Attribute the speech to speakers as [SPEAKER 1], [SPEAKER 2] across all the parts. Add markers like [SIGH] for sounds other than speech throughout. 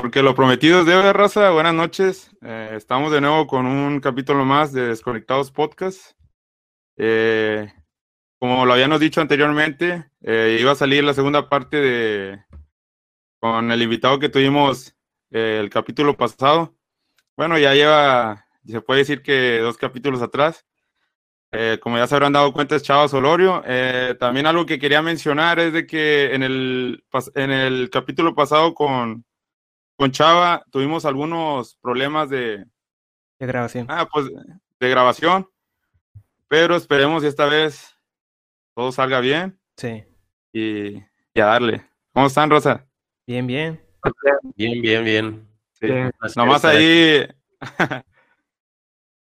[SPEAKER 1] Porque lo prometido es deuda, raza. Buenas noches. Eh, estamos de nuevo con un capítulo más de Desconectados Podcast. Eh, como lo habíamos dicho anteriormente, eh, iba a salir la segunda parte de con el invitado que tuvimos el capítulo pasado. Bueno, ya lleva, se puede decir que dos capítulos atrás. Como ya se habrán dado cuenta, es Chava Solorio. También algo que quería mencionar es de que en el, en el capítulo pasado con, con Chava tuvimos algunos problemas de,
[SPEAKER 2] de grabación.
[SPEAKER 1] ah, pues, de grabación, pero esperemos esta vez todo salga bien
[SPEAKER 2] Sí.
[SPEAKER 1] y, y a darle. ¿Cómo están, Rosa?
[SPEAKER 2] Bien, bien.
[SPEAKER 3] Bien, bien, bien.
[SPEAKER 1] Sí.
[SPEAKER 4] Bien.
[SPEAKER 1] Nomás ahí, [LAUGHS]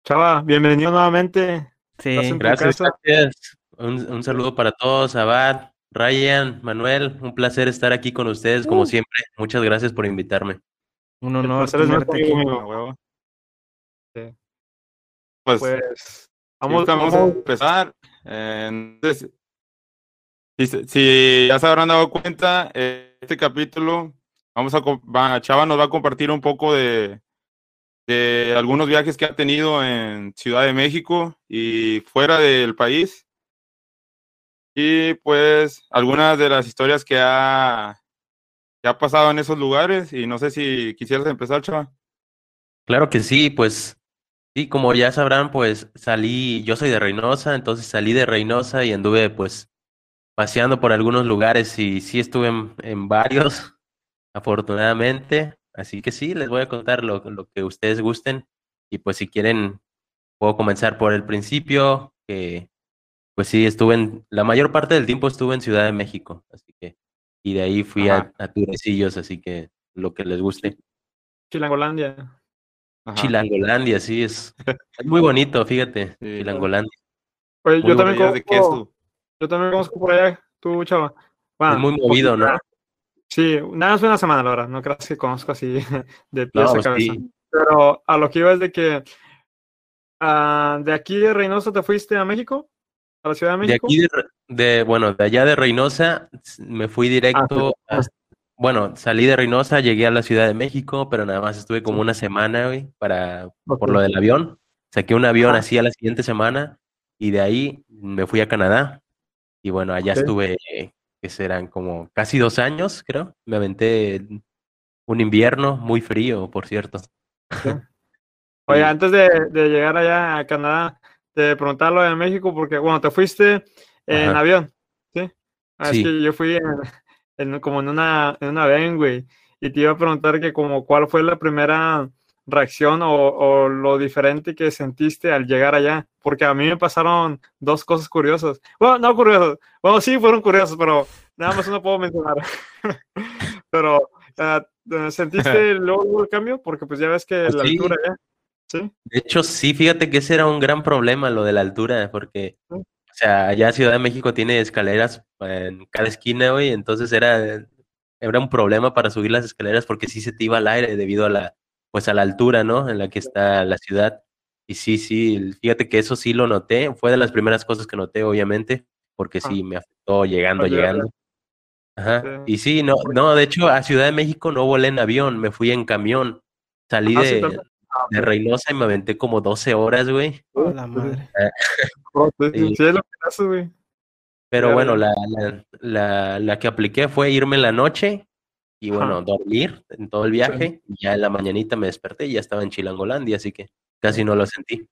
[SPEAKER 4] Chava, bienvenido nuevamente.
[SPEAKER 2] Sí.
[SPEAKER 3] Gracias, gracias. Un, un saludo para todos, Abad, Ryan, Manuel. Un placer estar aquí con ustedes, como siempre. Muchas gracias por invitarme.
[SPEAKER 2] Un honor
[SPEAKER 4] placer es nuestro,
[SPEAKER 2] tenerte aquí.
[SPEAKER 1] huevo.
[SPEAKER 4] Sí.
[SPEAKER 1] Pues,
[SPEAKER 4] Pues
[SPEAKER 1] vamos,
[SPEAKER 4] vamos,
[SPEAKER 1] vamos a empezar. Eh, entonces, si, ya se habrán dado cuenta, eh, este capítulo, vamos a, va- Chava nos va a compartir un poco de, de algunos viajes que ha tenido en Ciudad de México y fuera del país. Y pues algunas de las historias que ha, que ha pasado en esos lugares. Y no sé si quisieras empezar, Chava.
[SPEAKER 3] Claro que sí, pues sí, como ya sabrán, pues salí, yo soy de Reynosa, entonces salí de Reynosa y anduve pues paseando por algunos lugares y sí estuve en, en varios, [LAUGHS] afortunadamente. Así que sí, les voy a contar lo, lo que ustedes gusten y pues si quieren puedo comenzar por el principio, que pues sí, estuve en, la mayor parte del tiempo estuve en Ciudad de México, así que, y de ahí fui a,
[SPEAKER 1] Ajá.
[SPEAKER 3] a Turecillos, así que lo que les guste.
[SPEAKER 4] Chilangolandia.
[SPEAKER 1] Ajá.
[SPEAKER 3] Chilangolandia, sí, es, [LAUGHS] es muy bonito, fíjate,
[SPEAKER 1] Sí.
[SPEAKER 3] Chilangolandia.
[SPEAKER 4] Oye,
[SPEAKER 3] Muy
[SPEAKER 4] yo también
[SPEAKER 1] de
[SPEAKER 4] conozco,
[SPEAKER 1] queso.
[SPEAKER 4] yo también conozco por allá, tú, Chava. Bueno,
[SPEAKER 3] Es muy movido, ¿no?
[SPEAKER 4] Sí, nada más una semana, la verdad. No creas que conozco así [LAUGHS] de pies
[SPEAKER 3] No,
[SPEAKER 4] a cabeza.
[SPEAKER 3] sí.
[SPEAKER 4] Pero a lo que iba es de que ah, de aquí de Reynosa te fuiste a México, a la Ciudad de
[SPEAKER 3] aquí, de, bueno, de allá de Reynosa, me fui directo,
[SPEAKER 4] Ah,
[SPEAKER 3] hasta- bueno, salí de Reynosa, llegué a la Ciudad de México, pero nada más estuve como una semana, güey, para, por lo del avión. Saqué un avión
[SPEAKER 4] Ajá.
[SPEAKER 3] así a la siguiente semana y de ahí me fui a Canadá. Y bueno, allá estuve, eh, que serán como casi dos años, creo. Me aventé un invierno muy frío, por cierto. [LAUGHS]
[SPEAKER 4] Oye, antes de, de llegar allá a Canadá, te preguntaba lo de México porque, bueno, te fuiste en
[SPEAKER 3] Ajá.
[SPEAKER 4] avión, ¿sí? Ah,
[SPEAKER 3] Sí.
[SPEAKER 4] Es que yo fui en, en- como en una, en una van, güey, y te iba a preguntar que como cuál fue la primera reacción o, o lo diferente que sentiste al llegar allá, porque a mí me pasaron dos cosas curiosas. Bueno, no curiosas, bueno, sí fueron curiosas, pero nada más no puedo mencionar. [LAUGHS] pero, ah, ¿sentiste luego, [LAUGHS] luego el cambio? Porque pues ya ves que
[SPEAKER 3] Pues
[SPEAKER 4] la
[SPEAKER 3] sí.
[SPEAKER 4] altura ya, ¿sí?
[SPEAKER 3] De hecho, sí, fíjate que ese era un gran problema, lo de la altura, porque,
[SPEAKER 4] Sí.
[SPEAKER 3] o sea, allá Ciudad de México tiene escaleras en cada esquina, güey, entonces era, era un problema para subir las escaleras porque sí se te iba al aire debido a la, pues a la altura, ¿no? En la que está la ciudad. Y sí, sí, fíjate que eso sí lo noté, fue de las primeras cosas que noté, obviamente, porque
[SPEAKER 4] Ah.
[SPEAKER 3] sí me afectó llegando, llegando. Ajá. Y sí, no, no, de hecho, a Ciudad de México no volé en avión, me fui en camión. Salí de, de. Reynosa y me aventé como 12 horas, güey.
[SPEAKER 2] A la madre. [LAUGHS]
[SPEAKER 4] Oh, sí.
[SPEAKER 3] Pero bueno, la, la, la, la que apliqué fue irme en la noche y
[SPEAKER 4] Ajá.
[SPEAKER 3] bueno, dormir en todo el viaje. Y ya en la mañanita me desperté y ya estaba en Chilangolandia, así que casi no lo sentí.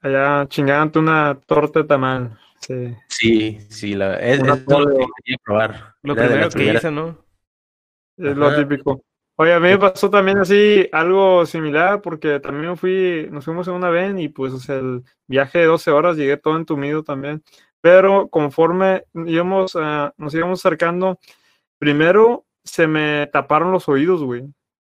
[SPEAKER 4] Allá chingándote una torta de tamal. Sí.
[SPEAKER 3] Sí, sí, la, es, todo lo que quería probar.
[SPEAKER 2] Lo
[SPEAKER 3] Era
[SPEAKER 2] primero que hice, ¿no?
[SPEAKER 4] Es lo típico. Oye, a mí me pasó también así algo similar porque también fui, nos fuimos en una van y pues o sea, el viaje de 12 horas llegué todo entumido también. Pero conforme íbamos, ah, nos íbamos acercando, primero se me taparon los oídos, güey.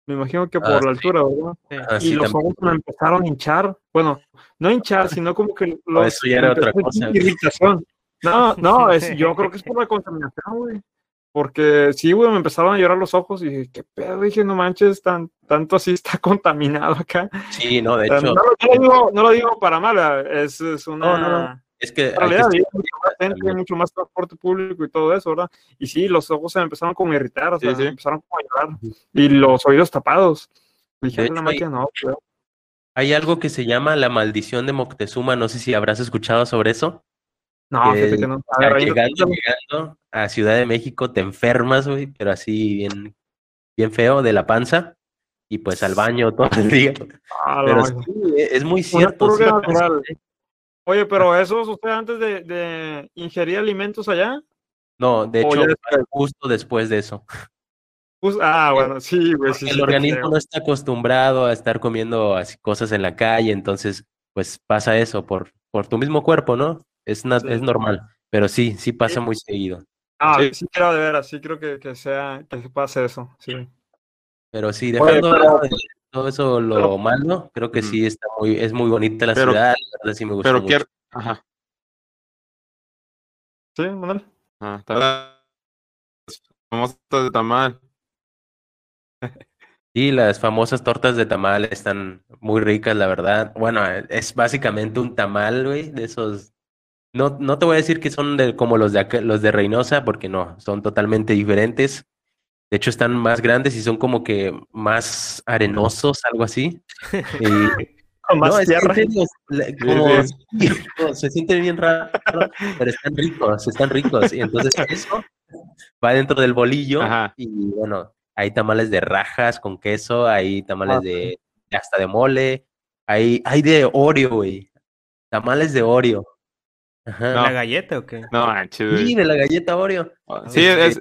[SPEAKER 4] Me imagino que por
[SPEAKER 3] Ah,
[SPEAKER 4] la
[SPEAKER 3] sí.
[SPEAKER 4] altura, ¿verdad?
[SPEAKER 2] Sí.
[SPEAKER 3] Ah,
[SPEAKER 4] Y
[SPEAKER 3] sí,
[SPEAKER 4] los
[SPEAKER 3] también.
[SPEAKER 4] ojos me empezaron a hinchar. Bueno, no hinchar, sino como que los
[SPEAKER 3] eso ya era otra cosa.
[SPEAKER 4] Irritación. No, no, es, yo creo que es por [LAUGHS] la contaminación, güey. Porque sí, güey, me empezaron a llorar los ojos y dije, ¿qué pedo? Dije, no manches, tan, tanto así está [LAUGHS] contaminado acá.
[SPEAKER 3] Sí, no, de hecho,
[SPEAKER 4] no, lo- no lo digo, no lo digo para mal, ¿verdad? es, es una,
[SPEAKER 3] No, Es que hay
[SPEAKER 4] realidad
[SPEAKER 3] estar-
[SPEAKER 4] mucho más gente, mucho más transporte público y todo eso, ¿verdad? Y sí, los ojos se me empezaron como a irritar, o
[SPEAKER 1] Sí,
[SPEAKER 4] sea,
[SPEAKER 1] sí.
[SPEAKER 4] empezaron como a llorar. Y los oídos tapados. Dije,
[SPEAKER 3] De
[SPEAKER 4] "A la
[SPEAKER 3] hecho, hay-
[SPEAKER 4] no, creo".
[SPEAKER 3] Hay algo que se llama la maldición de Moctezuma, no sé si habrás escuchado sobre eso.
[SPEAKER 4] No, fíjate que no. A ver,
[SPEAKER 3] llegando, llegando a Ciudad de México te enfermas, güey, pero así bien, bien feo de la panza y pues al baño [LAUGHS] todo el día.
[SPEAKER 4] Ah,
[SPEAKER 3] Pero sí, es muy cierto. sí ¿eh?
[SPEAKER 4] Oye, pero eso sucede antes de, de ingerir alimentos allá.
[SPEAKER 3] No, de hecho,
[SPEAKER 4] después.
[SPEAKER 3] justo después de eso.
[SPEAKER 4] Pues, ah, bueno, sí, güey. Sí,
[SPEAKER 3] el organismo
[SPEAKER 4] creo.
[SPEAKER 3] no está acostumbrado a estar comiendo así cosas en la calle, entonces pues pasa eso por, por tu mismo cuerpo, ¿no? Es, na-
[SPEAKER 4] Sí.
[SPEAKER 3] es normal, pero sí, sí pasa muy seguido.
[SPEAKER 4] Ah,
[SPEAKER 1] Sí.
[SPEAKER 4] sí, creo de veras, sí creo que, que sea, que se pase eso, sí.
[SPEAKER 3] Pero sí,
[SPEAKER 4] Oye,
[SPEAKER 3] dejando de
[SPEAKER 4] pero-
[SPEAKER 3] de todo eso lo
[SPEAKER 4] pero-
[SPEAKER 3] malo, creo que sí está muy, es muy bonita la
[SPEAKER 1] Pero-
[SPEAKER 3] ciudad, la verdad sí me gustó
[SPEAKER 1] Pero
[SPEAKER 3] mucho.
[SPEAKER 1] quiero. Ajá.
[SPEAKER 4] ¿Sí, Manuel?
[SPEAKER 1] Ah, está las famosas de tamal. [LAUGHS]
[SPEAKER 3] Sí, las famosas tortas de tamal están muy ricas, la verdad. Bueno, es básicamente un tamal, güey, de esos. No, no te voy a decir que son de, como los de acá- los de Reynosa, porque no, son totalmente diferentes. De hecho, están más grandes y son como que más arenosos, algo así. [LAUGHS] Y,
[SPEAKER 4] Con más
[SPEAKER 3] no, es
[SPEAKER 4] tierra.
[SPEAKER 3] como se siente bien raro, pero están ricos, están ricos. Y entonces eso va dentro del bolillo
[SPEAKER 1] Ajá.
[SPEAKER 3] y bueno, hay tamales de rajas con queso, hay tamales
[SPEAKER 4] Ah,
[SPEAKER 3] de de hasta de mole, hay, hay de Oreo, güey. Tamales de Oreo. Ajá.
[SPEAKER 1] No.
[SPEAKER 2] ¿La galleta o qué?
[SPEAKER 1] No manches,
[SPEAKER 3] Sí, de la galleta Oreo.
[SPEAKER 1] Sí, es.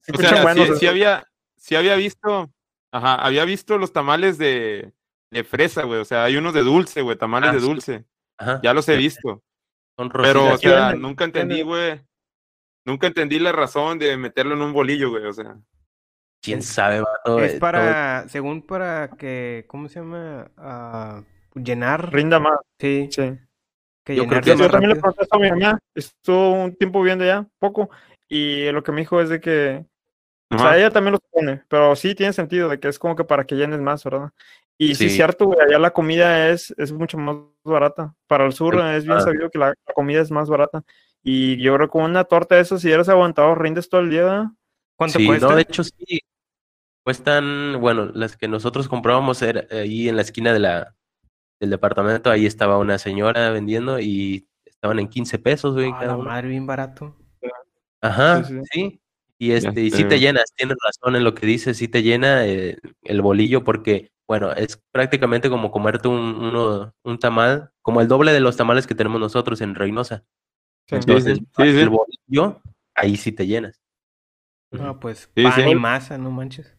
[SPEAKER 4] Se
[SPEAKER 1] O sea, sí, sí había, sí había visto, ajá, había visto los tamales de, de fresa, güey. O sea, hay unos de dulce, güey, tamales
[SPEAKER 3] Ah,
[SPEAKER 1] de
[SPEAKER 3] sí.
[SPEAKER 1] dulce.
[SPEAKER 3] Ajá.
[SPEAKER 1] Ya los he visto.
[SPEAKER 3] Son
[SPEAKER 1] Pero, o sea, nunca entendí, güey. Nunca entendí la razón de meterlo en un bolillo, güey. O sea,
[SPEAKER 3] quién sabe, vato,
[SPEAKER 2] Es
[SPEAKER 3] eh,
[SPEAKER 2] para, según para que, ¿cómo se llama? Ah, llenar.
[SPEAKER 4] Rinda más,
[SPEAKER 2] Sí,
[SPEAKER 4] sí.
[SPEAKER 2] Que
[SPEAKER 3] Yo creo que
[SPEAKER 4] Yo también le pregunté eso a mi mamá. Estuvo un tiempo viviendo ya, poco. Y lo que me dijo es de que. O sea, ella también lo pone, pero sí tiene sentido de que es como que para que llenes más, ¿verdad? Y sí, es
[SPEAKER 3] Sí.
[SPEAKER 4] cierto, güey, allá la comida es, es mucho más barata. Para el sur
[SPEAKER 3] Ah.
[SPEAKER 4] es bien sabido que la, la comida es más barata. Y yo creo que con una torta de esas, si eres aguantado, rindes todo el día, ¿verdad?
[SPEAKER 2] ¿Cuánto
[SPEAKER 3] Sí,
[SPEAKER 2] cuesta?
[SPEAKER 3] no, de hecho sí. Cuestan, bueno, las que nosotros comprábamos era ahí en la esquina de la, del departamento, ahí estaba una señora vendiendo y estaban en 15 pesos, güey,
[SPEAKER 2] Ah,
[SPEAKER 3] cada
[SPEAKER 2] la
[SPEAKER 3] uno.
[SPEAKER 2] madre, bien barato.
[SPEAKER 3] Ajá,
[SPEAKER 4] Sí, sí.
[SPEAKER 3] sí. Y este, y sí te llenas, tienes razón en lo que dices, sí te llena eh, el bolillo porque, bueno, es prácticamente como comerte un, uno, un tamal, como el doble de los tamales que tenemos nosotros en Reynosa.
[SPEAKER 4] Sí.
[SPEAKER 3] Entonces,
[SPEAKER 1] sí, sí, sí.
[SPEAKER 3] el bolillo, ahí sí te llenas.
[SPEAKER 2] Ah, pues
[SPEAKER 1] Sí,
[SPEAKER 2] pan
[SPEAKER 1] sí.
[SPEAKER 2] y masa, no manches.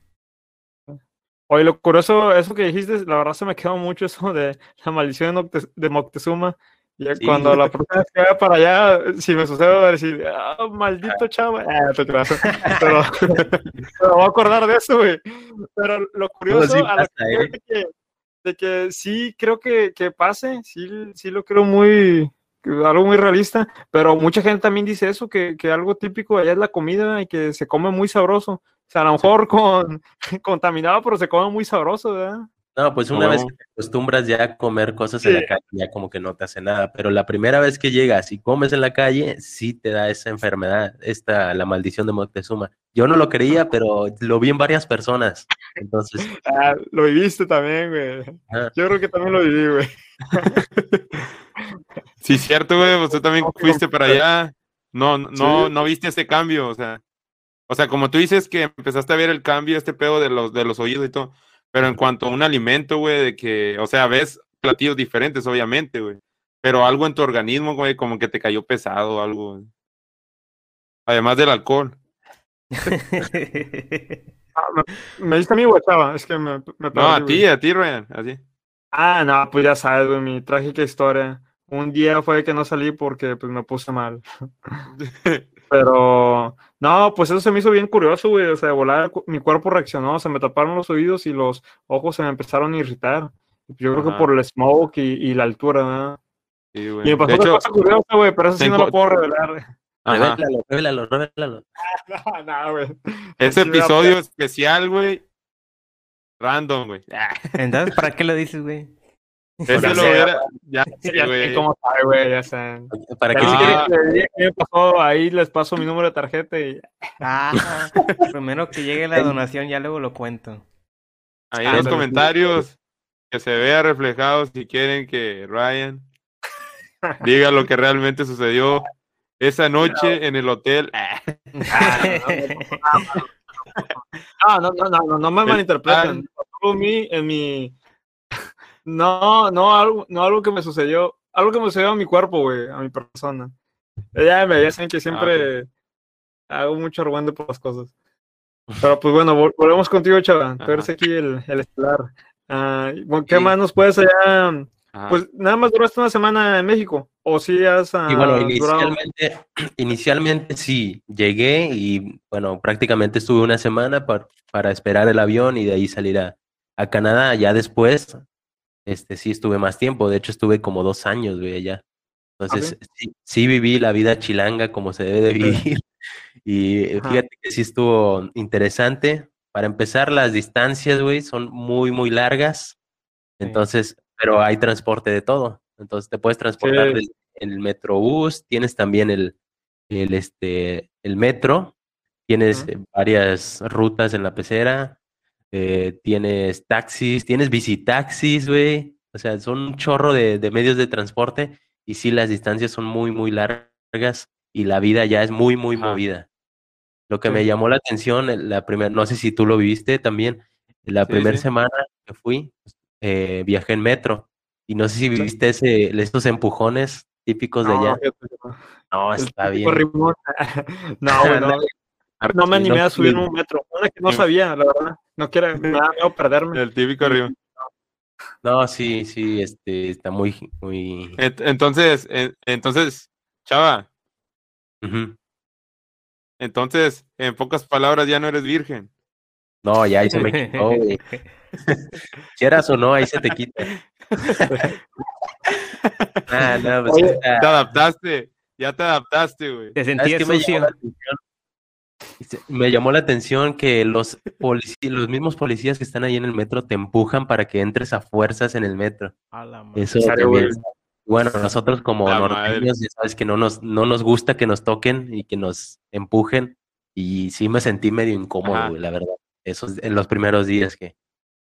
[SPEAKER 4] Oye, lo curioso, eso que dijiste, la verdad se me quedó mucho eso de la maldición de, Mocte- de Moctezuma. Ya
[SPEAKER 3] Sí.
[SPEAKER 4] cuando la próxima vez que vaya para allá, si me sucede, voy a decir, ah, maldito chavo. Ah, te. [LAUGHS] Pero, pero voy a acordar de eso, güey. Pero lo curioso,
[SPEAKER 3] sí
[SPEAKER 4] a
[SPEAKER 3] pasa,
[SPEAKER 4] que,
[SPEAKER 3] ¿eh?
[SPEAKER 4] voy de que, de que sí creo que, que pase, sí, sí lo creo muy, algo muy realista, pero mucha gente también dice eso, que, que algo típico allá es la comida y que se come muy sabroso. O sea, a lo mejor con, [LAUGHS] contaminado, pero se come muy sabroso, ¿verdad?
[SPEAKER 3] No, pues una vez que te acostumbras ya a comer cosas en la calle, ya como que no te hace nada, pero la primera vez que llegas y comes en la calle, sí te da esa enfermedad, esta, la maldición de Moctezuma. Yo no lo creía, pero lo vi en varias personas. Entonces, [LAUGHS]
[SPEAKER 4] Ah, lo viviste también, güey.
[SPEAKER 3] ajá.
[SPEAKER 4] Yo creo que también lo viví, güey.
[SPEAKER 1] Sí, cierto, güey. Pues tú también fuiste para allá. No, no,
[SPEAKER 4] Sí.
[SPEAKER 1] no viste ese cambio, o sea. O sea, como tú dices que empezaste a ver el cambio, este pedo de los, de los oídos y todo. Pero en cuanto a un alimento, güey, de que, o sea, ves platillos diferentes, obviamente, güey. Pero algo en tu organismo, güey, como que te cayó pesado o algo. Además del alcohol. [LAUGHS]
[SPEAKER 4] Ah, me, me diste a mí, güey, chava. Es que me, me
[SPEAKER 1] No, a ti, a ti, Ryan, así.
[SPEAKER 4] Ah, no, pues ya sabes, güey, mi trágica historia. Un día fue que no salí porque pues me puse mal. [LAUGHS] Pero, no, pues eso se me hizo bien curioso, güey. O sea, de volar, mi cuerpo reaccionó, se me taparon los oídos y los ojos se me empezaron a irritar. Yo creo que por el smoke y, y la altura, ¿verdad?
[SPEAKER 1] Sí, güey.
[SPEAKER 4] Y me pasó
[SPEAKER 1] De
[SPEAKER 4] otra
[SPEAKER 1] hecho,
[SPEAKER 4] cosa curiosa, güey, pero eso sí no lo puedo revelar.
[SPEAKER 3] Revélalo, revélalo, revélalo. [LAUGHS]
[SPEAKER 4] No, no, güey.
[SPEAKER 1] ese episodio especial, güey. Random, güey.
[SPEAKER 2] Entonces, ¿para qué lo dices, güey?
[SPEAKER 1] Ese lo hubiera. Ya, [LAUGHS]
[SPEAKER 4] Sí, ya sé cómo sabe, güey, ya sé.
[SPEAKER 3] Para que
[SPEAKER 4] si
[SPEAKER 1] Ah.
[SPEAKER 4] quieren que pasó, ahí les paso mi número de tarjeta y
[SPEAKER 2] Ah, [LAUGHS] primero que llegue la donación, ya luego lo cuento.
[SPEAKER 1] Ahí en
[SPEAKER 4] Ah,
[SPEAKER 1] los comentarios que se vea reflejado si quieren que Ryan diga lo que realmente sucedió esa noche en el hotel. [LAUGHS]
[SPEAKER 4] Ah, no, no, no, no, no me malinterpreten. En mi... No, no algo, no algo que me sucedió, algo que me sucedió a mi cuerpo, güey, a mi persona. Ya me ya saben que siempre hago mucho argüende por las cosas. Pero pues bueno, vol- volvemos contigo, chaval. Tú eres aquí el, el estelar. Ah, ¿Qué
[SPEAKER 3] Sí.
[SPEAKER 4] más nos puedes allá?
[SPEAKER 1] Ajá.
[SPEAKER 4] Pues nada más duraste una semana en México. ¿O sí has ah,
[SPEAKER 3] Y bueno,
[SPEAKER 4] durado?
[SPEAKER 3] inicialmente, [CLEARS THROAT] inicialmente sí, llegué y bueno, prácticamente estuve una semana par- para esperar el avión y de ahí salir a, a Canadá. Ya después, este sí estuve más tiempo, de hecho estuve como dos años, güey, allá. Entonces, sí, sí viví la vida chilanga como se debe de vivir. [LAUGHS] Y
[SPEAKER 4] Ajá.
[SPEAKER 3] fíjate que sí estuvo interesante. Para empezar, las distancias, güey, son muy, muy largas. Entonces, pero hay transporte de todo. Entonces te puedes transportar
[SPEAKER 4] Sí.
[SPEAKER 3] en el metrobús, tienes también el, el, este, el metro, tienes eh, varias rutas en la pecera, eh, tienes taxis, tienes visitaxis, güey. O sea, son un chorro de, de medios de transporte y sí, las distancias son muy, muy largas y la vida ya es muy, muy
[SPEAKER 1] Ajá.
[SPEAKER 3] movida. Lo que
[SPEAKER 4] Sí.
[SPEAKER 3] me llamó la atención, la primera, no sé si tú lo viviste también, la
[SPEAKER 1] Sí,
[SPEAKER 3] primera
[SPEAKER 1] sí.
[SPEAKER 3] semana que fui, eh, viajé en metro y no sé si viste ese, estos empujones típicos de allá.
[SPEAKER 4] no.
[SPEAKER 3] Está bien.
[SPEAKER 4] no, no. [LAUGHS] [LAUGHS] No me animé a subirme
[SPEAKER 3] sí.
[SPEAKER 4] un metro. Una que no
[SPEAKER 1] Sí.
[SPEAKER 4] sabía, la verdad. No [LAUGHS] quiero, me da miedo perderme.
[SPEAKER 1] El típico arriba.
[SPEAKER 3] No, sí, sí, este, está muy, muy.
[SPEAKER 1] Ent- Entonces, en- entonces, Chava, entonces, en pocas palabras, ya no eres virgen.
[SPEAKER 3] No, ya ahí se me quitó, [LAUGHS] güey. Quieras o no, ahí se te quita. [LAUGHS] Ah, no, pues
[SPEAKER 4] Oye,
[SPEAKER 3] está-
[SPEAKER 1] Te adaptaste, ya te adaptaste, güey.
[SPEAKER 2] Te
[SPEAKER 3] ¿Sabes
[SPEAKER 2] sentías
[SPEAKER 3] me Me llamó la atención que los los mismos policías que están ahí en el metro te empujan para que entres a fuerzas en el metro.
[SPEAKER 2] A la madre.
[SPEAKER 3] Eso también. Bueno, nosotros como
[SPEAKER 1] La
[SPEAKER 3] norteños, ya sabes que no nos, no nos gusta que nos toquen y que nos empujen. Y sí me sentí medio incómodo, güey, la verdad. Esos en los primeros días que,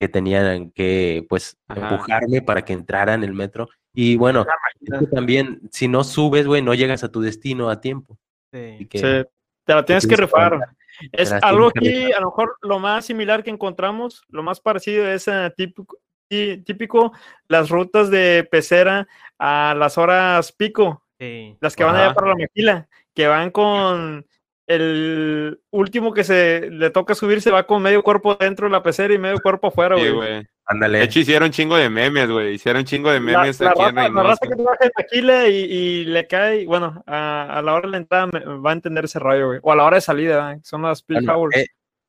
[SPEAKER 3] que tenían que, pues,
[SPEAKER 1] Ajá.
[SPEAKER 3] empujarme para que entrara en el metro. Y bueno, es que también, si no subes, güey, no llegas a tu destino a tiempo. Y
[SPEAKER 2] Sí.
[SPEAKER 3] que-
[SPEAKER 4] Sí, te la tienes que
[SPEAKER 3] tienes que
[SPEAKER 4] rifar. Es algo
[SPEAKER 3] que
[SPEAKER 4] a lo mejor lo más similar que encontramos, lo más parecido es eh, típico, tí- típico las rutas de pecera a las horas pico,
[SPEAKER 2] Sí.
[SPEAKER 4] las que van allá para la maquila, que van con el último que se le toca subirse va con medio cuerpo dentro de la pecera y medio cuerpo afuera,
[SPEAKER 1] Sí,
[SPEAKER 4] güey.
[SPEAKER 1] De
[SPEAKER 3] Ándale.
[SPEAKER 1] hecho, hicieron chingo de memes, güey. Hicieron chingo de
[SPEAKER 4] La,
[SPEAKER 1] memes
[SPEAKER 4] la
[SPEAKER 1] aquí en
[SPEAKER 4] raza, la raza que trabaja en maquila y, y le cae, bueno, a, a la hora de la entrada me- va a entender ese rollo, güey. O a la hora de salida, ¿eh? son las peak
[SPEAKER 3] Bueno, eh,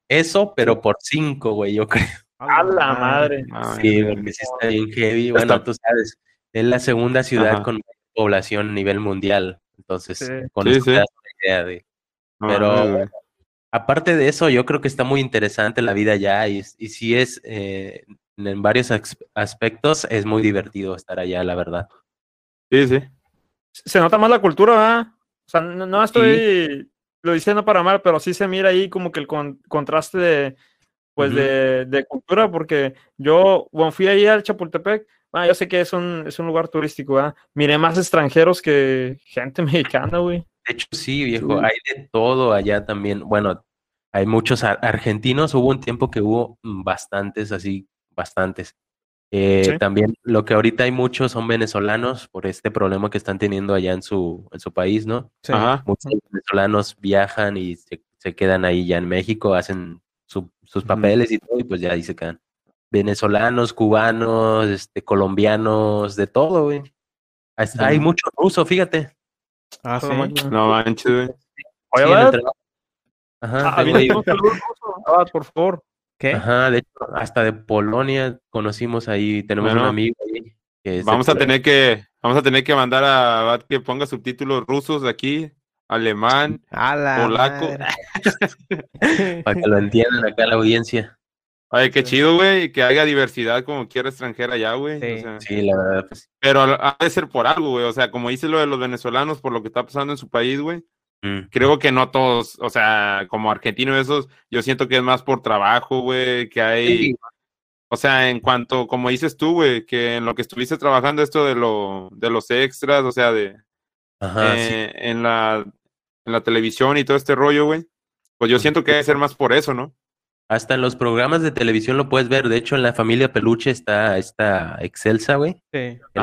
[SPEAKER 3] eso, pero por cinco, güey, yo creo.
[SPEAKER 4] a la madre.
[SPEAKER 3] Sí, porque sí está bien heavy. Bueno,
[SPEAKER 1] Está-
[SPEAKER 3] tú sabes, es la segunda ciudad
[SPEAKER 1] Ajá.
[SPEAKER 3] con mayor población a nivel mundial. Entonces,
[SPEAKER 4] Sí.
[SPEAKER 3] con
[SPEAKER 1] Sí,
[SPEAKER 3] eso
[SPEAKER 1] sí.
[SPEAKER 3] te das una idea de. Pero-. Aparte de eso, yo creo que está muy interesante la vida allá y, y sí es, eh, en varios aspectos, es muy divertido estar allá, la verdad.
[SPEAKER 1] Sí, sí.
[SPEAKER 4] se nota más la cultura, ¿verdad? O sea, no, no estoy lo diciendo para mal, pero sí se mira ahí como que el con- contraste de, pues, de, de cultura, porque yo, bueno, fui ahí al Chapultepec, ah, yo sé que es un, es un lugar turístico, ¿verdad? Miré más extranjeros que gente [LAUGHS] mexicana, güey.
[SPEAKER 3] De hecho, sí, viejo,
[SPEAKER 4] Sí.
[SPEAKER 3] hay de todo allá también. Bueno, hay muchos ar- argentinos, hubo un tiempo que hubo bastantes, así, bastantes. Eh,
[SPEAKER 4] Sí.
[SPEAKER 3] También lo que ahorita hay muchos son venezolanos por este problema que están teniendo allá en su, en su país, ¿no?
[SPEAKER 2] Sí.
[SPEAKER 1] Ajá.
[SPEAKER 3] Muchos venezolanos viajan y se, se quedan ahí ya en México, hacen su- sus papeles y todo, y pues ya ahí se quedan. Venezolanos, cubanos, este, colombianos, de todo, güey. Hasta Hay mucho ruso, fíjate.
[SPEAKER 2] Ah, sí.
[SPEAKER 4] No manches.
[SPEAKER 1] No manches, güey.
[SPEAKER 4] Oye,
[SPEAKER 3] Sí. Ajá,
[SPEAKER 4] ah, ruso. Abad, por favor.
[SPEAKER 2] ¿Qué?
[SPEAKER 3] ajá, de hecho, hasta de Polonia conocimos ahí, tenemos un amigo ahí. que
[SPEAKER 1] Vamos a tener que, vamos a tener que mandar a que ponga subtítulos rusos aquí, alemán. Polaco. [LAUGHS]
[SPEAKER 3] para que lo entiendan acá la audiencia.
[SPEAKER 1] Oye, qué
[SPEAKER 2] Sí.
[SPEAKER 1] chido, güey, que haya diversidad como quiera extranjera allá, güey. o
[SPEAKER 2] Sí.
[SPEAKER 1] sea,
[SPEAKER 3] Sí, la verdad, pues.
[SPEAKER 1] Pero ha de ser por algo, güey. O sea, como dice lo de los venezolanos, por lo que está pasando en su país, güey.
[SPEAKER 3] Mm.
[SPEAKER 1] Creo que no todos, o sea, como argentino esos, yo siento que es más por trabajo, güey, que hay,
[SPEAKER 3] Sí,
[SPEAKER 1] o sea, en cuanto, como dices tú, güey, que en lo que estuviste trabajando esto de lo, de los extras, o sea, de,
[SPEAKER 3] Ajá, sí.
[SPEAKER 1] eh, en la, en la televisión y todo este rollo, güey, pues yo siento que debe ser más por eso, ¿no?
[SPEAKER 3] Hasta en los programas de televisión lo puedes ver. De hecho, en la familia Peluche está esta Excelsa, güey.
[SPEAKER 2] Sí.
[SPEAKER 3] que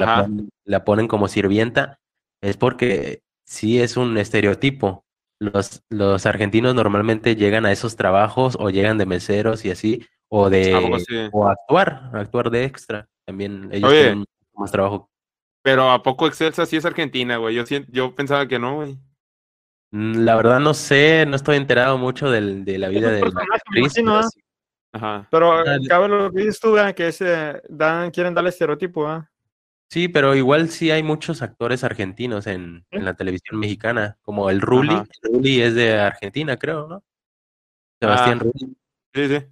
[SPEAKER 3] la ponen como sirvienta, es porque sí es un estereotipo. Los, los argentinos normalmente llegan a esos trabajos o llegan de meseros y así, o de o actuar, actuar de extra. También ellos
[SPEAKER 1] Oye.
[SPEAKER 3] tienen más trabajo.
[SPEAKER 1] Pero ¿a poco Excelsa sí es argentina, güey? Yo, yo pensaba que no, güey.
[SPEAKER 3] Mm, La verdad no sé, no estoy enterado mucho del- de la vida de la actriz, pero sí.
[SPEAKER 1] Ajá.
[SPEAKER 4] Pero
[SPEAKER 3] Ah,
[SPEAKER 4] eh, cabe lo que dices tú, ¿verdad? que ese dan, quieren darle estereotipo, ¿ah?
[SPEAKER 3] Sí, pero igual sí hay muchos actores argentinos en, en la televisión mexicana, como el Ruli.
[SPEAKER 1] Ajá.
[SPEAKER 3] El Ruli es de Argentina, creo, ¿no? Sebastián
[SPEAKER 1] Ah.
[SPEAKER 3] Rulli.
[SPEAKER 1] Sí, sí.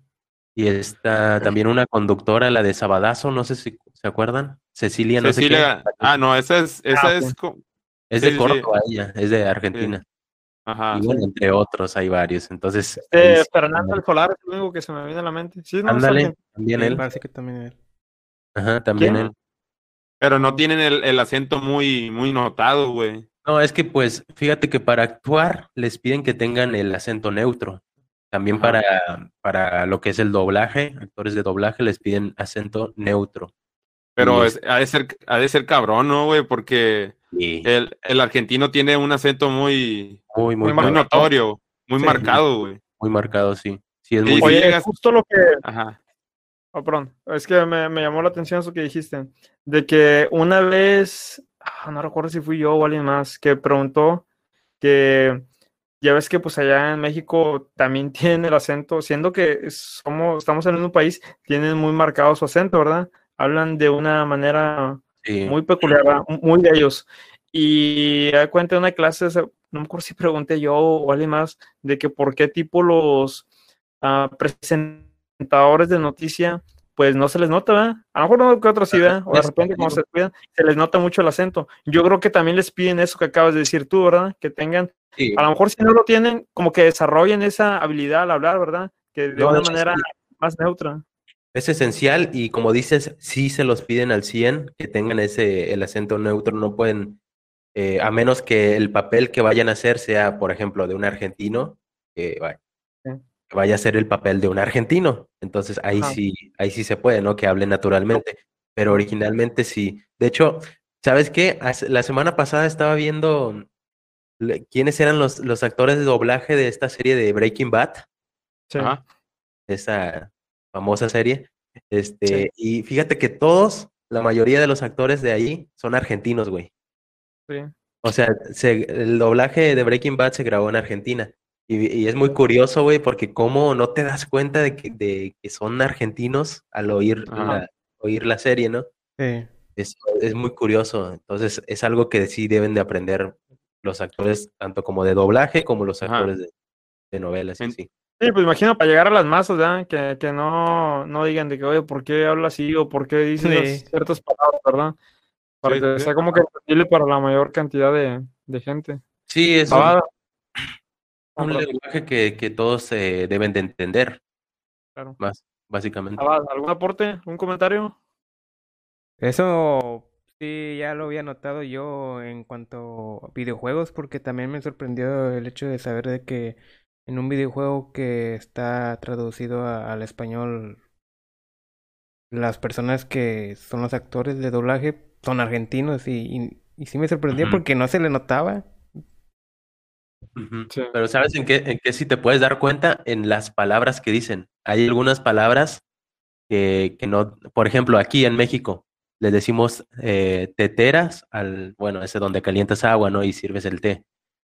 [SPEAKER 3] Y está también una conductora, la de Sabadazo, no sé si se acuerdan. Cecilia, no sé qué.
[SPEAKER 1] Cecilia, ah, no, esa es, esa
[SPEAKER 4] Ah,
[SPEAKER 1] es,
[SPEAKER 3] Es
[SPEAKER 1] sí,
[SPEAKER 3] de
[SPEAKER 1] sí, sí.
[SPEAKER 3] Córdoba ella, es de Argentina.
[SPEAKER 1] ajá.
[SPEAKER 3] Y bueno, entre otros hay varios. Entonces,
[SPEAKER 4] Eh,
[SPEAKER 3] sí,
[SPEAKER 4] Fernando el Solar es lo único que se me viene a la mente. Sí, no,
[SPEAKER 3] ándale, también
[SPEAKER 2] Sí,
[SPEAKER 3] él.
[SPEAKER 2] Parece que también él.
[SPEAKER 3] Ajá, también
[SPEAKER 4] ¿Quién?
[SPEAKER 3] él.
[SPEAKER 1] Pero no tienen el, el acento muy, muy notado, güey.
[SPEAKER 3] No, es que pues, fíjate que para actuar les piden que tengan el acento neutro. También para, para lo que es el doblaje, actores de doblaje les piden acento neutro.
[SPEAKER 1] Pero es, ha, de ser, ha de ser cabrón, ¿no, güey? Porque el, el argentino tiene un acento muy,
[SPEAKER 3] muy, muy,
[SPEAKER 4] muy
[SPEAKER 1] notorio, muy
[SPEAKER 4] Sí.
[SPEAKER 1] marcado, güey.
[SPEAKER 3] muy marcado, sí. Sí, es muy.
[SPEAKER 4] Oye, justo lo que.
[SPEAKER 1] Ajá.
[SPEAKER 4] Oh, perdón. Es que me, me llamó la atención eso que dijiste. De que una vez. ah, no recuerdo si fui yo o alguien más que preguntó que. Ya ves que pues allá en México también [LAUGHS] tienen el acento, siendo que somos, estamos en un país, tienen muy marcado su acento, ¿verdad? Hablan de una manera
[SPEAKER 3] sí.
[SPEAKER 4] muy peculiar, ¿verdad? muy de ellos. Y da cuenta de una clase, se- no me acuerdo si pregunté yo o alguien más, de que por qué tipo los ah, presentadores de noticia, pues no se les nota, ¿verdad? A lo mejor no que otros sí, ¿verdad? O de repente como se cuidan, se les nota mucho el acento. Yo creo que también les piden eso que acabas de decir tú, ¿verdad? Que tengan,
[SPEAKER 3] Sí.
[SPEAKER 4] a lo mejor si no lo tienen, como que desarrollen esa habilidad al hablar, ¿verdad? Que de
[SPEAKER 3] No,
[SPEAKER 4] una manera
[SPEAKER 3] sí.
[SPEAKER 4] más neutra.
[SPEAKER 3] Es esencial y como dices, sí se los piden al 100 que tengan ese el acento neutro, no pueden, eh, a menos que el papel que vayan a hacer sea, por ejemplo, de un argentino, que que vaya a ser el papel de un argentino. Entonces ahí
[SPEAKER 4] Ajá.
[SPEAKER 3] sí, ahí sí se puede, ¿no? Que hable naturalmente. Pero originalmente sí. De hecho, ¿sabes qué? La semana pasada estaba viendo quiénes eran los, los actores de doblaje de esta serie de Breaking Bad
[SPEAKER 4] Sí.
[SPEAKER 1] Ajá.
[SPEAKER 3] esa famosa serie. Este, y fíjate que todos, la mayoría de los actores de ahí son argentinos, güey.
[SPEAKER 4] sí.
[SPEAKER 3] O sea, se- el doblaje de Breaking Bad se grabó en Argentina. Y, y es muy curioso, güey, porque cómo no te das cuenta de que, de que son argentinos al oír la, oír la serie, ¿no?
[SPEAKER 2] Sí.
[SPEAKER 3] Es, es muy curioso. Entonces, es algo que sí deben de aprender los actores, tanto como de doblaje como los
[SPEAKER 1] Ajá.
[SPEAKER 3] actores de, de novelas,
[SPEAKER 1] En-.
[SPEAKER 4] Sí, pues imagino para llegar a las masas, ¿verdad? Que, que no, no digan de que, oye, ¿por qué habla así? O ¿por qué dice
[SPEAKER 2] Sí.
[SPEAKER 4] ciertas palabras, ¿verdad? Para
[SPEAKER 1] Sí,
[SPEAKER 4] que sea como que entendible para la mayor cantidad de, de gente.
[SPEAKER 3] Sí, es un-
[SPEAKER 4] Ah,
[SPEAKER 3] un lenguaje que, que todos eh, deben de entender,
[SPEAKER 4] Claro.
[SPEAKER 3] más básicamente.
[SPEAKER 4] ¿Algún aporte? ¿Un comentario?
[SPEAKER 2] Eso sí, ya lo había notado yo en cuanto a videojuegos, porque también me sorprendió el hecho de saber de que en un videojuego que está traducido a- al español, las personas que son los actores de doblaje son argentinos y, y, y sí me sorprendió
[SPEAKER 3] Ujú.
[SPEAKER 2] porque no se le notaba.
[SPEAKER 4] Sí.
[SPEAKER 3] Pero ¿sabes en qué, en qué sí te puedes dar cuenta? En las palabras que dicen. Hay algunas palabras que, que no, por ejemplo, aquí en México les decimos eh, teteras al, bueno, ese donde calientas agua, ¿no? Y sirves el té.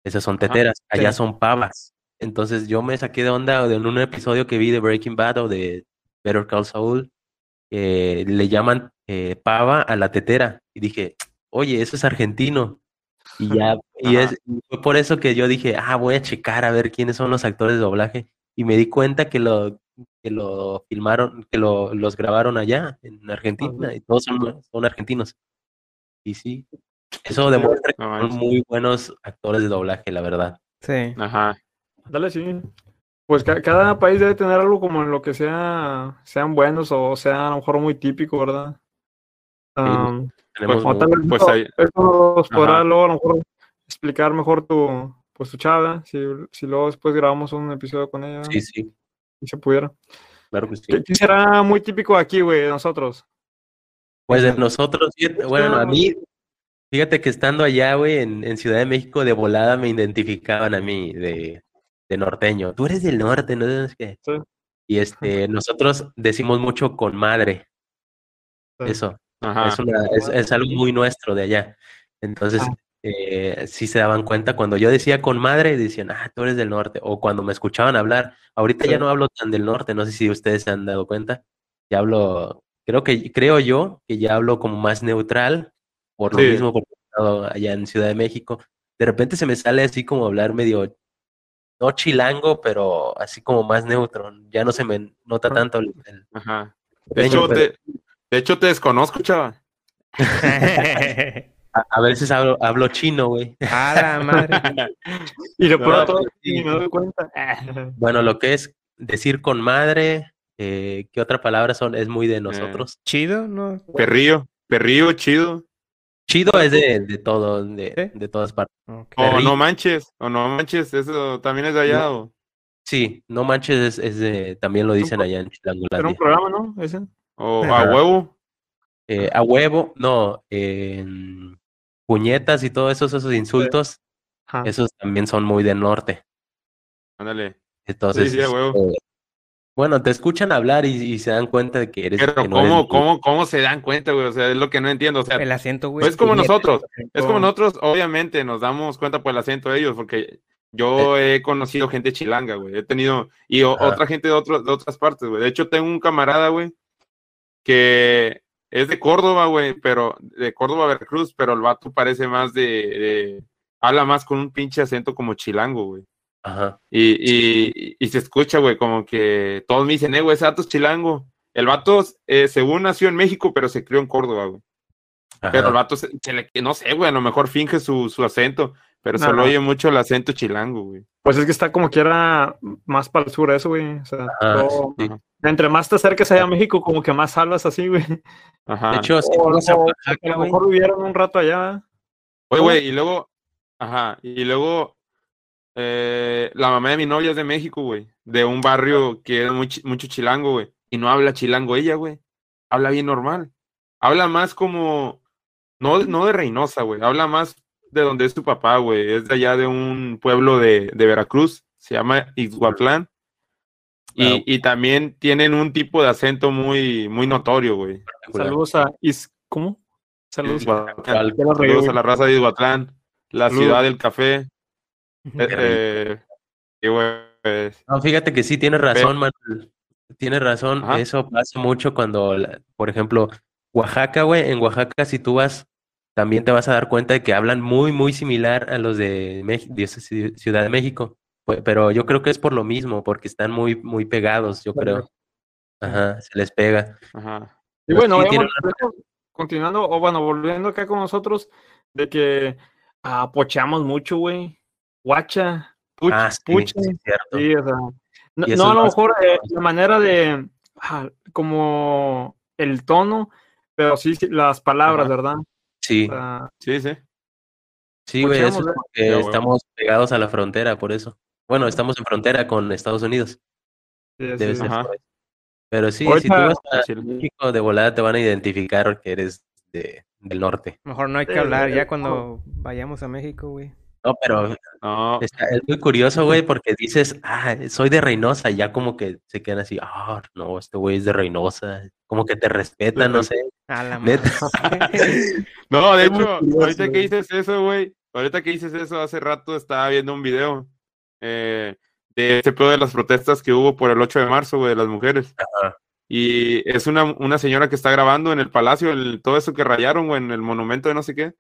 [SPEAKER 3] Esas son teteras, allá
[SPEAKER 2] Sí.
[SPEAKER 3] son pavas. Entonces yo me saqué de onda en un episodio que vi de Breaking Bad o de Better Call Saul, eh, le llaman eh, pava a la tetera. Y dije, oye, eso es argentino. Y ya, y es, fue por eso que yo dije, ah, voy a checar a ver quiénes son los actores de doblaje. Y me di cuenta que lo, que lo filmaron, que lo, los grabaron allá en Argentina y todos son, son argentinos. Y sí, eso demuestra que
[SPEAKER 1] No
[SPEAKER 3] son muy buenos actores de doblaje, la verdad.
[SPEAKER 2] Sí.
[SPEAKER 1] Ajá.
[SPEAKER 4] Dale, sí. Pues ca- cada país debe tener algo como en lo que sea, sean buenos o sea a lo mejor muy típico, ¿verdad? Am,
[SPEAKER 3] Tenemos
[SPEAKER 4] o tal vez
[SPEAKER 1] pues
[SPEAKER 4] eso-
[SPEAKER 1] ahí-
[SPEAKER 4] eso nos podrá luego a lo mejor explicar mejor tu, pues tu chava, si, si luego después grabamos un episodio con ella,
[SPEAKER 3] sí, sí,
[SPEAKER 4] si se pudiera.
[SPEAKER 3] claro que sí.
[SPEAKER 4] ¿Qué, qué será muy típico aquí, güey, de nosotros?
[SPEAKER 3] Pues de nosotros, fíjate, bueno, a mí, fíjate que estando allá, güey, en, en Ciudad de México, de volada me identificaban a mí de, de norteño. Tú eres del norte, ¿no? Es que-
[SPEAKER 4] Sí.
[SPEAKER 3] Y este, nosotros decimos mucho con madre,
[SPEAKER 4] Sí.
[SPEAKER 3] eso,
[SPEAKER 1] Ajá.
[SPEAKER 3] es, una, es, es algo muy nuestro de allá. Entonces,
[SPEAKER 4] Ah.
[SPEAKER 3] eh, sí se daban cuenta, cuando yo decía con madre, decían, ah, tú eres del norte, o cuando me escuchaban hablar, ahorita ya no hablo tan del norte, no sé si ustedes se han dado cuenta, ya hablo, creo que, creo yo que ya hablo como más neutral, por lo mismo, porque he estado allá en Ciudad de México, de repente se me sale así como hablar medio, no chilango, pero así como más neutro, ya no se me nota tanto el, el
[SPEAKER 1] Ajá. De
[SPEAKER 3] norteño,
[SPEAKER 1] hecho,
[SPEAKER 3] pero
[SPEAKER 1] te, de hecho, te desconozco, chava. [LAUGHS]
[SPEAKER 3] a, a veces hablo, hablo chino, güey.
[SPEAKER 2] A la madre. [LAUGHS]
[SPEAKER 4] Y lo
[SPEAKER 1] No,
[SPEAKER 4] de todo,
[SPEAKER 3] pues, sí.
[SPEAKER 4] ni me doy cuenta.
[SPEAKER 3] Bueno, lo que es decir con madre, eh, ¿qué otra palabra son? Es muy de nosotros.
[SPEAKER 2] Chido, ¿no?
[SPEAKER 1] Perrillo, perrillo, chido.
[SPEAKER 3] Chido es de, de todo, de, de todas partes.
[SPEAKER 1] O no manches, o no manches, eso también es de allá. o-
[SPEAKER 3] Sí, no manches, es, es de, también lo dicen allá en
[SPEAKER 4] Era un
[SPEAKER 3] Chilangolandia.
[SPEAKER 4] programa, ¿no? Ese.
[SPEAKER 1] O a huevo.
[SPEAKER 3] Eh, a huevo, no, puñetas y todos esos, esos insultos,
[SPEAKER 4] Ajá.
[SPEAKER 3] esos también son muy del norte.
[SPEAKER 1] Ándale.
[SPEAKER 3] Entonces,
[SPEAKER 1] sí, a huevo.
[SPEAKER 3] este, bueno, te escuchan hablar y, y se dan cuenta de que eres.
[SPEAKER 1] Pero
[SPEAKER 3] que no
[SPEAKER 1] ¿cómo, cómo, cómo se dan cuenta, güey? O sea, es lo que no entiendo. O sea,
[SPEAKER 2] El acento, güey.
[SPEAKER 1] no es como
[SPEAKER 3] puñetas,
[SPEAKER 1] nosotros. Es como nosotros, obviamente, nos damos cuenta por el acento de ellos, porque yo he conocido gente chilanga, güey. He tenido, y o- otra gente de, otro, de otras partes, güey. De hecho, tengo un camarada, güey, que es de Córdoba, güey, pero de Córdoba, Veracruz, pero el vato parece más de, de- habla más con un pinche acento como chilango, güey.
[SPEAKER 3] Ajá.
[SPEAKER 1] Y, y, y se escucha, güey, como que todos me dicen, eh, güey, ese vato es chilango. El vato, eh, según nació en México, pero se crió en Córdoba, güey. Pero el vato, se, se le, no sé, güey, a lo mejor finge su, su acento, pero solo oye mucho el acento chilango, güey.
[SPEAKER 4] Pues es que está como quiera más para el sur eso, güey. O sea, todo-
[SPEAKER 3] sí.
[SPEAKER 4] Entre más te acerques allá a México, como que más hablas así, güey.
[SPEAKER 1] Ajá.
[SPEAKER 3] De hecho, si
[SPEAKER 4] O,
[SPEAKER 3] vas a
[SPEAKER 4] o-
[SPEAKER 3] Oaxaca,
[SPEAKER 4] a lo
[SPEAKER 3] güey,
[SPEAKER 4] mejor vivieron un rato allá.
[SPEAKER 1] Oye, güey, y luego, ajá, y luego, eh, la mamá de mi novia es de México, güey, de un barrio que es muy, mucho chilango, güey, y no habla chilango ella, güey, habla bien normal, habla más como, no, no de Reynosa, güey, habla más de donde es su papá, güey, es de allá de un pueblo de, de Veracruz, se llama Ixhuatlán, y,
[SPEAKER 3] Wow.
[SPEAKER 1] y también tienen un tipo de acento muy, muy notorio, güey.
[SPEAKER 4] Saludos a Is... ¿Cómo? Saludos.
[SPEAKER 1] Saludos a la raza de Ixhuatlán, la
[SPEAKER 4] Saludos.
[SPEAKER 1] ciudad del café. Eh, eh, y, güey,
[SPEAKER 3] No, fíjate que sí, tienes razón, Manuel. Tienes razón.
[SPEAKER 1] Ajá.
[SPEAKER 3] Eso pasa mucho cuando, por ejemplo, Oaxaca, güey, en Oaxaca, si tú vas, también te vas a dar cuenta de que hablan muy, muy similar a los de, Mex- Ciudad de México. Pues, Pero yo creo que es por lo mismo, porque están muy, muy pegados, yo creo. Ajá, se les pega.
[SPEAKER 1] Ajá.
[SPEAKER 4] Y bueno,
[SPEAKER 3] sí,
[SPEAKER 4] vayamos continuando, o bueno, volviendo acá con nosotros, de que pocheamos mucho, güey. Guacha, puch,
[SPEAKER 3] Ah, sí,
[SPEAKER 4] puche.
[SPEAKER 3] sí, es cierto.
[SPEAKER 4] Sí, o sea, no, a lo mejor eh, la manera de, ah, como el tono, pero sí, sí, las palabras,
[SPEAKER 1] Ajá.
[SPEAKER 4] ¿verdad?
[SPEAKER 3] Sí,
[SPEAKER 4] O sea,
[SPEAKER 1] Sí, sí.
[SPEAKER 3] sí, güey, eso es porque estamos pegados a la frontera, por eso. Bueno, estamos en frontera con Estados Unidos.
[SPEAKER 4] sí,
[SPEAKER 3] Debe
[SPEAKER 4] sí.
[SPEAKER 3] ser. Pero sí, si tú vas a
[SPEAKER 1] Sí.
[SPEAKER 3] México, de volada te van a identificar que eres de, del norte.
[SPEAKER 2] Mejor no hay que
[SPEAKER 4] Sí,
[SPEAKER 2] hablar ya cuando vayamos a México, güey.
[SPEAKER 3] No, pero
[SPEAKER 1] No,
[SPEAKER 3] está- es muy curioso, güey, porque dices, ah, soy de Reynosa, y ya como que se quedan así, ah, no, este güey es de Reynosa, como que te respetan, no sé.
[SPEAKER 2] A la
[SPEAKER 3] Neta. [LAUGHS]
[SPEAKER 1] no, de hecho,
[SPEAKER 4] curioso,
[SPEAKER 1] ahorita que dices eso, güey, ahorita que dices eso, hace rato estaba viendo un video eh, de ese pedo de las protestas que hubo por el 8 de marzo, güey, de las mujeres.
[SPEAKER 3] Ajá.
[SPEAKER 1] Y es una, una señora que está grabando en el palacio, el, todo eso que rayaron, güey, en el monumento de no sé qué.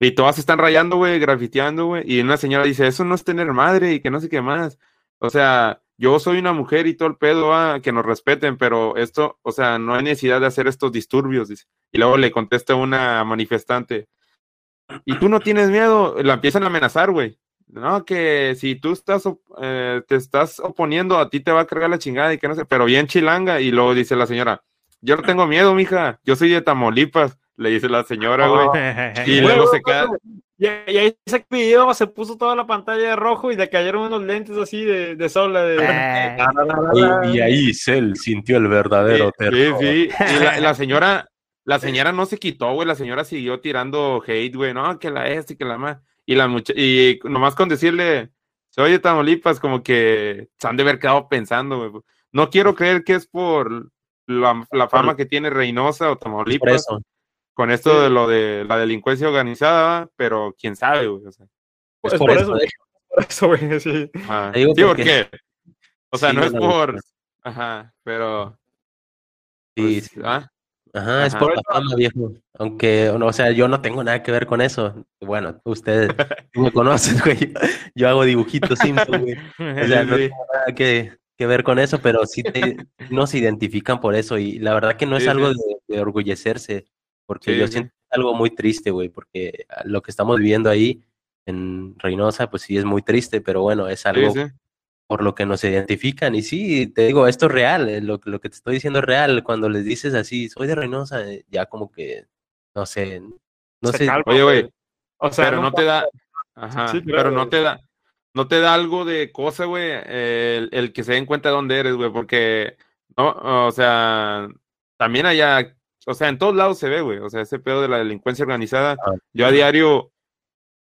[SPEAKER 1] Y todas están rayando, güey, grafiteando, güey. Y una señora dice, eso no es tener madre y que no sé qué más. O sea, yo soy una mujer y todo el pedo, ah, que nos respeten, pero esto, o sea, no hay necesidad de hacer estos disturbios. Dice. Y luego le contesta una manifestante, y tú no tienes miedo, la empiezan a amenazar, güey. No, que si tú estás, eh, te estás oponiendo, a ti te va a cargar la chingada y que no sé, pero bien chilanga. Y luego dice la señora, yo no tengo miedo, mija, yo soy de Tamaulipas, le dice la señora, güey. [LAUGHS] Y luego se queda.
[SPEAKER 4] Y, y ahí ese video se puso toda la pantalla de rojo y le cayeron unos lentes así de, de sol. De...
[SPEAKER 3] Y, y ahí Cell sintió el verdadero
[SPEAKER 1] Sí,
[SPEAKER 3] terror.
[SPEAKER 1] sí, sí. [LAUGHS] Y la, la señora, la señora no se quitó, güey, la señora siguió tirando hate, güey, no, que la este, que la más. Y la mucha y nomás con decirle, soy de Tamaulipas, como que se han de haber quedado pensando, güey. No quiero creer que es por la, la fama que tiene Reynosa o
[SPEAKER 3] Por
[SPEAKER 1] Tamaulipas
[SPEAKER 3] eso.
[SPEAKER 1] Con esto de lo de la delincuencia organizada, pero quién sabe, güey. O sea,
[SPEAKER 3] Es
[SPEAKER 4] Es
[SPEAKER 3] por
[SPEAKER 4] por
[SPEAKER 3] eso.
[SPEAKER 4] eso. Por eso, güey, sí.
[SPEAKER 3] Te digo
[SPEAKER 1] Sí,
[SPEAKER 3] porque-
[SPEAKER 1] porque, o sea,
[SPEAKER 3] Sí,
[SPEAKER 1] no es por, ajá, pero,
[SPEAKER 3] Sí,
[SPEAKER 1] pues, ah,
[SPEAKER 3] Ajá, es por la fama, viejo. Aunque, o sea, yo no tengo nada que ver con eso. Bueno, ustedes [LAUGHS] tú me conocen, güey. Yo hago dibujitos simples, güey. [LAUGHS] O sea, no tengo nada que, que ver con eso, pero sí te, no se identifican por eso. Y la verdad que no es
[SPEAKER 1] Sí,
[SPEAKER 3] algo
[SPEAKER 1] sí.
[SPEAKER 3] de, de orgullecerse, porque
[SPEAKER 1] Sí,
[SPEAKER 3] yo
[SPEAKER 1] sí.
[SPEAKER 3] siento algo muy triste, güey, porque lo que estamos viviendo ahí en Reynosa, pues sí es muy triste, pero bueno, es algo
[SPEAKER 1] sí.
[SPEAKER 3] por lo que nos identifican. Y sí, te digo, esto es real, eh, lo, lo que te estoy diciendo es real. Cuando les dices así, soy de Reynosa, eh, ya como que, no sé, no
[SPEAKER 4] Se
[SPEAKER 3] sé.
[SPEAKER 4] calma,
[SPEAKER 1] Oye, güey,
[SPEAKER 4] O sea,
[SPEAKER 1] pero no te da, ajá,
[SPEAKER 4] Sí, claro,
[SPEAKER 1] pero no te da, no te da algo de cosa, güey, el, el que se den cuenta de dónde eres, güey, porque, no, o sea, también allá, o sea, en todos lados se ve, güey, o sea, ese pedo de la delincuencia organizada,
[SPEAKER 3] Ah.
[SPEAKER 1] yo a diario,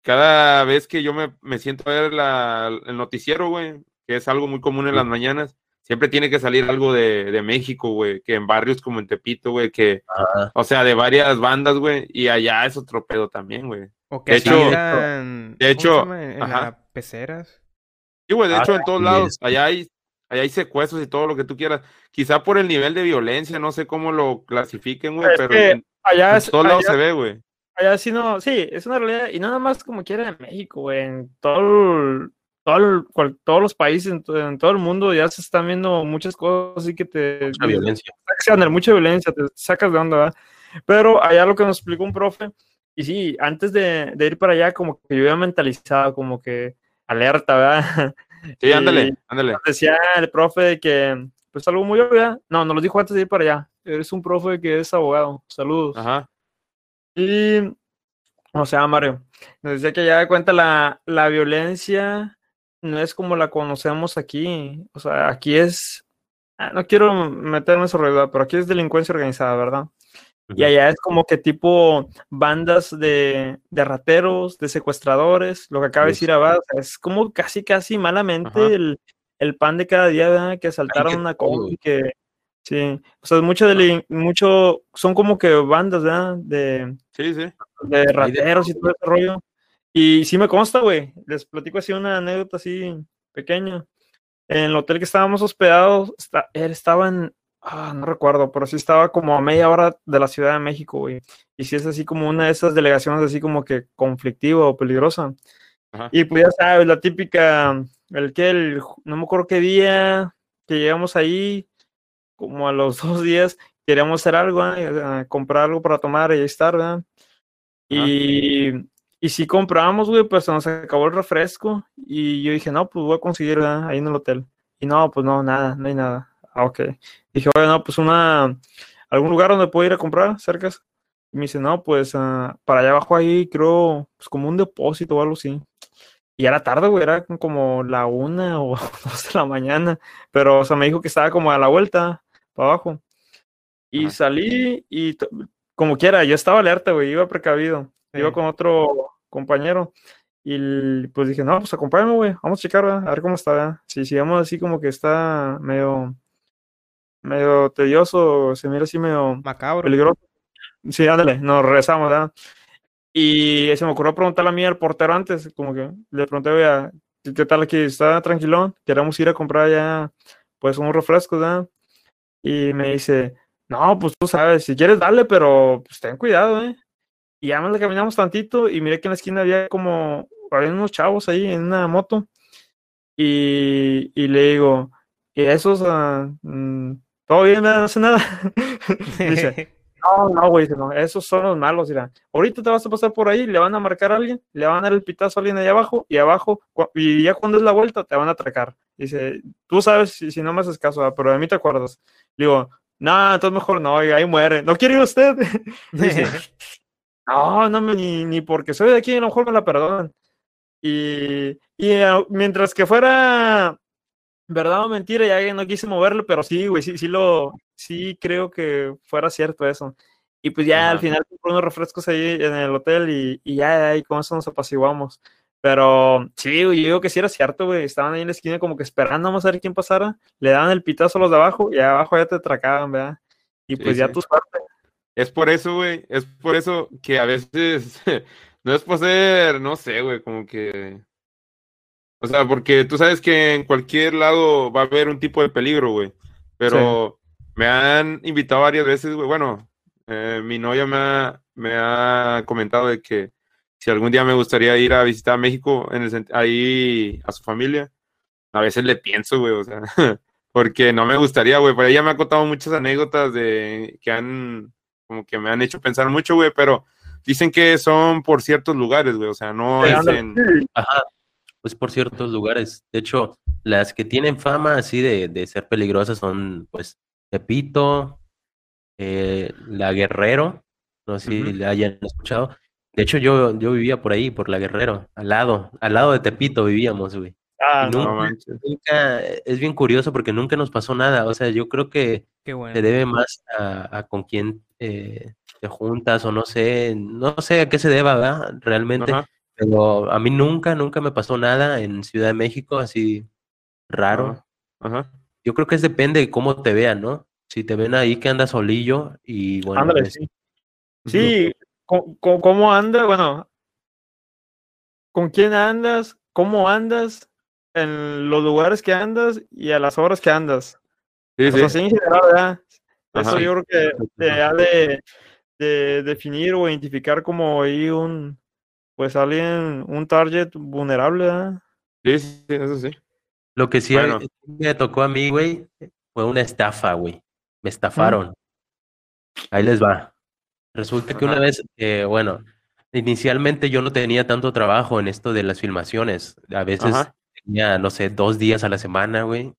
[SPEAKER 1] cada vez que yo me, me siento a ver la, el noticiero, güey, que es algo muy común en las mañanas, siempre tiene que salir algo de, de México, güey, que en barrios como en Tepito, güey, que,
[SPEAKER 3] Ajá.
[SPEAKER 1] o sea, de varias bandas, güey, y allá es otro pedo también, güey.
[SPEAKER 2] O que
[SPEAKER 1] De hecho- de
[SPEAKER 2] ¿cómo se
[SPEAKER 1] hecho,
[SPEAKER 2] llama? en
[SPEAKER 1] ajá.
[SPEAKER 2] las peceras.
[SPEAKER 1] Sí, güey, de
[SPEAKER 3] Ah,
[SPEAKER 1] hecho en todos lados,
[SPEAKER 3] es-
[SPEAKER 1] allá hay, allá hay secuestros y todo lo que tú quieras. Quizá por el nivel de violencia, no sé cómo lo clasifiquen, güey, pero
[SPEAKER 4] que
[SPEAKER 1] en,
[SPEAKER 4] allá
[SPEAKER 1] en todos lados se ve, güey.
[SPEAKER 4] allá sí no, sí, es una realidad, y nada más como quiera en México, güey, en todo, todo cual- todos los países, en, en todo el mundo ya se están viendo muchas cosas así que te
[SPEAKER 3] Mucha violencia.
[SPEAKER 4] Alexander, mucha violencia, te sacas de onda, ¿verdad? Pero allá lo que nos explicó un profe, y sí, antes de, de ir para allá, como que yo había mentalizado, como que alerta, ¿verdad? [LAUGHS]
[SPEAKER 1] Sí,
[SPEAKER 4] Y
[SPEAKER 1] ándale, ándale.
[SPEAKER 4] nos decía el profe que, pues algo muy obvio. No, nos lo dijo antes de ir para allá. Eres un profe que es abogado. Saludos.
[SPEAKER 1] Ajá.
[SPEAKER 4] Y, o sea, Mario, nos decía que ya de cuenta la, la violencia no es como la conocemos aquí. O sea, aquí es, ah, no quiero meterme en eso, ¿verdad? Pero aquí es delincuencia organizada, ¿verdad? Y allá es como que tipo bandas de, de rateros, de secuestradores, lo que acaba de decir Abad, es como casi, casi malamente el, el pan de cada día, ¿verdad? Que asaltaron
[SPEAKER 3] que
[SPEAKER 4] una combi, que sí, o sea, mucho, delin- mucho, son como que bandas, ¿verdad? De,
[SPEAKER 1] Sí, sí.
[SPEAKER 4] de rateros y todo ese rollo. Y sí me consta, güey, les platico así una anécdota así pequeña. En el hotel que estábamos hospedados, esta- él estaba en, ah, no recuerdo, pero sí estaba como a media hora de la Ciudad de México, güey. Y sí es así como una de esas delegaciones así como que conflictiva o peligrosa.
[SPEAKER 1] Ajá.
[SPEAKER 4] Y pues ya sabes, la típica, el que, el, no me acuerdo qué día que llegamos ahí, como a los [LAUGHS] dos días, queríamos hacer algo, ¿eh? comprar algo para tomar y estar, ¿verdad? Y, y sí compramos, güey, pues se nos acabó el refresco y yo dije, no, pues voy a conseguir, ¿verdad? Ahí en el hotel. Y no, pues no, nada, no hay nada. Ah, ok. Dije, oye, no, pues una, algún lugar donde puedo ir a comprar, cercas. Y me dice, no, pues ah, para allá abajo ahí creo, pues como un depósito o algo así. Y era tarde, güey, era como la una [LAUGHS] o dos de la mañana. Pero, o sea, me dijo que estaba como a la vuelta, para abajo. Y
[SPEAKER 1] Ajá.
[SPEAKER 4] salí y como quiera, yo estaba alerta, güey, iba precavido. Iba
[SPEAKER 2] Sí.
[SPEAKER 4] con otro compañero. Y pues dije, no, pues acompáñame, güey, vamos a checar, ¿verdad? a ver cómo está. ¿verdad? Si sigamos así como que está medio, medio tedioso, se mira así medio
[SPEAKER 2] Macabro.
[SPEAKER 4] peligroso. Sí, ándale, nos regresamos, ¿verdad? Y se me ocurrió preguntarle a mí al portero antes, como que le pregunté, oiga, ¿qué tal aquí? ¿Está tranquilón? Queremos ir a comprar ya, pues, unos refrescos, ¿verdad? Y me dice, no, pues tú sabes, si quieres dale, pero pues ten cuidado, ¿eh? Y ya le caminamos tantito y miré que en la esquina había como, había unos chavos ahí en una moto. Y, y le digo, y esos, mm, todo bien, no hace nada. [LAUGHS] dice, [LAUGHS] no, no, güey, no, esos son los malos, mira. Ahorita te vas a pasar por ahí, le van a marcar a alguien, le van a dar el pitazo a alguien allá abajo, y abajo, y ya cuando es la vuelta, te van a atracar. Dice, tú sabes si, no me haces caso, pero de mí te acuerdas. digo, no, entonces mejor no, ahí muere. ¿No quiere ir usted? [LAUGHS] Dice, no, no, ni, ni porque soy de aquí, a lo mejor me la perdonan. Y, y ah, mientras que fuera verdad o mentira, ya no quise moverlo, pero sí, güey, sí, sí lo, sí creo que fuera cierto eso. Y pues ya al final compré unos refrescos ahí en el hotel y, y ya, y con eso nos apaciguamos. Pero sí, yo digo que sí era cierto, güey. Estaban ahí en la esquina como que esperando a ver quién pasara. Le daban el pitazo a los de abajo y abajo ya te atracaban, ¿verdad? Y pues ya tus partes.
[SPEAKER 1] Es por eso, güey. Es por eso que a veces [LAUGHS] no es por ser, no sé, güey, como que. O sea, porque tú sabes que en cualquier lado va a haber un tipo de peligro, güey. Pero me han invitado varias veces, güey. Bueno, eh, mi novia me ha, me ha comentado de que si algún día me gustaría ir a visitar México, en el, ahí a su familia, a veces le pienso, güey, o sea, [LAUGHS] porque no me gustaría, güey, pero ella me ha contado muchas anécdotas de que han, como que me han hecho pensar mucho, güey, pero dicen que son por ciertos lugares, güey, o sea, no es en...
[SPEAKER 3] Ajá, pues por ciertos lugares. De hecho, las que tienen fama así de, de ser peligrosas son, pues, Tepito, eh, La Guerrero, no sé si la hayan escuchado, de hecho, yo, yo vivía por ahí, por la Guerrero, al lado, al lado de Tepito vivíamos, güey. Ah, nunca, es bien curioso porque nunca nos pasó nada. O sea, yo creo que se debe más a, con quién eh, te juntas o no sé, no sé a qué se deba, ¿verdad? Realmente. Pero a mí nunca, nunca me pasó nada en Ciudad de México así raro. Ajá. Yo creo que es depende de cómo te vean, ¿no? Si te ven ahí que andas solillo y bueno.
[SPEAKER 4] Pues sí. Sí, ¿Cómo, anda? Bueno, ¿con quién andas? ¿Cómo andas? En los lugares que andas y a las horas que andas. Sí, sí. en general, ¿verdad? Eso yo creo que te ha de, definir o identificar como ahí un, pues alguien, un target vulnerable.
[SPEAKER 1] Sí, sí, eso sí.
[SPEAKER 3] Lo que sí me tocó a mí, güey, fue una estafa, güey. Me estafaron. Ahí les va. Resulta que una vez, eh, bueno, inicialmente yo no tenía tanto trabajo en esto de las filmaciones. A veces tenía, no sé, dos días a la semana, güey,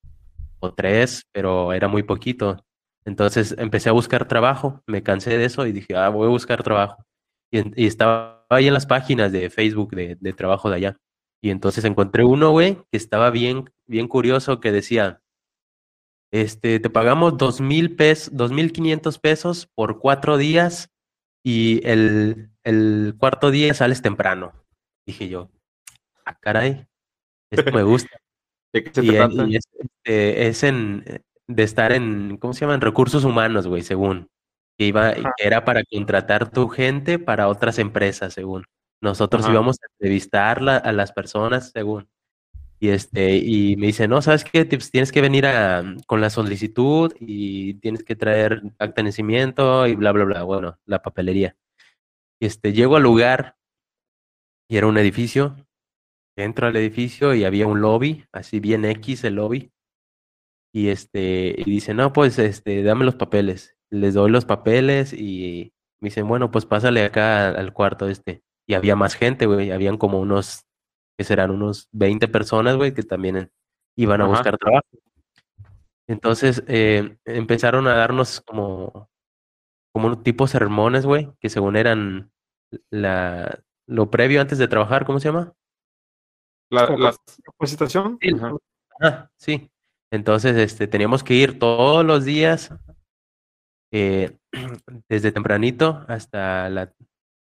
[SPEAKER 3] o tres, pero era muy poquito. Entonces empecé a buscar trabajo, me cansé de eso y dije, ah, voy a buscar trabajo. Y, estaba ahí en las páginas de Facebook de, de trabajo de allá. Y entonces encontré uno, güey, que estaba bien, bien curioso, que decía, este, te pagamos dos mil pesos, dos mil quinientos pesos por cuatro días y el, el cuarto día sales temprano. Dije yo, ah, caray, esto me gusta. [LAUGHS]
[SPEAKER 1] ¿De qué se y, trata?
[SPEAKER 3] Y es, este, es, en, de estar en, ¿cómo se llaman? Recursos humanos, güey, según. Que iba, era para contratar tu gente para otras empresas, según. Nosotros íbamos a entrevistar a las personas, según. Y este, y me dice, no, ¿sabes qué? tienes que venir a, con la solicitud y tienes que traer acta de nacimiento y bla, bla, bla. Bueno, la papelería. Y este, llego al lugar y era un edificio. Entro al edificio y había un lobby, así bien X el lobby. Y este, y dice, no, pues este, dame los papeles. Les doy los papeles y me dicen, bueno, pues pásale acá al cuarto este. Y había más gente, güey, habían como unos que serán unos 20 personas, güey, que también iban a buscar trabajo. Entonces eh, empezaron a darnos como, como tipo sermones, güey, que según eran la, lo previo antes de trabajar, ¿cómo se llama?
[SPEAKER 4] La, la... capacitación.
[SPEAKER 3] Sí. sí. Entonces, este, teníamos que ir todos los días, eh, [CLEARS THROAT] desde tempranito hasta la,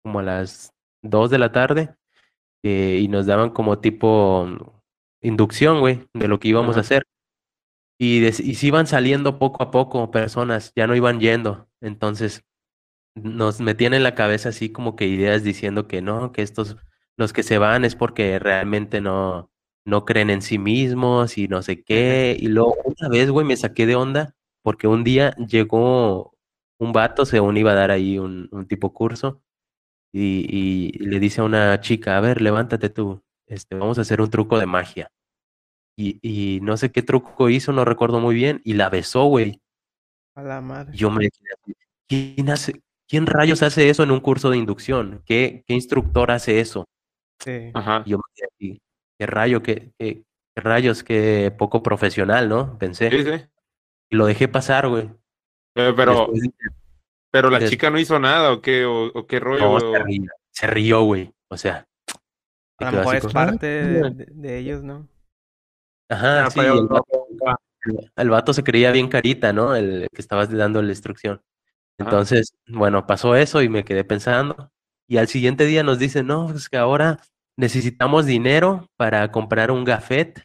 [SPEAKER 3] como a las 2 de la tarde, eh, y nos daban como tipo inducción, güey, de lo que íbamos a hacer. Y, y se iban saliendo poco a poco personas, ya no iban yendo. Entonces nos metían en la cabeza así como que ideas diciendo que no, que estos, los que se van es porque realmente no, no creen en sí mismos y no sé qué. Y luego una vez, güey, me saqué de onda porque un día llegó un vato, según iba a dar ahí un, un tipo curso, y, le dice a una chica, a ver, levántate tú, este, vamos a hacer un truco de magia. Y, y no sé qué truco hizo, no recuerdo muy bien, y la besó, güey.
[SPEAKER 2] A la madre.
[SPEAKER 3] Yo me así, ¿quién hace, quién rayos hace eso en un curso de inducción? ¿Qué, qué instructor hace eso?
[SPEAKER 2] Sí.
[SPEAKER 1] Ajá.
[SPEAKER 3] Y yo me quedé qué rayo, qué, qué, qué rayos, qué poco profesional, ¿no? Pensé.
[SPEAKER 1] Sí, sí.
[SPEAKER 3] Y lo dejé pasar, güey.
[SPEAKER 1] Eh, pero,
[SPEAKER 3] Después
[SPEAKER 1] pero la
[SPEAKER 3] des-
[SPEAKER 1] chica no hizo nada, ¿o qué? ¿O, o qué rollo?
[SPEAKER 3] no, se rió, se rió, güey. O sea,
[SPEAKER 2] A
[SPEAKER 3] se
[SPEAKER 2] lo mejor es
[SPEAKER 3] como, "Ah,
[SPEAKER 2] parte de, de- de ellos, ¿no?
[SPEAKER 3] Ajá,
[SPEAKER 4] Ah,
[SPEAKER 3] sí, el vato, el vato se creía bien carita, ¿no? El que estabas dando la instrucción.
[SPEAKER 1] Ajá.
[SPEAKER 3] Entonces, bueno, pasó eso y me quedé pensando. Y al siguiente día nos dicen, no, es que ahora necesitamos dinero para comprar un gafet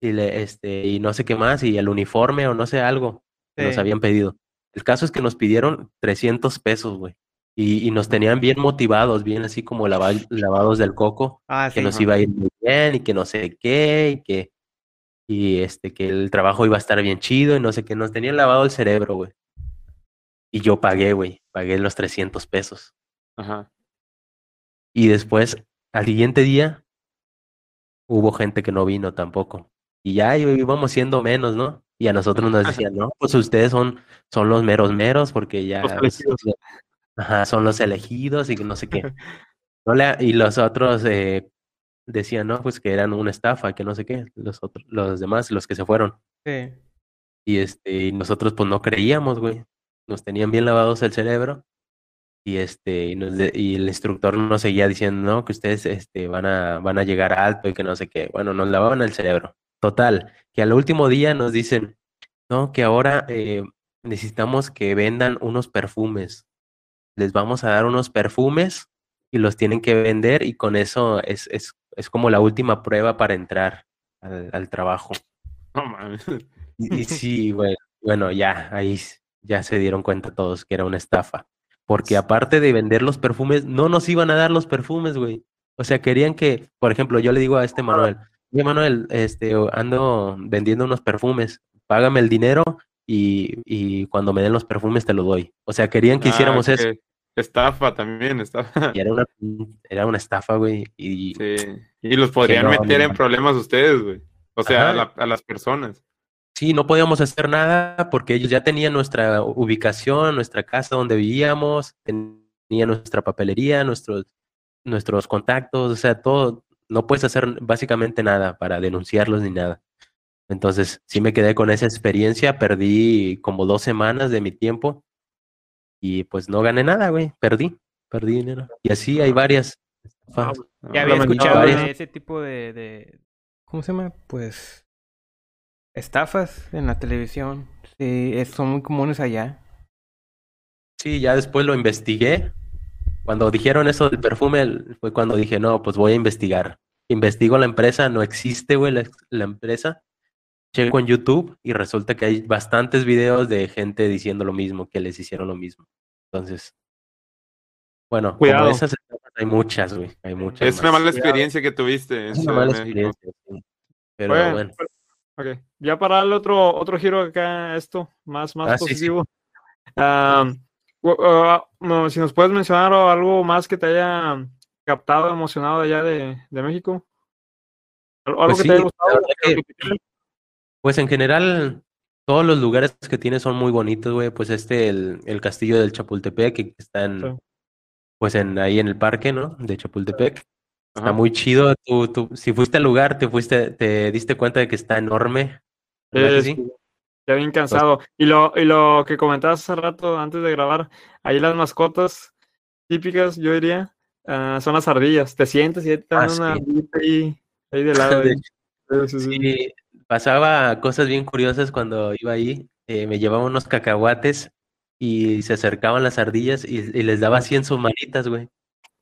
[SPEAKER 3] y, le, este, y no sé qué más, y el uniforme o no sé algo que nos habían pedido. El caso es que nos pidieron 300 pesos, güey. Y, y nos tenían bien motivados, bien así como lava- lavados del coco,
[SPEAKER 2] Ah,
[SPEAKER 3] que nos
[SPEAKER 1] ajá.
[SPEAKER 3] iba a ir muy bien y que no sé qué, y que, y este, que el trabajo iba a estar bien chido y no sé qué. Nos tenían lavado el cerebro, güey. Y yo pagué, güey. Pagué los 300 pesos.
[SPEAKER 1] Ajá.
[SPEAKER 3] Y después, al siguiente día, hubo gente que no vino tampoco. Y ya y- íbamos siendo menos, ¿no? Y a nosotros nos decían, no, pues ustedes son, son los meros meros porque ya
[SPEAKER 4] Los elegidos.
[SPEAKER 3] ajá, son los elegidos y no sé qué. [LAUGHS] Y los otros eh, decían, no, pues que eran una estafa, que no sé qué, los otros, los demás, los que se fueron.
[SPEAKER 2] Sí.
[SPEAKER 3] Y este, y nosotros pues no creíamos, güey. Nos tenían bien lavados el cerebro. Y este, y, nos de- y el instructor nos seguía diciendo, no, que ustedes este, van a, van a llegar alto y que no sé qué. Bueno, nos lavaban el cerebro. Total, que al último día nos dicen, no, que ahora eh, necesitamos que vendan unos perfumes. Les vamos a dar unos perfumes y los tienen que vender y con eso es, es, es como la última prueba para entrar al, al trabajo.
[SPEAKER 1] No mames. [LAUGHS]
[SPEAKER 3] Y, y sí, güey, bueno, ya, ahí ya se dieron cuenta todos que era una estafa. Porque aparte de vender los perfumes, no nos iban a dar los perfumes, güey. O sea, querían que, por ejemplo, yo le digo a este Manuel, oye Manuel, este, ando vendiendo unos perfumes, págame el dinero y, y cuando me den los perfumes te lo doy. O sea, querían que
[SPEAKER 1] Ah,
[SPEAKER 3] hiciéramos eso.
[SPEAKER 1] que Estafa también, estafa.
[SPEAKER 3] Y era una, era una estafa, güey. Y
[SPEAKER 1] Sí. Y los podrían
[SPEAKER 3] no,
[SPEAKER 1] meter en problemas ustedes, güey. O sea, a, la- a las personas.
[SPEAKER 3] Sí, no podíamos hacer nada porque ellos ya tenían nuestra ubicación, nuestra casa donde vivíamos, tenían nuestra papelería, nuestros, nuestros contactos, o sea, todo. No puedes hacer básicamente nada para denunciarlos ni nada. Entonces, sí me quedé con esa experiencia, perdí como dos semanas de mi tiempo y pues no gané nada, güey, perdí, perdí dinero. Y así hay varias. estafas.
[SPEAKER 2] Ya había escuchado de ese tipo de, de- ¿Cómo se llama? Pues. Estafas en la televisión. Sí, es- son muy comunes allá.
[SPEAKER 3] Sí, ya después lo investigué. Cuando dijeron eso del perfume, fue cuando dije, no, pues voy a investigar. Investigo la empresa, no existe, güey, la, la empresa. Checo en YouTube y resulta que hay bastantes videos de gente diciendo lo mismo, que les hicieron lo mismo. Entonces, bueno,
[SPEAKER 4] Cuidado.
[SPEAKER 3] como esas hay muchas, güey, hay muchas
[SPEAKER 1] Es una
[SPEAKER 3] más.
[SPEAKER 1] mala experiencia que tuviste
[SPEAKER 3] Es una mala
[SPEAKER 1] México.
[SPEAKER 3] experiencia, sí. Pero
[SPEAKER 4] Oye,
[SPEAKER 3] bueno,
[SPEAKER 4] Ok, ya para darle otro, otro giro acá a esto, más, más
[SPEAKER 3] Ah, sí, sí.
[SPEAKER 4] positivo. Ah, si nos puedes mencionar algo más que te haya captado, emocionado allá de, de México. Algo
[SPEAKER 3] Pues
[SPEAKER 4] que te haya gustado. que-
[SPEAKER 3] Pues en general, todos los lugares que tiene son muy bonitos, güey. Pues este, el, el castillo del Chapultepec, que está en,
[SPEAKER 4] Sí.
[SPEAKER 3] pues en, ahí en el parque, ¿no? De Chapultepec. Está muy chido. Tú, tú, si fuiste al lugar, te fuiste, te diste cuenta de que está enorme. ¿Verdad que
[SPEAKER 4] Es-
[SPEAKER 3] sí?
[SPEAKER 4] Ya bien cansado. Y lo, y lo que comentabas hace rato antes de grabar, ahí las mascotas típicas, yo diría, ah, son las ardillas. Te sientes y te dan
[SPEAKER 3] Ah,
[SPEAKER 4] una
[SPEAKER 3] sí.
[SPEAKER 4] ahí, ahí de [LAUGHS] lado. Ahí. Sí,
[SPEAKER 3] pasaba cosas bien curiosas cuando iba ahí. eh, me llevaba unos cacahuates y se acercaban las ardillas y, y les daba así en sus manitas, güey.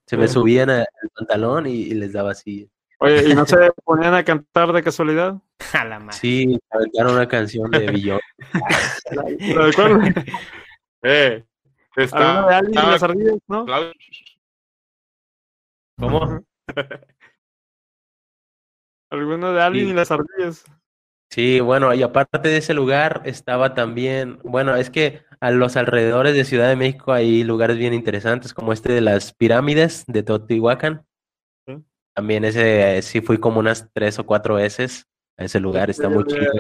[SPEAKER 3] Se me subían al pantalón y, y les daba así.
[SPEAKER 4] Oye, ¿y no se ponían a cantar de casualidad? [LAUGHS]
[SPEAKER 2] A la madre.
[SPEAKER 3] Sí, aventaron una canción de Billón. [LAUGHS]
[SPEAKER 4] ¿Lo recuerdo?
[SPEAKER 1] Eh, está.
[SPEAKER 4] ¿Alguna de Alvin y las ardillas, no?
[SPEAKER 1] Claudio-
[SPEAKER 3] ¿Cómo?
[SPEAKER 4] Alguno [LAUGHS] de Alvin
[SPEAKER 3] Sí.
[SPEAKER 4] y las ardillas.
[SPEAKER 3] Sí, bueno, y aparte de ese lugar estaba también, bueno, es que a los alrededores de Ciudad de México hay lugares bien interesantes como este de las pirámides de Teotihuacán. También ese sí fui como unas tres o cuatro veces. a ese lugar, está muy chido.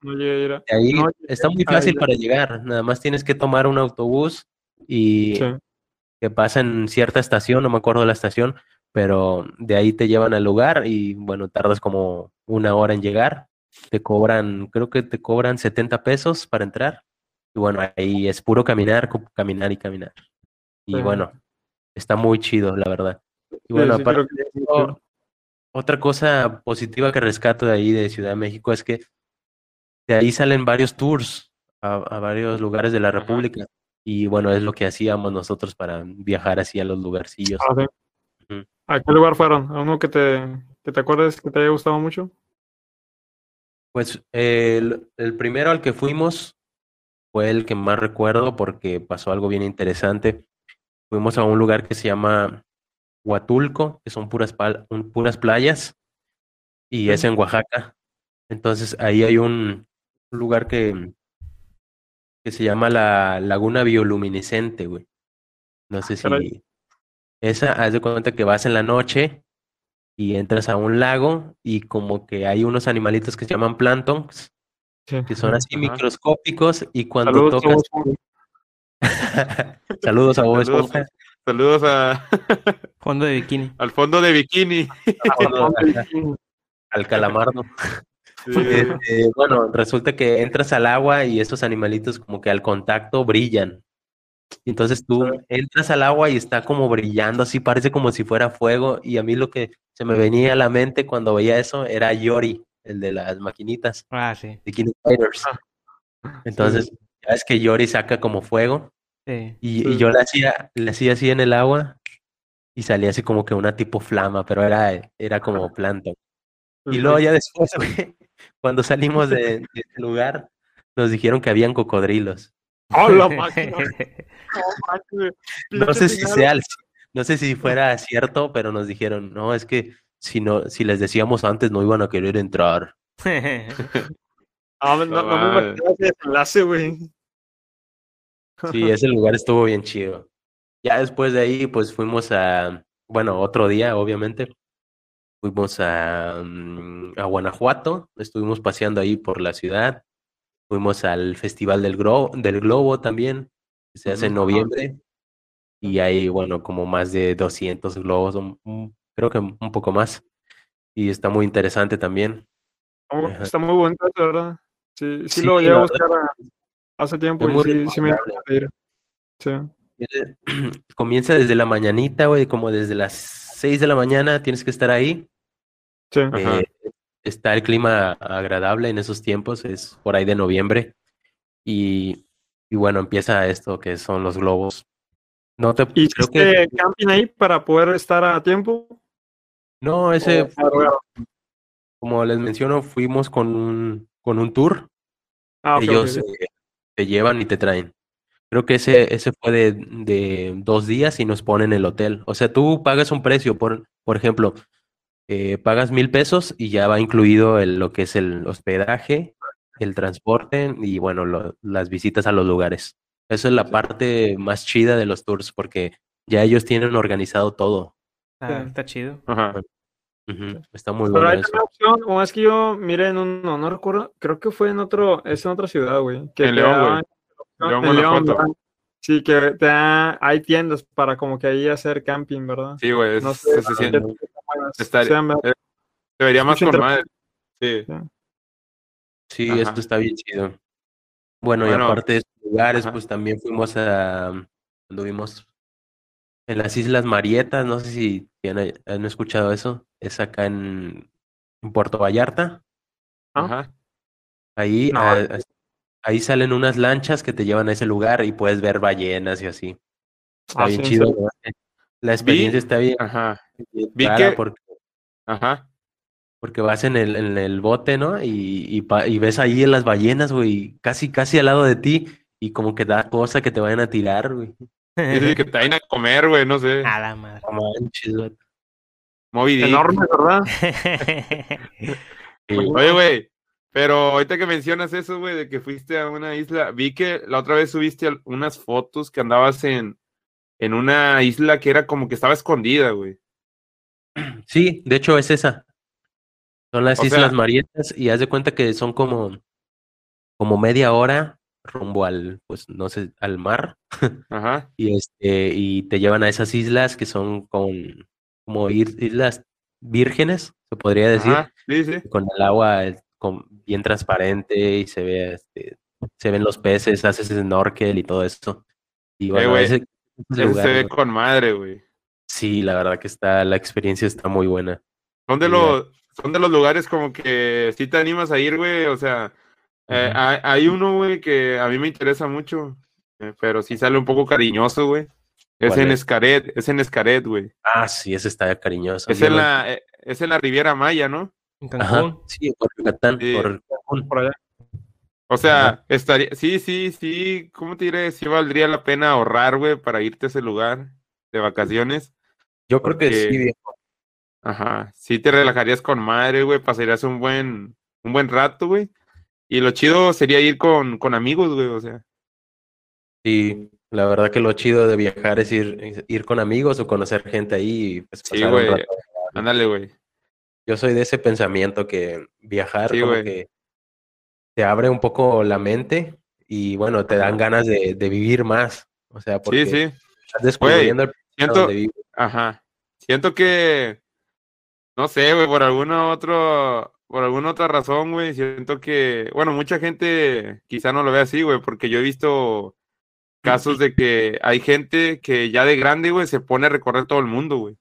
[SPEAKER 4] No llegué
[SPEAKER 3] ahí
[SPEAKER 4] no
[SPEAKER 3] está muy fácil para llegar, nada más tienes que tomar un autobús y
[SPEAKER 4] Sí.
[SPEAKER 3] que pasa en cierta estación, no me acuerdo la estación, pero de ahí te llevan al lugar y bueno, tardas como una hora en llegar, te cobran, creo que te cobran 70 pesos para entrar y bueno, ahí es puro caminar, caminar y caminar. Y
[SPEAKER 4] Sí.
[SPEAKER 3] bueno, está muy chido, la verdad. Y bueno,
[SPEAKER 4] sí,
[SPEAKER 3] aparte de eso, otra cosa positiva que rescato de ahí de Ciudad de México es que de ahí salen varios tours a, a varios lugares de la. República. Y bueno, es lo que hacíamos nosotros para viajar así a los lugarcillos.
[SPEAKER 4] Ah, sí. ¿A qué lugar fueron? ¿A uno que te, que te acuerdes que te haya gustado mucho?
[SPEAKER 3] Pues el, el primero al que fuimos fue el que más recuerdo porque pasó algo bien interesante. Fuimos a un lugar que se llama Huatulco, que son puras, pal- un- puras playas, y es en Oaxaca. Entonces ahí hay un, un lugar que, que se llama la Laguna Bioluminiscente, güey. No sé
[SPEAKER 4] caray.
[SPEAKER 3] si... Esa, haz de cuenta que vas en la noche y entras a un lago y como que hay unos animalitos que se llaman planctons,
[SPEAKER 4] Sí.
[SPEAKER 3] que son así
[SPEAKER 1] Ajá.
[SPEAKER 3] microscópicos y cuando
[SPEAKER 4] Saludos,
[SPEAKER 3] tocas... [LAUGHS] Saludos a
[SPEAKER 1] Saludos. Saludos a, [LAUGHS]
[SPEAKER 2] Fondo de bikini.
[SPEAKER 1] al fondo de bikini.
[SPEAKER 3] al calamardo.
[SPEAKER 1] Sí.
[SPEAKER 3] Este, bueno, resulta que entras al agua y esos animalitos como que al contacto brillan. Entonces tú entras al agua y está como brillando, así parece como si fuera fuego. Y a mí lo que se me venía a la mente cuando veía eso era Yori, el de las maquinitas,
[SPEAKER 2] Ah, sí.
[SPEAKER 3] de Fighters. Entonces, ya es que Yori saca como fuego
[SPEAKER 2] Sí.
[SPEAKER 3] y, y
[SPEAKER 4] Sí.
[SPEAKER 3] yo le hacía, le hacía así en el agua y salía así como que una tipo flama, pero era, era como plancton. Y luego ya después, [LAUGHS] güey, cuando salimos de, de ese lugar, nos dijeron que habían cocodrilos.
[SPEAKER 4] ¡Oh, la [LAUGHS] máquina! [LAUGHS] No,
[SPEAKER 3] sé si sea, no sé si fuera cierto, pero nos dijeron, no, es que si no, si les decíamos antes no iban a querer entrar.
[SPEAKER 4] Ah, no, no,
[SPEAKER 1] No
[SPEAKER 4] me imaginaba ese desenlace, güey.
[SPEAKER 3] Sí, ese lugar estuvo bien chido. Ya después de ahí, pues fuimos a, bueno, otro día, obviamente. Fuimos a, mm, a Guanajuato, estuvimos paseando ahí por la ciudad. Fuimos al Festival del, Gro- del Globo también, que se hace en noviembre. Y hay, bueno, como más de 200 globos, creo que un poco más. Y está muy interesante también.
[SPEAKER 4] Está muy-
[SPEAKER 3] Ajá.
[SPEAKER 4] Está muy bonito, verdad. Sí, sí,
[SPEAKER 3] Sí,
[SPEAKER 4] lo
[SPEAKER 3] la
[SPEAKER 4] a buscar a- hace tiempo
[SPEAKER 3] Es
[SPEAKER 4] y sí, sí me. Sí. [CLEARS THROAT]
[SPEAKER 3] Comienza desde la mañanita, güey, como desde las 6 de la mañana tienes que estar ahí.
[SPEAKER 4] Sí.
[SPEAKER 3] Eh, está el clima agradable en esos tiempos, es por ahí de noviembre. Y, y bueno, empieza esto que son los globos. No te
[SPEAKER 4] ¿Y
[SPEAKER 3] creo
[SPEAKER 4] hiciste
[SPEAKER 3] que
[SPEAKER 4] camping ahí para poder estar a tiempo?
[SPEAKER 3] no, ese
[SPEAKER 4] ¿O
[SPEAKER 3] fue- como les menciono, fuimos con un con un tour.
[SPEAKER 4] Ah, ok, ok,
[SPEAKER 3] Ellos
[SPEAKER 4] ok.
[SPEAKER 3] eh, te llevan y te traen. Creo que ese, ese fue de, de dos días y nos ponen el hotel. O sea, tú pagas un precio, por, por ejemplo, eh, pagas mil pesos y ya va incluido el, lo que es el hospedaje, el transporte y bueno, lo- las visitas a los lugares. Eso es la parte más chida de los tours porque ya ellos tienen organizado todo.
[SPEAKER 2] Está chido.
[SPEAKER 1] Ajá.
[SPEAKER 3] Ujú, Está muy
[SPEAKER 4] Pero
[SPEAKER 3] bueno
[SPEAKER 4] hay
[SPEAKER 3] eso.
[SPEAKER 4] otra opción, o es que yo miré en uno, no recuerdo, creo que fue en otro, es en otra ciudad, güey. Que
[SPEAKER 1] En León, güey. León,
[SPEAKER 4] en León,
[SPEAKER 1] Guanajuato.
[SPEAKER 4] ¿verdad? Sí, que te da- hay tiendas para como que ahí hacer camping, ¿verdad?
[SPEAKER 1] Sí, güey. es-
[SPEAKER 4] No sé,
[SPEAKER 1] se- se siente-
[SPEAKER 4] sean, ¿verdad?
[SPEAKER 1] se vería más madre. Sí.
[SPEAKER 3] Sí,
[SPEAKER 1] Ajá.
[SPEAKER 3] esto está bien chido. Bueno, y aparte de estos lugares,
[SPEAKER 1] ajá.
[SPEAKER 3] pues también fuimos a, anduvimos en las Islas Marietas, no sé si han, han escuchado eso, es acá en, en Puerto Vallarta.
[SPEAKER 1] Ajá.
[SPEAKER 3] Ahí,
[SPEAKER 4] No.
[SPEAKER 3] ah, ah, ahí salen unas lanchas que te llevan a ese lugar y puedes ver ballenas y así. Está
[SPEAKER 4] Ah,
[SPEAKER 3] bien
[SPEAKER 4] sí,
[SPEAKER 3] chido.
[SPEAKER 4] sí.
[SPEAKER 3] La experiencia está bien,
[SPEAKER 1] Ajá.
[SPEAKER 3] bien
[SPEAKER 1] vi
[SPEAKER 3] rara
[SPEAKER 1] que-
[SPEAKER 3] porque,
[SPEAKER 1] Ajá.
[SPEAKER 3] porque vas en el, en el bote, ¿no? Y, y, pa- y ves ahí las ballenas, güey, casi, casi al lado de ti y como que da cosa que te vayan a tirar, güey.
[SPEAKER 1] Dice que te vayan a comer, güey, no sé. [LAUGHS]
[SPEAKER 2] A la madre.
[SPEAKER 3] Manches, güey.
[SPEAKER 1] Moby Dick.
[SPEAKER 4] Enorme, ¿verdad? [LAUGHS]
[SPEAKER 3] Sí.
[SPEAKER 1] Oye, güey, pero ahorita que mencionas eso, güey, de que fuiste a una isla, vi que la otra vez subiste unas fotos que andabas en, en una isla que era como que estaba escondida, güey.
[SPEAKER 3] Sí, de hecho es esa. Son las
[SPEAKER 1] O
[SPEAKER 3] Islas
[SPEAKER 1] sea-
[SPEAKER 3] Marietas y haz de cuenta que son como, como media hora rumbo al, pues no sé, al mar [LAUGHS]
[SPEAKER 1] Ajá.
[SPEAKER 3] y este y te llevan a esas islas que son con como ir- islas vírgenes, se podría decir,
[SPEAKER 1] Ajá. Sí, sí.
[SPEAKER 3] con el agua eh, con- bien transparente y se ve este, se ven los peces, haces snorkel y todo eso. Y bueno,
[SPEAKER 1] güey,
[SPEAKER 3] ese, lugar,
[SPEAKER 1] se ve con madre, güey.
[SPEAKER 3] sí, la verdad que está, la experiencia está muy buena.
[SPEAKER 1] Son de los, son de los lugares como que si te animas a ir, güey. O sea, eh, hay, hay uno, güey, que a mí me interesa mucho, eh, pero sí sale un poco cariñoso, güey. Es
[SPEAKER 3] ¿Cuál
[SPEAKER 1] en
[SPEAKER 3] es?
[SPEAKER 1] Escaret, es en Escaret, güey.
[SPEAKER 3] Ah, sí, ese está cariñoso.
[SPEAKER 1] Es en la, eh, es en la Riviera Maya, ¿no?
[SPEAKER 2] En
[SPEAKER 3] Ajá, sí, por Yucatán,
[SPEAKER 1] Sí.
[SPEAKER 3] por Cancún.
[SPEAKER 4] por allá.
[SPEAKER 1] O sea,
[SPEAKER 3] Ajá.
[SPEAKER 1] estaría, sí, sí, sí, ¿cómo te diré? Sí valdría la pena ahorrar, güey, para irte a ese lugar de vacaciones.
[SPEAKER 3] Yo creo que sí, viejo.
[SPEAKER 1] Ajá, sí te relajarías con madre, güey, pasarías un buen, un buen rato, güey. Y lo chido sería ir con, con amigos, güey, o sea.
[SPEAKER 3] Sí, la verdad que lo chido de viajar es ir, ir con amigos o conocer gente ahí y pues
[SPEAKER 1] Sí, güey. Ándale, güey.
[SPEAKER 3] Yo soy de ese pensamiento que viajar
[SPEAKER 1] Sí,
[SPEAKER 3] como
[SPEAKER 1] güey.
[SPEAKER 3] que te abre un poco la mente y bueno, te dan ganas de, de vivir más. O sea, porque
[SPEAKER 1] Sí, sí.
[SPEAKER 3] estás descubriendo el
[SPEAKER 1] Siento,
[SPEAKER 3] donde vives.
[SPEAKER 1] ajá. Siento que, no sé, güey, por alguna otro, por alguna otra razón, güey, siento que, bueno, mucha gente quizá no lo ve así, güey, porque yo he visto casos de que hay gente que ya de grande, güey, se pone a recorrer todo el mundo, güey.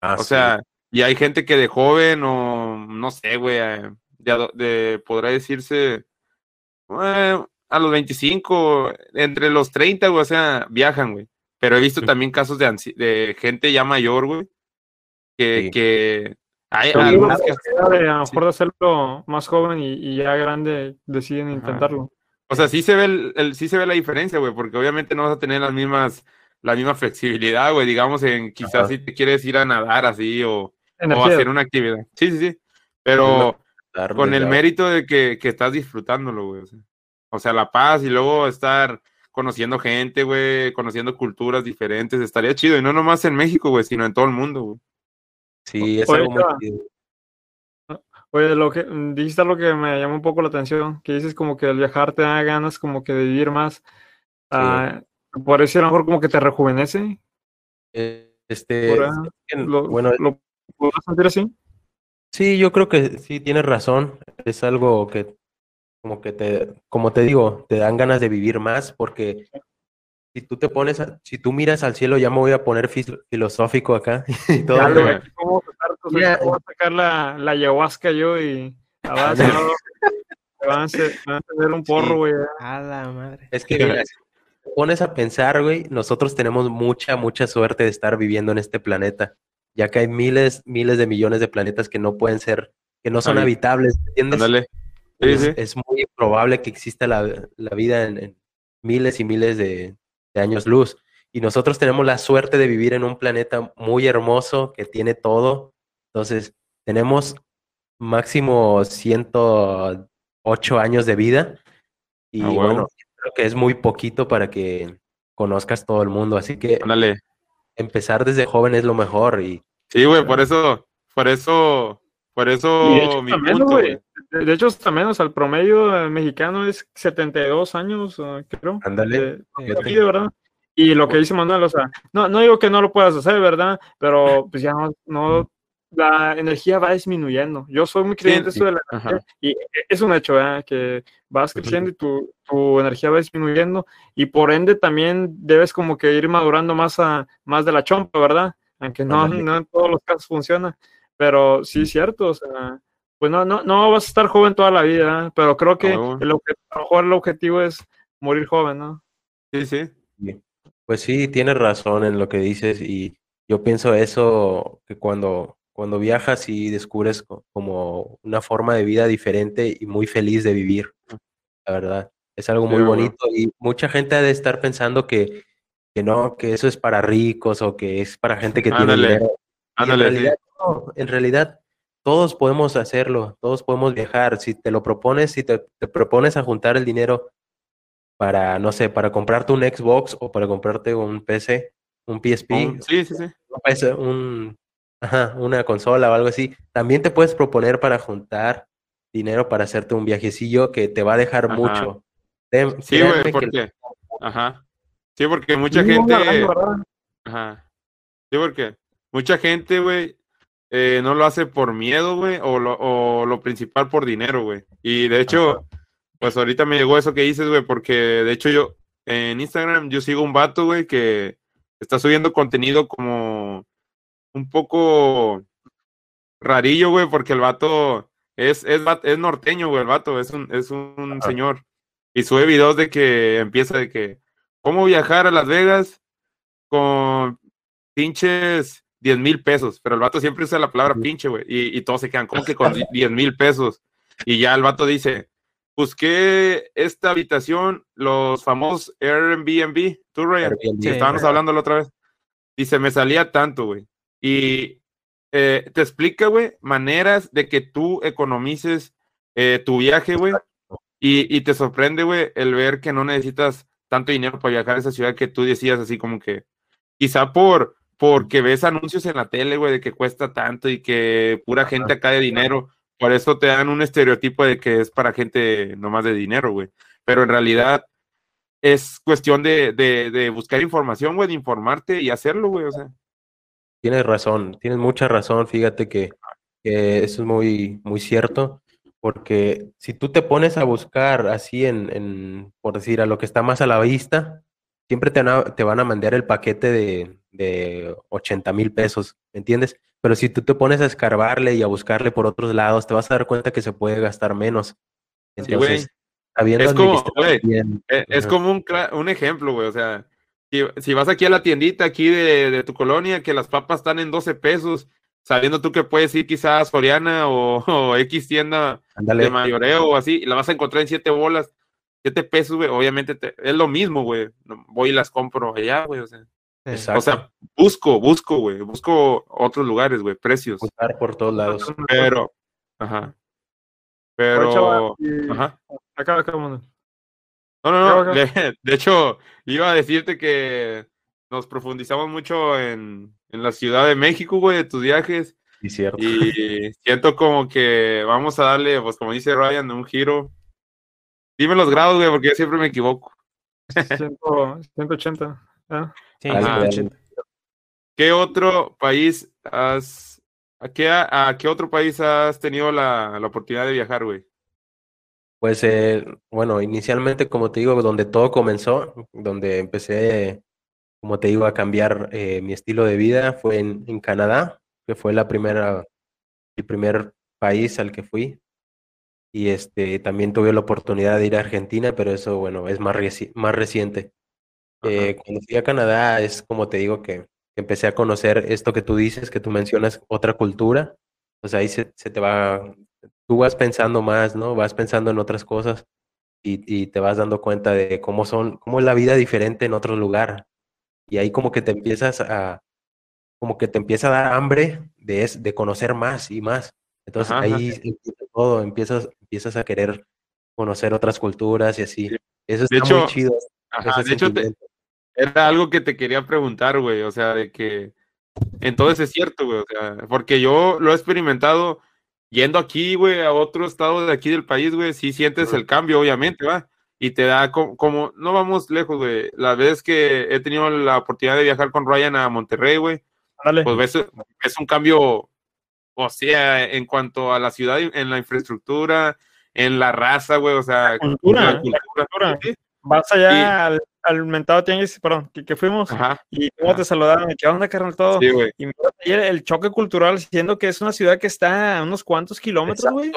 [SPEAKER 3] Ah,
[SPEAKER 1] O
[SPEAKER 3] sí.
[SPEAKER 1] sea, y hay gente que de joven o no sé, güey, eh, de, de podrá decirse eh, a los 25, entre los 30, güey, o sea, viajan, güey. Pero he visto también casos de, gente ya mayor, güey, que,
[SPEAKER 3] Sí.
[SPEAKER 1] que hay
[SPEAKER 4] digo,
[SPEAKER 1] que,
[SPEAKER 4] de a lo mejor de hacerlo más joven y, y ya grande deciden
[SPEAKER 1] Ajá.
[SPEAKER 4] intentarlo.
[SPEAKER 1] o sea, sí se ve el, el- sí se ve la diferencia, güey, porque obviamente no vas a tener las mismas, la misma flexibilidad, güey, digamos, en quizás
[SPEAKER 3] Ajá.
[SPEAKER 1] si te quieres ir a nadar así o, o hacer una actividad. Sí, sí, sí. Pero con el mérito de que, que estás disfrutándolo, güey. O sea, o sea, la paz y luego estar conociendo gente, güey, conociendo culturas diferentes, estaría chido. Y no nomás en México, güey, sino en todo el mundo, güey.
[SPEAKER 3] Sí, es
[SPEAKER 4] Oye,
[SPEAKER 3] algo muy.
[SPEAKER 4] Oye, lo que dijiste algo que me llamó un poco la atención, que dices como que el viajar te da ganas como que de vivir más. Ah, por eso a lo mejor como que te rejuvenece.
[SPEAKER 3] Eh, Este,
[SPEAKER 4] Lo,
[SPEAKER 3] bueno,
[SPEAKER 4] ¿lo podrás sentir así?
[SPEAKER 3] Sí, yo creo que sí tienes razón. Es algo que, como que te, como te digo, te dan ganas de vivir más porque si tú te pones, a- si tú miras al cielo, ya me voy a poner filosófico acá [LAUGHS] y todo.
[SPEAKER 4] Güey,
[SPEAKER 1] güey.
[SPEAKER 4] ¿cómo sacar, la, la ayahuasca yo y avanza,
[SPEAKER 3] Ándale. [LAUGHS]
[SPEAKER 4] ¿no? Van a hacer, van a un porro,
[SPEAKER 3] Sí.
[SPEAKER 4] güey.
[SPEAKER 2] A la madre.
[SPEAKER 3] Es que mira, si te pones a pensar, güey, nosotros tenemos mucha, mucha suerte de estar viviendo en este planeta, ya que hay miles, miles de millones de planetas que no pueden ser, que no son
[SPEAKER 1] Habi-
[SPEAKER 3] habitables, ¿entiendes?
[SPEAKER 1] Ándale. Sí,
[SPEAKER 3] es,
[SPEAKER 1] sí.
[SPEAKER 3] es muy probable que exista la, la vida en, en miles y miles de, de años luz. Y nosotros tenemos la suerte de vivir en un planeta muy hermoso que tiene todo. Entonces, tenemos máximo 108 años de vida. Y
[SPEAKER 1] Ah,
[SPEAKER 3] bueno, creo que es muy poquito para que conozcas todo el mundo. Así que
[SPEAKER 1] Ándale.
[SPEAKER 3] empezar desde joven es lo mejor. Y
[SPEAKER 1] Sí, güey, por eso, por eso, por eso
[SPEAKER 4] hecho,
[SPEAKER 1] mi
[SPEAKER 4] también,
[SPEAKER 1] punto,
[SPEAKER 4] güey. De, de hecho, hasta menos, el promedio eh, mexicano es 72 años, eh, creo.
[SPEAKER 3] ándale.
[SPEAKER 4] de verdad. Y lo que dice Manuel, o sea, no, no digo que no lo puedas hacer, ¿verdad? Pero pues ya no, no la energía va disminuyendo. Yo soy muy creyente de
[SPEAKER 1] Sí,
[SPEAKER 4] eso de la
[SPEAKER 1] ajá.
[SPEAKER 4] energía y es un hecho, ¿verdad? Que vas creciendo y tu, tu energía va disminuyendo y por ende también debes como que ir madurando más, a, más de la chompa, ¿verdad? Aunque no, no en todos los casos funciona, pero sí es cierto, o sea, pues no, no, no vas a estar joven toda la vida, ¿verdad? pero creo que el a lo mejor el objetivo es morir joven, ¿no?
[SPEAKER 1] Sí, sí.
[SPEAKER 3] Pues sí, tienes razón en lo que dices y yo pienso eso, que cuando, cuando viajas y descubres co- como una forma de vida diferente y muy feliz de vivir, la verdad, es algo muy
[SPEAKER 1] Sí,
[SPEAKER 3] bonito y mucha gente ha de estar pensando que, que no, que eso es para ricos o que es para gente que tiene
[SPEAKER 1] Ándale,
[SPEAKER 3] dinero. En
[SPEAKER 1] Ándale, sí.
[SPEAKER 3] realidad, no, en realidad todos podemos hacerlo, todos podemos viajar. Si te lo propones, si te, te propones a juntar el dinero para, no sé, para comprarte un Xbox o para comprarte un PC, un PSP,
[SPEAKER 1] Un- Sí, sí, sí.
[SPEAKER 3] un ajá, una consola o algo así. También te puedes proponer para juntar dinero para hacerte un viajecillo que te va a dejar
[SPEAKER 1] Ajá.
[SPEAKER 3] mucho.
[SPEAKER 1] Sí, güey,
[SPEAKER 3] que-
[SPEAKER 1] porque. Ajá. Sí, porque mucha gente. Ajá. Sí, porque mucha gente, güey, eh, no lo hace por miedo, güey, o lo, o lo principal por dinero, güey. Y de hecho, pues ahorita me llegó eso que dices, güey, porque de hecho yo en Instagram yo sigo un vato, güey, que está subiendo contenido como un poco rarillo, güey, porque el vato es, es, es norteño, güey, el vato, es un, es un
[SPEAKER 3] Ajá.
[SPEAKER 1] señor. Y sube videos de que empieza de que, ¿cómo viajar a Las Vegas con pinches 10 mil pesos? Pero el vato siempre usa la palabra pinche, güey, y, y todos se quedan, ¿cómo que con 10 mil pesos? Y ya el vato dice, busqué esta habitación, los famosos Airbnb, tú, Ryan,
[SPEAKER 3] Airbnb,
[SPEAKER 1] que estábamos hablando la otra vez. Dice, me salía tanto, güey. Y eh, te explica, güey, maneras de que tú economices eh, tu viaje, güey. Y, y te sorprende, güey, el ver que no necesitas tanto dinero para viajar a esa ciudad que tú decías así como que, quizá por porque ves anuncios en la tele, güey, de que cuesta tanto y que pura gente acá de dinero, por eso te dan un estereotipo de que es para gente nomás de dinero, güey. Pero en realidad es cuestión de, de, de buscar información, güey, de informarte y hacerlo, güey, o sea.
[SPEAKER 3] Tienes razón, tienes mucha razón, fíjate que, que eso es muy, muy cierto, porque si tú te pones a buscar así en, en, por decir, a lo que está más a la vista, siempre te van a, te van a mandar el paquete de, de 80 mil pesos, ¿me entiendes? Pero si tú te pones a escarbarle y a buscarle por otros lados, te vas a dar cuenta que se puede gastar menos.
[SPEAKER 1] Sí,
[SPEAKER 3] Entonces, sabiendo
[SPEAKER 1] Es como, güey,
[SPEAKER 3] bien,
[SPEAKER 1] Eh, Es como un, ejemplo, güey. O sea, si, si vas aquí a la tiendita aquí de, de tu colonia, que las papas están en 12 pesos, sabiendo tú que puedes ir quizás Soriana o, [LAUGHS] o X tienda de mayoreo o así, y la vas a encontrar en 7 bolas, 7 pesos, güey. Obviamente te- es lo mismo, güey. Voy y las compro allá, güey. O sea,
[SPEAKER 3] Exacto.
[SPEAKER 1] o sea, busco, busco, güey. Busco otros lugares, güey, precios.
[SPEAKER 3] buscar por todos lados.
[SPEAKER 1] Pero, ajá.
[SPEAKER 4] Oye, chaval,
[SPEAKER 1] Pero,
[SPEAKER 4] y-
[SPEAKER 1] ajá.
[SPEAKER 4] Acá, acá.
[SPEAKER 1] No, no, no. De, [LAUGHS] de hecho, iba a decirte que nos profundizamos mucho en, en la Ciudad de México, güey, de tus viajes.
[SPEAKER 3] Sí, cierto.
[SPEAKER 1] Y siento como que vamos a darle, pues como dice Ryan, un giro. Dime los grados, güey, porque yo siempre me equivoco.
[SPEAKER 4] Ciento- 180. ¿Ah?
[SPEAKER 2] Sí,
[SPEAKER 3] Dale,
[SPEAKER 1] Ajá.
[SPEAKER 3] dale.
[SPEAKER 2] 180.
[SPEAKER 1] ¿Qué otro país has... ¿A qué, a qué otro país has tenido la, la oportunidad de viajar, güey?
[SPEAKER 3] Pues eh, bueno, inicialmente, como te digo, donde todo comenzó, donde empecé, como te digo, a cambiar eh, mi estilo de vida fue en, en Canadá, que fue la primera, el primer país al que fui. Y este, también tuve la oportunidad de ir a Argentina, pero eso, bueno, es más, reci- más reciente. Eh, cuando fui a Canadá es como te digo que empecé a conocer esto que tú dices, que tú mencionas, otra cultura. Pues ahí se, se te va, tú vas pensando más, ¿no? Vas pensando en otras cosas y, y te vas dando cuenta de cómo son, cómo es la vida diferente en otro lugar. Y ahí como que te empiezas a, como que te empieza a dar hambre de, es- de conocer más y más. Entonces
[SPEAKER 1] Ajá, ajá.
[SPEAKER 3] ahí empieza todo, empiezas, empiezas a querer conocer otras culturas y así.
[SPEAKER 1] Sí.
[SPEAKER 3] Eso
[SPEAKER 1] De
[SPEAKER 3] está muy
[SPEAKER 1] hecho,
[SPEAKER 3] chido.
[SPEAKER 1] Ajá, de hecho, te-. Era algo que te quería preguntar, güey, o sea, de que entonces es cierto, güey, o sea, porque yo lo he experimentado yendo aquí, güey, a otro estado de aquí del país, güey, sí sientes el cambio, obviamente, va, y te da co- como, no vamos lejos, güey, la vez que he tenido la oportunidad de viajar con Ryan a Monterrey, güey, pues ves, es un cambio, o sea, en cuanto a la ciudad, en la infraestructura, en la raza, güey, o sea,
[SPEAKER 4] cultura,
[SPEAKER 1] la
[SPEAKER 4] la
[SPEAKER 1] cultura,
[SPEAKER 4] cultura.
[SPEAKER 1] sí,
[SPEAKER 4] Vas allá al, al mentado tianguis, perdón, que, que fuimos
[SPEAKER 1] ajá,
[SPEAKER 4] y cómo
[SPEAKER 1] Ajá.
[SPEAKER 4] te saludaron, y qué onda, carnal, todo.
[SPEAKER 1] sí.
[SPEAKER 4] Y ayer el choque cultural, siendo que es una ciudad que está a unos cuantos kilómetros, güey.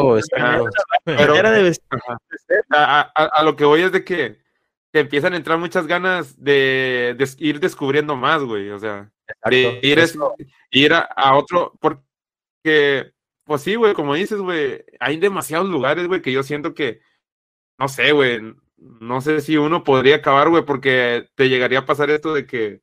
[SPEAKER 1] A, a- a lo que voy es de que te empiezan a entrar muchas ganas de, de ir descubriendo más, güey. O sea, de ir, es- ir a, a otro, porque, pues sí, güey, como dices, güey, hay demasiados lugares, güey, que yo siento que, no sé, güey, no sé si uno podría acabar, güey, porque te llegaría a pasar esto de que,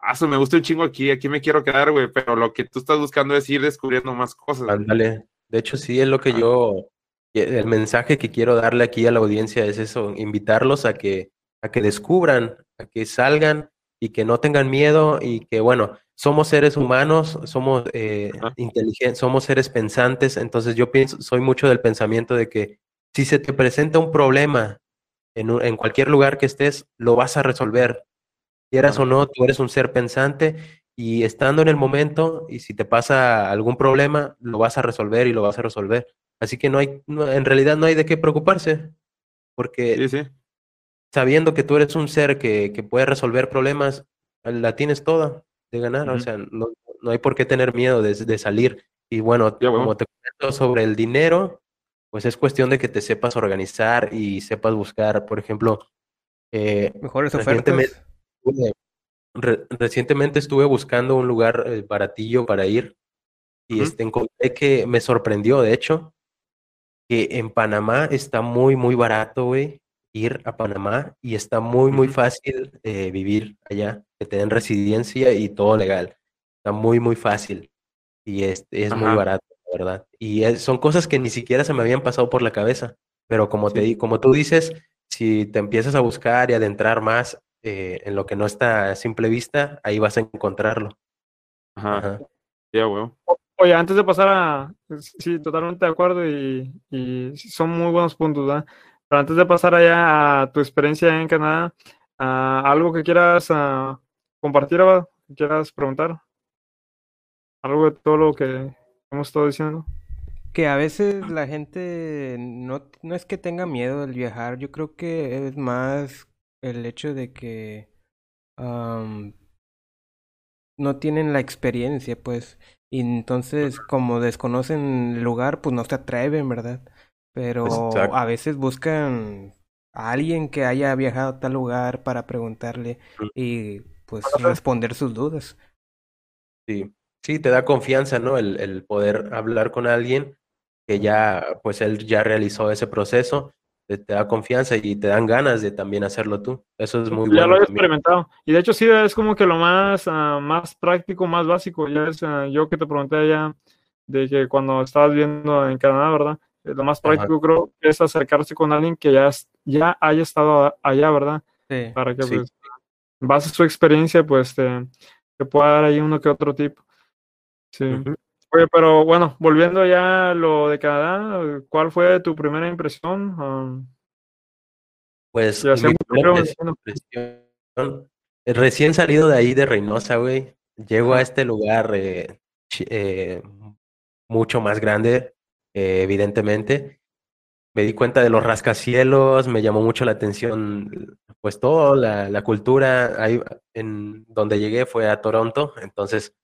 [SPEAKER 1] ah, me gusta un chingo aquí, aquí me quiero quedar, güey, pero lo que tú estás buscando es ir descubriendo más cosas.
[SPEAKER 3] Ándale. De hecho, sí es lo que yo, el mensaje que quiero darle aquí a la audiencia es eso, invitarlos a que, a que descubran, a que salgan y que no tengan miedo y que, bueno, somos seres humanos, somos eh, inteligentes, somos seres pensantes, entonces yo pienso, soy mucho del pensamiento de que si se te presenta un problema en, un- en cualquier lugar que estés, lo vas a resolver. Quieras o no, tú eres un ser pensante y estando en el momento, y si te pasa algún problema, lo vas a resolver y lo vas a resolver. Así que no hay, no- en realidad no hay de qué preocuparse, porque
[SPEAKER 1] Sí, sí.
[SPEAKER 3] sabiendo que tú eres un ser que, que puede resolver problemas, la tienes toda de ganar. O sea, no, no hay por qué tener miedo de, de salir. Y bueno,
[SPEAKER 1] Ya,
[SPEAKER 3] como te comento sobre el dinero, pues es cuestión de que te sepas organizar y sepas buscar, por ejemplo, eh,
[SPEAKER 2] Mejores
[SPEAKER 3] Recientemente-
[SPEAKER 2] ofertas.
[SPEAKER 3] estuve- re- recientemente estuve buscando un lugar eh, baratillo para ir y este, encontré que me sorprendió, de hecho, que en Panamá está muy, muy barato, güey, ir a Panamá y está muy, muy fácil eh, vivir allá, que te den residencia y todo legal. Está muy, muy fácil y es, es muy barato, verdad. Y es- son cosas que ni siquiera se me habían pasado por la cabeza, pero como, te,
[SPEAKER 1] Sí.
[SPEAKER 3] di- como tú dices, si te empiezas a buscar y adentrar más eh, en lo que no está a simple vista, ahí vas a encontrarlo.
[SPEAKER 1] Ajá.
[SPEAKER 3] Ajá.
[SPEAKER 1] Ya, huevo.
[SPEAKER 4] Oye, antes de pasar a... Sí, totalmente de acuerdo y, son muy buenos puntos, ¿verdad? Pero antes de pasar allá a tu experiencia en Canadá, ah, ¿algo que quieras ah, compartir, Abad? ¿Que quieras preguntar? Algo de todo lo que hemos estado diciendo.
[SPEAKER 2] Que a veces la gente no, no es que tenga miedo del viajar, yo creo que es más el hecho de que am, no tienen la experiencia, pues, y entonces como desconocen el lugar, pues no se atreven, ¿verdad? Pero
[SPEAKER 3] Exacto.
[SPEAKER 2] a veces buscan a alguien que haya viajado a tal lugar para preguntarle y pues responder sus dudas.
[SPEAKER 3] Sí, sí, te da confianza, ¿no? El, el poder hablar con alguien que ya, pues él ya realizó ese proceso, te, te da confianza y te dan ganas de también hacerlo tú. Eso es muy
[SPEAKER 4] ya
[SPEAKER 3] bueno
[SPEAKER 4] lo he
[SPEAKER 3] también.
[SPEAKER 4] experimentado. Y de hecho sí es como que lo más, ah, más práctico, más básico. Ya es ah, yo que te pregunté allá de que cuando estabas viendo en Canadá, ¿verdad? Eh, Lo más
[SPEAKER 3] Ajá.
[SPEAKER 4] práctico creo que es acercarse con alguien que ya, ya haya estado allá, ¿verdad?
[SPEAKER 2] Sí.
[SPEAKER 4] Para que
[SPEAKER 3] Sí.
[SPEAKER 4] pues, en base a su experiencia, pues te, te pueda dar ahí uno que otro tip. Sí. Oye, pero bueno, volviendo ya a lo de Canadá, ¿cuál fue tu primera impresión? Ah,
[SPEAKER 3] Pues mi primera impresión, eh, recién salido de ahí de Reynosa, güey, llego a este lugar eh, eh, mucho más grande, eh, evidentemente. Me di cuenta de los rascacielos, me llamó mucho la atención, pues todo, la, la cultura. Ahí, en donde llegué fue a Toronto, entonces.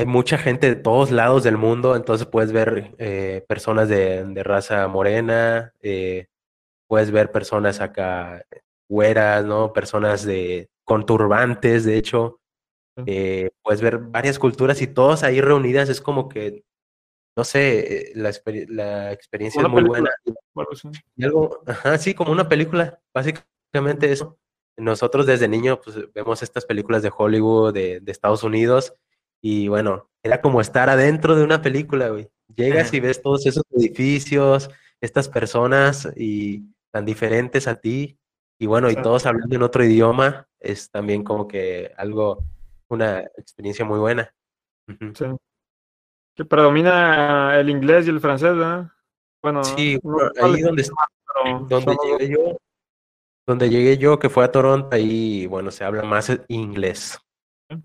[SPEAKER 3] Hay mucha gente de todos lados del mundo, entonces puedes ver eh, personas de, de raza morena, eh, puedes ver personas acá güeras, ¿no? Personas de con turbantes, de hecho, eh, puedes ver varias culturas y todas ahí reunidas, es como que, no sé, la, exper- la experiencia es muy
[SPEAKER 4] película.
[SPEAKER 3] buena. Y algo, ajá, sí, como una película, básicamente eso. Nosotros desde niño pues, vemos estas películas de Hollywood, de, de Estados Unidos, y bueno, era como estar adentro de una película, güey. Llegas y ves todos esos edificios, estas personas y tan diferentes a ti, y bueno, y todos hablando en otro idioma, es también como que algo, una experiencia muy buena.
[SPEAKER 4] Sí. Que predomina el inglés y el francés, ¿verdad? Bueno,
[SPEAKER 3] Sí,
[SPEAKER 4] no
[SPEAKER 3] ahí donde donde llegué yo, donde llegué yo, que fue a Toronto, ahí, bueno, se habla más inglés,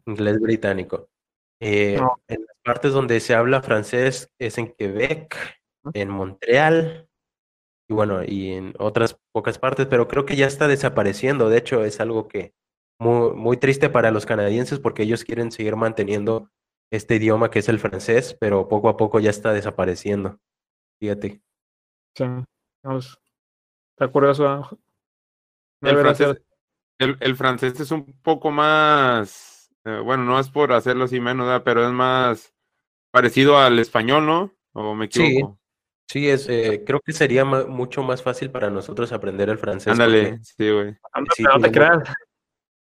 [SPEAKER 3] inglés británico. Eh,
[SPEAKER 4] No.
[SPEAKER 3] en las partes donde se habla francés es en Quebec, en Montreal, y bueno, y en otras pocas partes, pero creo que ya está desapareciendo. De hecho, es algo que muy, muy triste para los canadienses porque ellos quieren seguir manteniendo este idioma que es el francés, pero poco a poco ya está desapareciendo. Fíjate.
[SPEAKER 4] Sí. Vamos. Está curioso. No
[SPEAKER 1] El
[SPEAKER 4] debería
[SPEAKER 1] francés,
[SPEAKER 4] ser.
[SPEAKER 1] el, el francés es un poco más, eh, bueno, no es por hacerlo así menos, ¿verdad? pero es más parecido al español, ¿no? ¿O me
[SPEAKER 3] Sí,
[SPEAKER 1] equivoco?
[SPEAKER 3] Sí, es, eh, creo que sería mucho más fácil para nosotros aprender el francés porque
[SPEAKER 1] Ándale, sí, güey.
[SPEAKER 4] Anda,
[SPEAKER 3] sí
[SPEAKER 4] no te creas.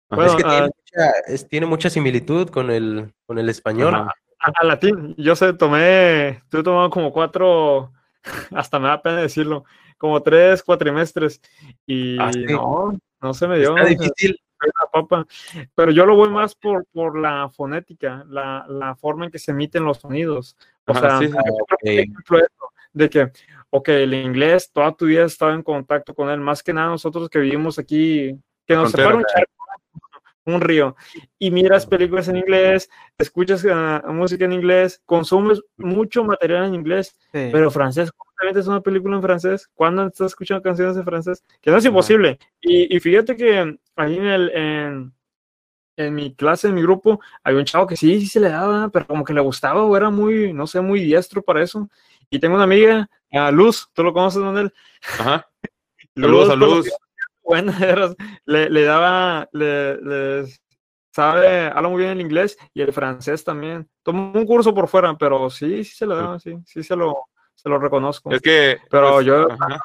[SPEAKER 4] Bueno,
[SPEAKER 3] es que tiene
[SPEAKER 4] ah,
[SPEAKER 3] mucha, es- tiene mucha similitud con el, con el español.
[SPEAKER 1] Ajá.
[SPEAKER 4] a, a latín. Yo sé, tomé, tú tomado como cuatro, [LAUGHS] hasta me da pena decirlo, como tres cuatrimestres y
[SPEAKER 3] Ah, sí.
[SPEAKER 4] no, no se me dio.
[SPEAKER 3] Está difícil,
[SPEAKER 4] papa. Pero yo lo voy más por, por la fonética, la, la forma en que se emiten los sonidos. O
[SPEAKER 1] Ajá,
[SPEAKER 4] sea,
[SPEAKER 1] sí, sí.
[SPEAKER 4] yo creo que, por
[SPEAKER 3] ok.
[SPEAKER 4] ejemplo, eso, de que, ok, el inglés, toda tu vida has estado en contacto con él, más que nada nosotros que vivimos aquí, que nos
[SPEAKER 1] Frontera.
[SPEAKER 4] separa un charco, un río, y miras películas en inglés, escuchas ah, música en inglés, consumes mucho material en inglés,
[SPEAKER 2] Sí.
[SPEAKER 4] pero francés, ¿cómo te metes una película en francés? ¿Cuándo estás escuchando canciones en francés? Que no es imposible. Y, y fíjate que ahí en, el, en, en mi clase, en mi grupo, había un chavo que sí, sí se le daba, pero como que le gustaba o era muy, no sé, muy diestro para eso. Y tengo una amiga, a Luz, ¿tú lo conoces, Manuel?
[SPEAKER 1] Ajá. [LAUGHS] Saludos,
[SPEAKER 4] Luz. [LAUGHS] Bueno, eras- le, le daba, le, le sabe, habla muy bien el inglés y el francés también. Tomó un curso por fuera, pero sí, sí se lo daba, sí, sí se lo, se lo reconozco.
[SPEAKER 1] Es que.
[SPEAKER 4] Pero
[SPEAKER 1] pues,
[SPEAKER 4] yo-
[SPEAKER 1] ajá.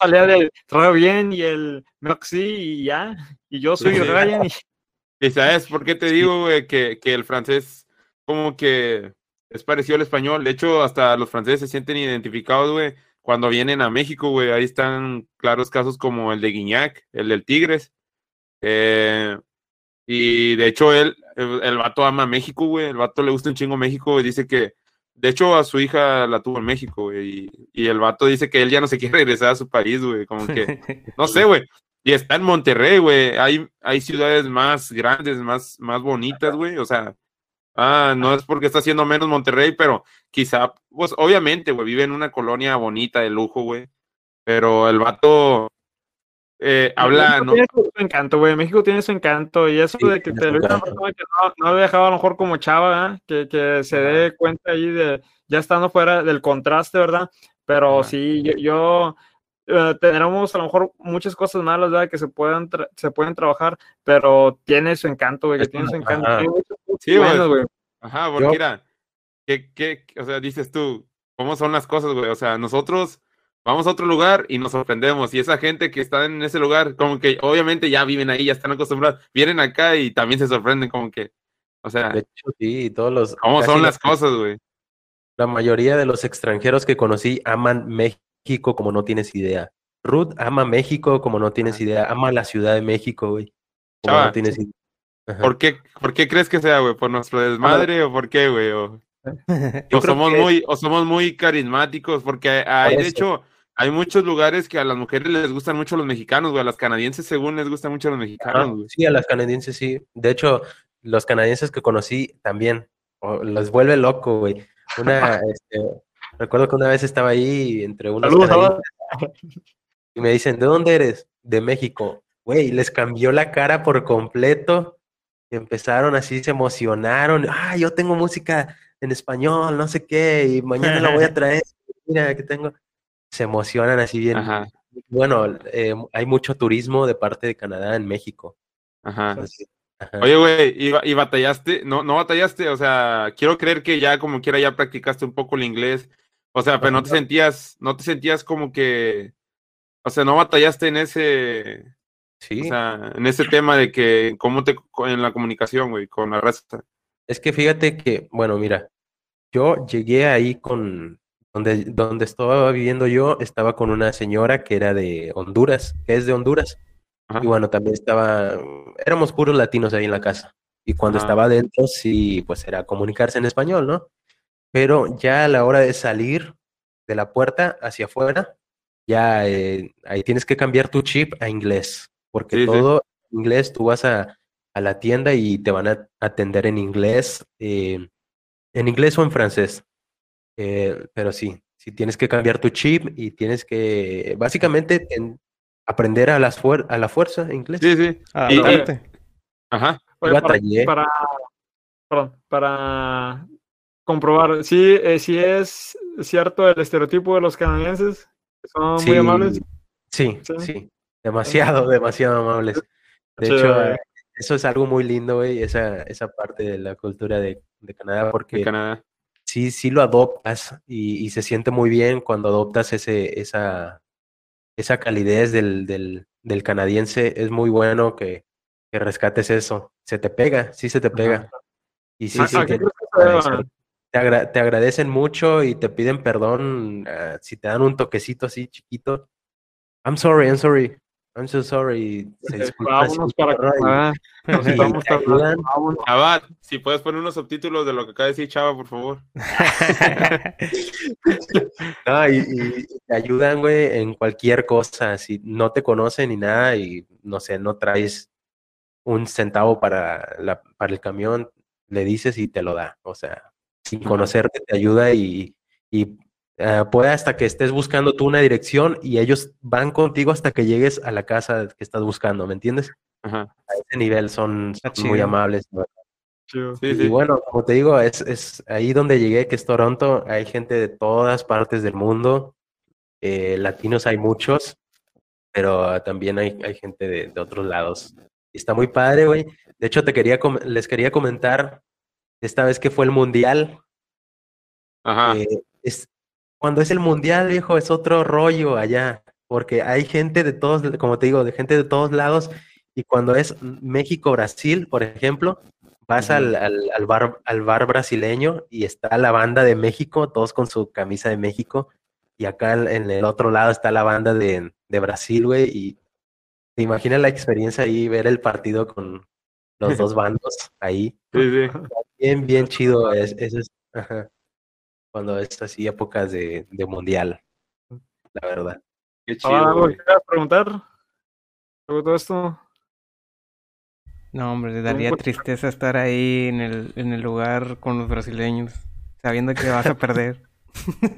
[SPEAKER 4] salía del todo bien y el merci y ya. Y yo soy
[SPEAKER 1] Sí.
[SPEAKER 4] Ryan y [LAUGHS]
[SPEAKER 1] ¿Y sabes por qué te digo, güey, que, que el francés como que es parecido al español? De hecho, hasta los franceses se sienten identificados, güey, cuando vienen a México, güey. Ahí están claros casos como el de Guiñac, el del Tigres. Eh, y de hecho, él, el, el vato ama México, güey. El vato le gusta un chingo México y dice que, de hecho, a su hija la tuvo en México, güey. Y, el vato dice que él ya no se quiere [LAUGHS] regresar a su país, güey. Como que no sé, güey. Y está en Monterrey, güey. Hay, hay ciudades más grandes, más, más bonitas, güey. O sea, ah, no es porque está haciendo menos Monterrey, pero quizá, pues obviamente, güey, vive en una colonia bonita de lujo, güey. Pero el vato eh, habla,
[SPEAKER 4] México
[SPEAKER 1] ¿no?
[SPEAKER 4] tiene su encanto, güey. México tiene su encanto. Y eso
[SPEAKER 3] Sí,
[SPEAKER 4] de que te lo una persona que no, no había dejado a lo mejor como chava, ¿verdad? Que, que se dé cuenta ahí de ya estando fuera del contraste, ¿verdad? Pero
[SPEAKER 1] Ajá.
[SPEAKER 4] sí, yo, yo eh, tendremos a lo mejor muchas cosas malas, ¿verdad? Que se puedan tra- se pueden trabajar, pero tiene su encanto, güey, que tiene su encanto.
[SPEAKER 3] ajá.
[SPEAKER 1] Sí, güey. Ajá, porque mira, ¿qué, qué, o sea, dices tú, ¿cómo son las cosas, güey? O sea, nosotros vamos a otro lugar y nos sorprendemos. Y esa gente que está en ese lugar, como que obviamente ya viven ahí, ya están acostumbrados, vienen acá y también se sorprenden, como que, o sea,
[SPEAKER 3] De hecho, sí, todos los.
[SPEAKER 1] ¿cómo son
[SPEAKER 3] la-
[SPEAKER 1] las cosas, güey?
[SPEAKER 3] La mayoría de los extranjeros que conocí aman México como no tienes idea. Ruth ama México como no tienes idea. Ama la Ciudad de México, güey. Como
[SPEAKER 1] Chava,
[SPEAKER 3] no tienes idea. Ajá.
[SPEAKER 1] ¿Por qué, ¿Por qué crees que sea, güey? ¿Por nuestro desmadre o por qué, güey? O, somos
[SPEAKER 3] que-
[SPEAKER 1] muy, o somos muy carismáticos, porque hay, de hecho, hay muchos lugares que a las mujeres les gustan mucho los mexicanos, güey. A las canadienses, según les gustan mucho los mexicanos, güey.
[SPEAKER 3] Sí, a las canadienses sí. De hecho, los canadienses que conocí también. o- los vuelve loco, güey. Una, [LAUGHS] este, recuerdo que una vez estaba ahí entre unos
[SPEAKER 4] Saludos, [LAUGHS]
[SPEAKER 3] y me dicen, ¿de dónde eres? De México. Güey, les cambió la cara por completo. Empezaron así, se emocionaron. Ah, yo tengo música en español, no sé qué, y mañana la voy a [LAUGHS] traer. Mira, que tengo. Se emocionan así bien.
[SPEAKER 1] Ajá,
[SPEAKER 3] Bueno, eh, hay mucho turismo de parte de Canadá en México.
[SPEAKER 1] ajá. Oye, güey, ¿y, y batallaste? No, no batallaste, o sea, quiero creer que ya como quiera ya practicaste un poco el inglés. O sea, pero no te sentías, no te sentías como que, o sea, no batallaste en ese,
[SPEAKER 3] Sí,
[SPEAKER 1] o sea, en ese tema de que cómo te en la comunicación, güey, con la raza.
[SPEAKER 3] es que fíjate que, bueno, mira, yo llegué ahí con, donde, donde estaba viviendo yo, estaba con una señora que era de Honduras, que es de Honduras.
[SPEAKER 1] Ajá.
[SPEAKER 3] Y bueno, también estaba, éramos puros latinos ahí en la casa. Y cuando
[SPEAKER 1] Ajá.
[SPEAKER 3] estaba adentro, sí, pues era comunicarse en español, ¿no? Pero ya a la hora de salir de la puerta hacia afuera, ya eh, ahí tienes que cambiar tu chip a inglés, porque
[SPEAKER 1] Sí, sí.
[SPEAKER 3] todo inglés, tú vas a, a la tienda y te van a atender en inglés, eh, en inglés o en francés. Eh, pero sí, sí tienes que cambiar tu chip y tienes que, básicamente, en- aprender a, las fuer- a la fuerza inglés.
[SPEAKER 1] Sí, sí.
[SPEAKER 2] Ah,
[SPEAKER 1] Y- y-
[SPEAKER 2] aparte.
[SPEAKER 1] Ajá.
[SPEAKER 4] Oye, para, para, perdón, para comprobar, sí, eh, sí es cierto el estereotipo de los canadienses, que son muy amables.
[SPEAKER 3] Sí,
[SPEAKER 4] Sí.
[SPEAKER 3] sí, demasiado, demasiado amables. De hecho, eh, eso es algo muy lindo, güey, esa, esa parte de la cultura de, de Canadá,
[SPEAKER 1] De
[SPEAKER 3] porque
[SPEAKER 1] Canadá.
[SPEAKER 3] Sí, sí lo adoptas y, y se siente muy bien cuando adoptas ese, esa, esa calidez del, del, del canadiense. Es muy bueno que, que rescates eso. Se te pega, sí se te pega. Y sí,
[SPEAKER 4] ¿A-
[SPEAKER 3] sí,
[SPEAKER 4] a qué
[SPEAKER 3] te, te agra- te agradecen mucho y te piden perdón ah, si te dan un toquecito así chiquito. I'm sorry, I'm sorry. I'm so sorry. Se disculpa,
[SPEAKER 4] Vámonos para acá.
[SPEAKER 1] Abad, [LAUGHS] si puedes poner unos subtítulos de lo que acaba de decir Chava, por favor. [LAUGHS] [LAUGHS]
[SPEAKER 3] No, y, y te ayudan, güey, en cualquier cosa. Si no te conocen ni nada y, no sé, no traes un centavo para, la, para el camión, le dices y te lo da. O sea, sin conocerte te ayuda y, y eh, puede hasta que estés buscando tú una dirección y ellos van contigo hasta que llegues a la casa que estás buscando, ¿me entiendes?
[SPEAKER 1] Ajá.
[SPEAKER 3] A ese nivel son, muy amables. ¿no?
[SPEAKER 4] Chido.
[SPEAKER 1] Sí,
[SPEAKER 3] Y
[SPEAKER 1] sí.
[SPEAKER 3] bueno, como te digo, es, es ahí donde llegué, que es Toronto, hay gente de todas partes del mundo, eh, latinos hay muchos, pero también hay, hay gente de, de otros lados. Y está muy padre, güey. De hecho, te quería com- les quería comentar, esta vez que fue el Mundial,
[SPEAKER 1] Ajá.
[SPEAKER 3] eh, es, cuando es el Mundial, viejo, es otro rollo allá, porque hay gente de todos, como te digo, de gente de todos lados, y cuando es México-Brasil, por ejemplo, vas al, al, al bar, al bar brasileño y está la banda de México, todos con su camisa de México, y acá en, el otro lado está la banda de, de Brasil, güey, y te imaginas la experiencia ahí, ver el partido con los [LAUGHS] dos bandos ahí.
[SPEAKER 1] Sí, sí.
[SPEAKER 3] Bien, bien chido. Es, eso es, ajá. Cuando es así épocas de, de mundial, la verdad.
[SPEAKER 1] Qué
[SPEAKER 4] Ah,
[SPEAKER 1] chido,
[SPEAKER 4] ¿algo
[SPEAKER 1] güey.
[SPEAKER 4] que quieras preguntar? Luego todo esto.
[SPEAKER 2] No, hombre, le daría
[SPEAKER 4] buen-
[SPEAKER 2] tristeza estar ahí en el, en el lugar con los brasileños, sabiendo que vas a perder.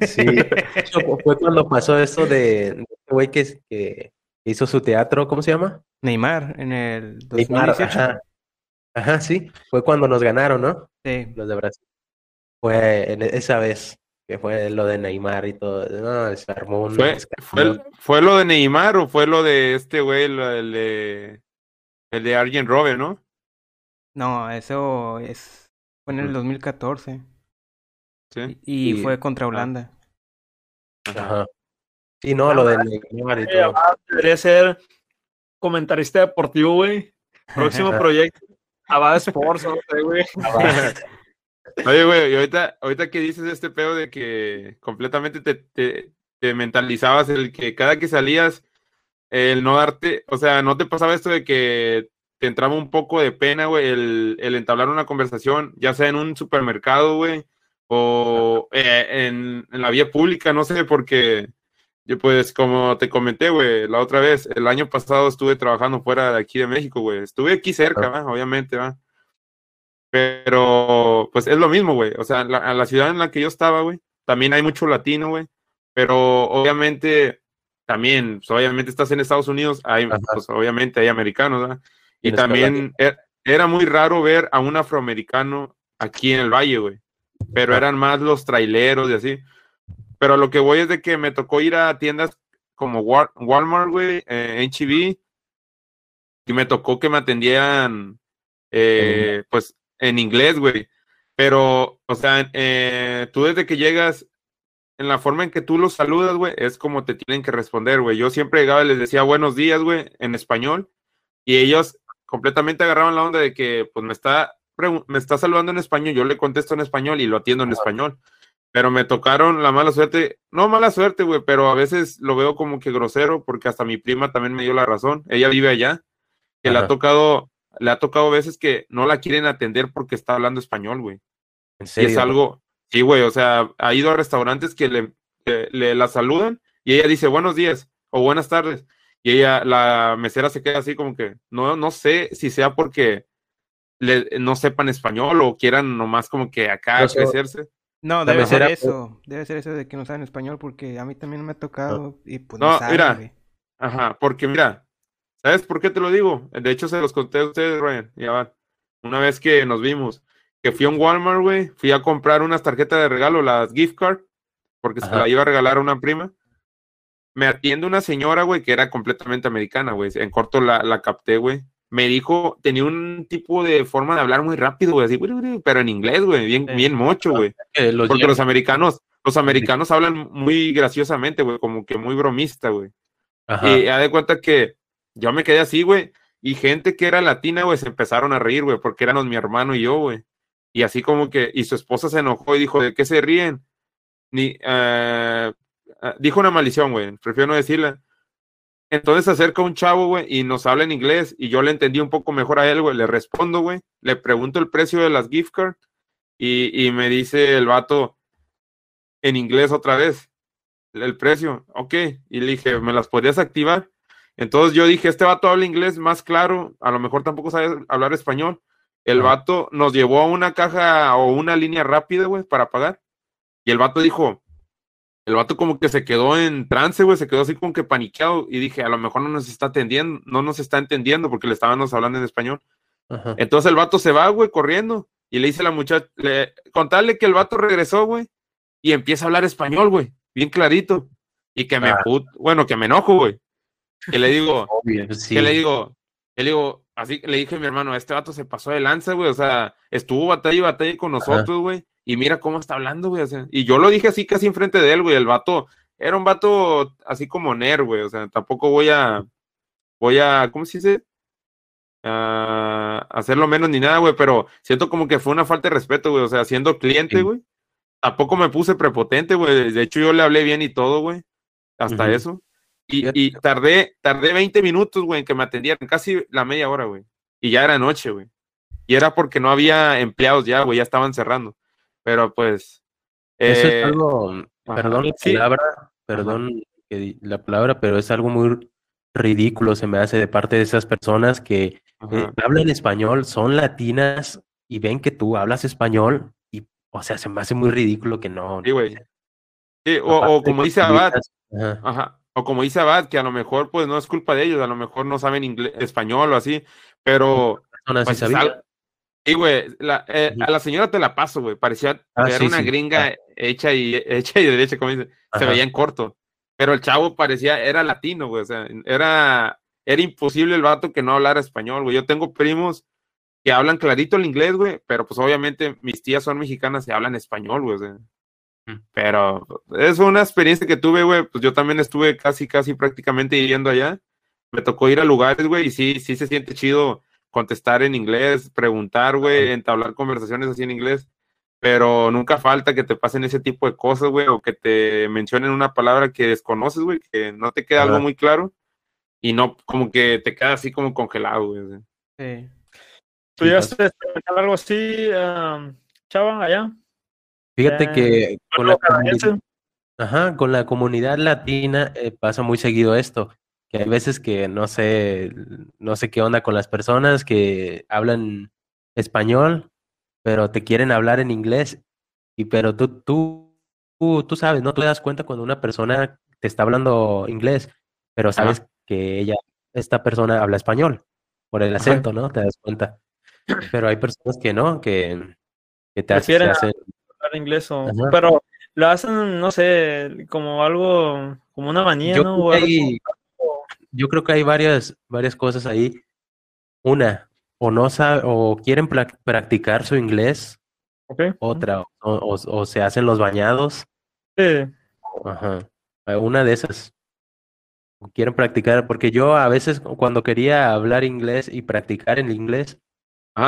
[SPEAKER 3] Sí, [LAUGHS] fue cuando pasó eso de, de este güey que, que hizo su teatro, ¿cómo se llama?
[SPEAKER 2] Neymar en el
[SPEAKER 3] Neymar,
[SPEAKER 2] 2018.
[SPEAKER 3] ajá. Ajá, sí. Fue cuando nos ganaron, ¿no?
[SPEAKER 2] Sí.
[SPEAKER 3] Los de Brasil. Fue en esa vez que fue lo de Neymar y todo. No, se armó un
[SPEAKER 1] ¿Fue, fue,
[SPEAKER 3] escándalo.
[SPEAKER 1] ¿Fue lo de Neymar o fue lo de este güey, el de, el de Arjen Robben, no?
[SPEAKER 2] No, eso es fue en el
[SPEAKER 3] Ujú.
[SPEAKER 2] 2014
[SPEAKER 1] Sí.
[SPEAKER 2] y fue contra Holanda.
[SPEAKER 3] Ajá. Sí, no, lo de Neymar y todo.
[SPEAKER 4] Abad debería ser comentarista deportivo, güey. [LAUGHS] Próximo proyecto. Abad Sports, no sé, güey.
[SPEAKER 1] Oye, güey, y ahorita, ahorita que dices este pedo de que completamente te, te, te mentalizabas el que cada que salías, el no darte, o sea, no te pasaba esto de que te entraba un poco de pena, güey, el, el entablar una conversación, ya sea en un supermercado, güey, o eh, en, en la vía pública, no sé, porque yo pues como te comenté, güey, la otra vez, el año pasado estuve trabajando fuera de aquí de México, güey, estuve aquí cerca, ¿va? obviamente, va. Pero, pues es lo mismo, güey. O sea, la, a la ciudad en la que yo estaba, güey, también hay mucho latino, güey. Pero obviamente, también, pues, obviamente estás en Estados Unidos, hay, pues obviamente hay americanos, ¿verdad? Y también e- era muy raro ver a un afroamericano aquí en el valle, güey. Pero
[SPEAKER 3] Ajá.
[SPEAKER 1] eran más los traileros y así. Pero lo que voy es de que me tocó ir a tiendas como Wal- Walmart, güey, eh, H-E-B, y me tocó que me atendieran, eh, pues, en inglés, güey. Pero, o sea, eh, tú desde que llegas, en la forma en que tú los saludas, güey, es como te tienen que responder, güey. Yo siempre llegaba y les decía buenos días, güey, en español, y ellos completamente agarraban la onda de que, pues, me está, me está saludando en español, yo le contesto en español y lo atiendo en español. Pero me tocaron la mala suerte, no mala suerte, güey, pero a veces lo veo como que grosero, porque hasta mi prima también me dio la razón. Ella vive allá, que le ha
[SPEAKER 3] Ajá.
[SPEAKER 1] tocado, le ha tocado veces que no la quieren atender porque está hablando español, güey.
[SPEAKER 3] En
[SPEAKER 1] Y
[SPEAKER 3] serio.
[SPEAKER 1] es algo, sí, güey, o sea, ha ido a restaurantes que le, le la saludan y ella dice buenos días o buenas tardes. Y ella, la mesera se queda así como que, no, no sé si sea porque le, no sepan español o quieran nomás como que acá
[SPEAKER 3] No sé.
[SPEAKER 1] crecerse.
[SPEAKER 2] No,
[SPEAKER 3] La
[SPEAKER 2] debe ser eso. Debe ser eso de que no saben español porque a mí también me ha tocado y pues
[SPEAKER 1] No,
[SPEAKER 2] no, saben,
[SPEAKER 1] mira.
[SPEAKER 2] güey.
[SPEAKER 1] Ajá, porque mira, ¿sabes por qué te lo digo? De hecho, se los conté a ustedes, Ryan, ya van. Una vez que nos vimos, que fui a un Walmart, güey, fui a comprar unas tarjetas de regalo, las gift card, porque se la iba a regalar a una prima. Me atiende una señora, güey, que era completamente americana, güey. En corto la, la capté, güey. Me dijo, tenía un tipo de forma de hablar muy rápido, güey, así, güey, pero en inglés, güey, bien,
[SPEAKER 2] Sí.
[SPEAKER 1] bien mocho, güey. [LAUGHS]
[SPEAKER 3] Los
[SPEAKER 1] Porque los americanos, los americanos hablan muy graciosamente, güey, como que muy bromista, güey. Y haz de cuenta que yo me quedé así, güey. Y gente que era latina, güey, se empezaron a reír, güey, porque éramos mi hermano y yo, güey. Y así como que, y su esposa se enojó y dijo, ¿de qué se ríen? Ni, eh, eh, dijo una maldición, güey, prefiero no decirla. Entonces se acerca un chavo, güey, y nos habla en inglés, y yo le entendí un poco mejor a él, güey. Le respondo, güey, le pregunto el precio de las gift cards, y, y me dice el vato en inglés otra vez, el precio, ok, y le dije, ¿me las podrías activar? Entonces yo dije, este vato habla inglés más claro, a lo mejor tampoco sabe hablar español. El vato nos llevó a una caja o una línea rápida, güey, para pagar. Y el vato dijo, el vato como que se quedó en trance, güey, se quedó así como que paniqueado. Y dije, a lo mejor no nos está atendiendo, no nos está entendiendo porque le estábamos hablando en español.
[SPEAKER 3] Ajá.
[SPEAKER 1] Entonces el vato se va, güey, corriendo. Y le dice a la muchacha, le, contarle que el vato regresó, güey, y empieza a hablar español, güey, bien clarito. Y que me
[SPEAKER 3] Ah.
[SPEAKER 1] put, bueno, que me enojo, güey. Que le digo, [LAUGHS]
[SPEAKER 3] Obvio, sí.
[SPEAKER 1] que le digo, que le digo, así le dije a mi hermano, este vato se pasó de lanza, güey, o sea, estuvo batalla y batalla con nosotros, güey, y mira cómo está hablando, güey, o sea, y yo lo dije así casi enfrente de él, güey, el vato, era un vato así como ner, güey, o sea, tampoco voy a, voy a, ¿cómo se dice? A hacerlo menos ni nada, güey, pero siento como que fue una falta de respeto, güey, o sea, siendo cliente,
[SPEAKER 3] Sí.
[SPEAKER 1] güey, tampoco me puse prepotente, güey, de hecho yo le hablé bien y todo, güey, hasta eso. Y, tardé, tardé 20 minutos, güey, en que me atendieran, casi la media hora, güey. Y ya era noche, güey. Y era porque no había empleados ya, güey, ya estaban cerrando. Pero pues.
[SPEAKER 3] Eso
[SPEAKER 1] eh,
[SPEAKER 3] es algo,
[SPEAKER 1] ajá.
[SPEAKER 3] perdón la
[SPEAKER 1] Sí.
[SPEAKER 3] palabra, perdón que la palabra, pero es algo muy ridículo, se me hace de parte de esas personas que eh, hablan español, son latinas y ven que tú hablas español y, o sea, se me hace muy ridículo que no.
[SPEAKER 1] Sí, güey. Sí, o, o como dice Abad,
[SPEAKER 3] ajá.
[SPEAKER 1] O como dice Abad, que a lo mejor, pues no es culpa de ellos, a lo mejor no saben inglés, español o así, pero. Pues, Sí, güey, la- eh, a la señora te la paso, güey. Parecía
[SPEAKER 3] Ah,
[SPEAKER 1] era
[SPEAKER 3] sí,
[SPEAKER 1] una
[SPEAKER 3] sí,
[SPEAKER 1] gringa hecha y [LAUGHS] hecha y derecha, como dice. Se veía en corto. Pero el chavo parecía, era latino, güey. O sea, era, era imposible el vato que no hablara español, güey. Yo tengo primos que hablan clarito el inglés, güey, pero pues obviamente mis tías son mexicanas y hablan español, güey. o sea. Pero es una experiencia que tuve, güey. Pues yo también estuve casi, casi prácticamente viviendo allá. Me tocó ir a lugares, güey, y sí, sí se siente chido contestar en inglés, preguntar, güey, entablar conversaciones así en inglés. Pero nunca falta que te pasen ese tipo de cosas, güey, o que te mencionen una palabra que desconoces, güey, que no te queda algo muy claro y no como que te queda así como congelado, güey.
[SPEAKER 2] Sí.
[SPEAKER 4] ¿Tú llegaste a algo así, um, Chava, allá?
[SPEAKER 3] Fíjate que con la comunidad, ajá, con la comunidad latina eh, pasa muy seguido esto, que hay veces que no sé, no sé qué onda con las personas que hablan español, pero te quieren hablar en inglés, y pero tú, tú, tú, tú sabes, ¿no? Te das cuenta cuando una persona te está hablando inglés, pero sabes que ella, esta persona habla español, por el
[SPEAKER 1] Ajá.
[SPEAKER 3] acento, ¿no? Te das cuenta. Pero hay personas que no, que, que te, hacen
[SPEAKER 4] hablar inglés o...
[SPEAKER 3] Ajá.
[SPEAKER 4] Pero lo hacen, no sé, como algo, como una manía,
[SPEAKER 3] Yo
[SPEAKER 4] ¿no?
[SPEAKER 3] creo hay, yo creo que hay varias, varias cosas ahí. Una, o no sabe, o quieren practicar su inglés, otra, o, o- o se hacen los bañados.
[SPEAKER 4] Sí,
[SPEAKER 3] Ajá. Eh, Una de esas. O Quieren practicar, porque yo a veces cuando quería hablar inglés y practicar el inglés,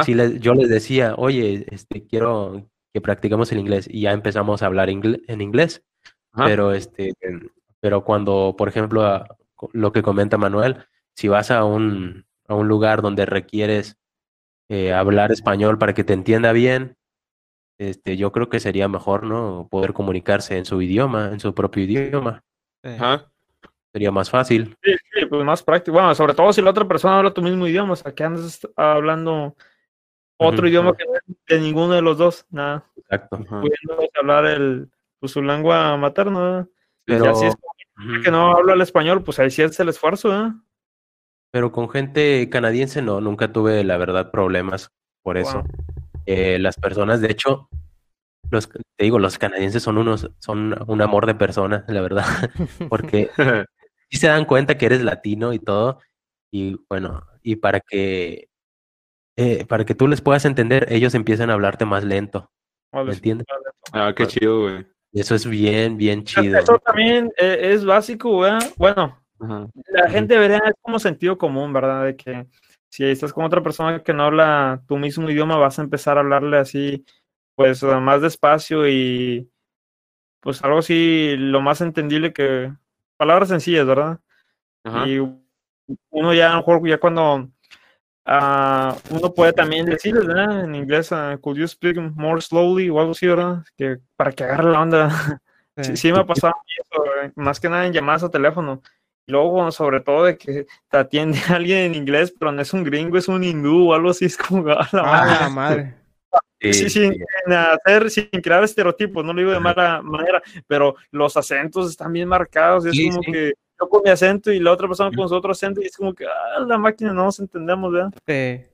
[SPEAKER 3] sí les- yo les decía, oye, este, quiero que practiquemos el inglés y ya empezamos a hablar ingle- en inglés.
[SPEAKER 1] Ajá.
[SPEAKER 3] Pero este, pero cuando, por ejemplo, a- lo que comenta Manuel, si vas a un, a un lugar donde requieres eh, hablar español para que te entienda bien, este, yo creo que sería mejor, ¿no? Poder comunicarse en su idioma, en su propio idioma.
[SPEAKER 1] Ajá.
[SPEAKER 3] Sería más fácil.
[SPEAKER 4] sí, sí, pues más práctico. Bueno, sobre todo si la otra persona habla tu mismo idioma, o sea, que andas hablando otro idioma que no es de ninguno de los dos, nada,
[SPEAKER 3] Exacto.
[SPEAKER 4] Pudiendo hablar el, pues, su lengua materna.
[SPEAKER 3] Pero,
[SPEAKER 4] Y así es que no habla el español, pues ahí sí es el esfuerzo, ¿eh?
[SPEAKER 3] pero con gente canadiense no, nunca tuve, la verdad, problemas por eso.
[SPEAKER 4] Wow.
[SPEAKER 3] Eh, las personas, de hecho, los, te digo, los canadienses son unos, son un amor de persona, la verdad, [LAUGHS] porque [LAUGHS] sí se dan cuenta que eres latino y todo, y bueno, y para que, eh, para que tú les puedas entender, ellos empiezan a hablarte más lento,
[SPEAKER 4] Vale,
[SPEAKER 3] ¿me entiendes?
[SPEAKER 4] vale.
[SPEAKER 1] Ah, qué chido, güey.
[SPEAKER 3] Eso es bien, bien chido.
[SPEAKER 4] Eso también eh, es básico, ¿verdad? Bueno,
[SPEAKER 1] Ajá.
[SPEAKER 4] la gente debería es como sentido común, ¿verdad? De que si estás con otra persona que no habla tu mismo idioma, vas a empezar a hablarle así, pues eh, más despacio y pues algo así, lo más entendible que palabras sencillas, ¿verdad?
[SPEAKER 1] Ajá.
[SPEAKER 4] Y uno ya a lo mejor ya cuando ah, uno puede también decirles, ¿verdad? En inglés, ah, could you speak more slowly o algo así, ¿verdad? Que, para que agarre la onda. [LAUGHS] Sí, sí me ha pasado eso, eh, más que nada en llamadas a teléfono. Y luego, sobre todo, de que te atiende [LAUGHS] alguien en inglés, pero no es un gringo, es un hindú o algo así, es como, a la madre.
[SPEAKER 2] Ah, la madre.
[SPEAKER 3] Sí,
[SPEAKER 4] Sí,
[SPEAKER 3] sí,
[SPEAKER 4] sin hacer, sin crear estereotipos, no lo digo de mala manera, pero los acentos están bien marcados, y es
[SPEAKER 3] Sí,
[SPEAKER 4] como
[SPEAKER 3] sí.
[SPEAKER 4] que yo con mi acento y la otra persona con su otro acento, y es como que, ah, la máquina no nos entendemos, ¿verdad?
[SPEAKER 2] Sí.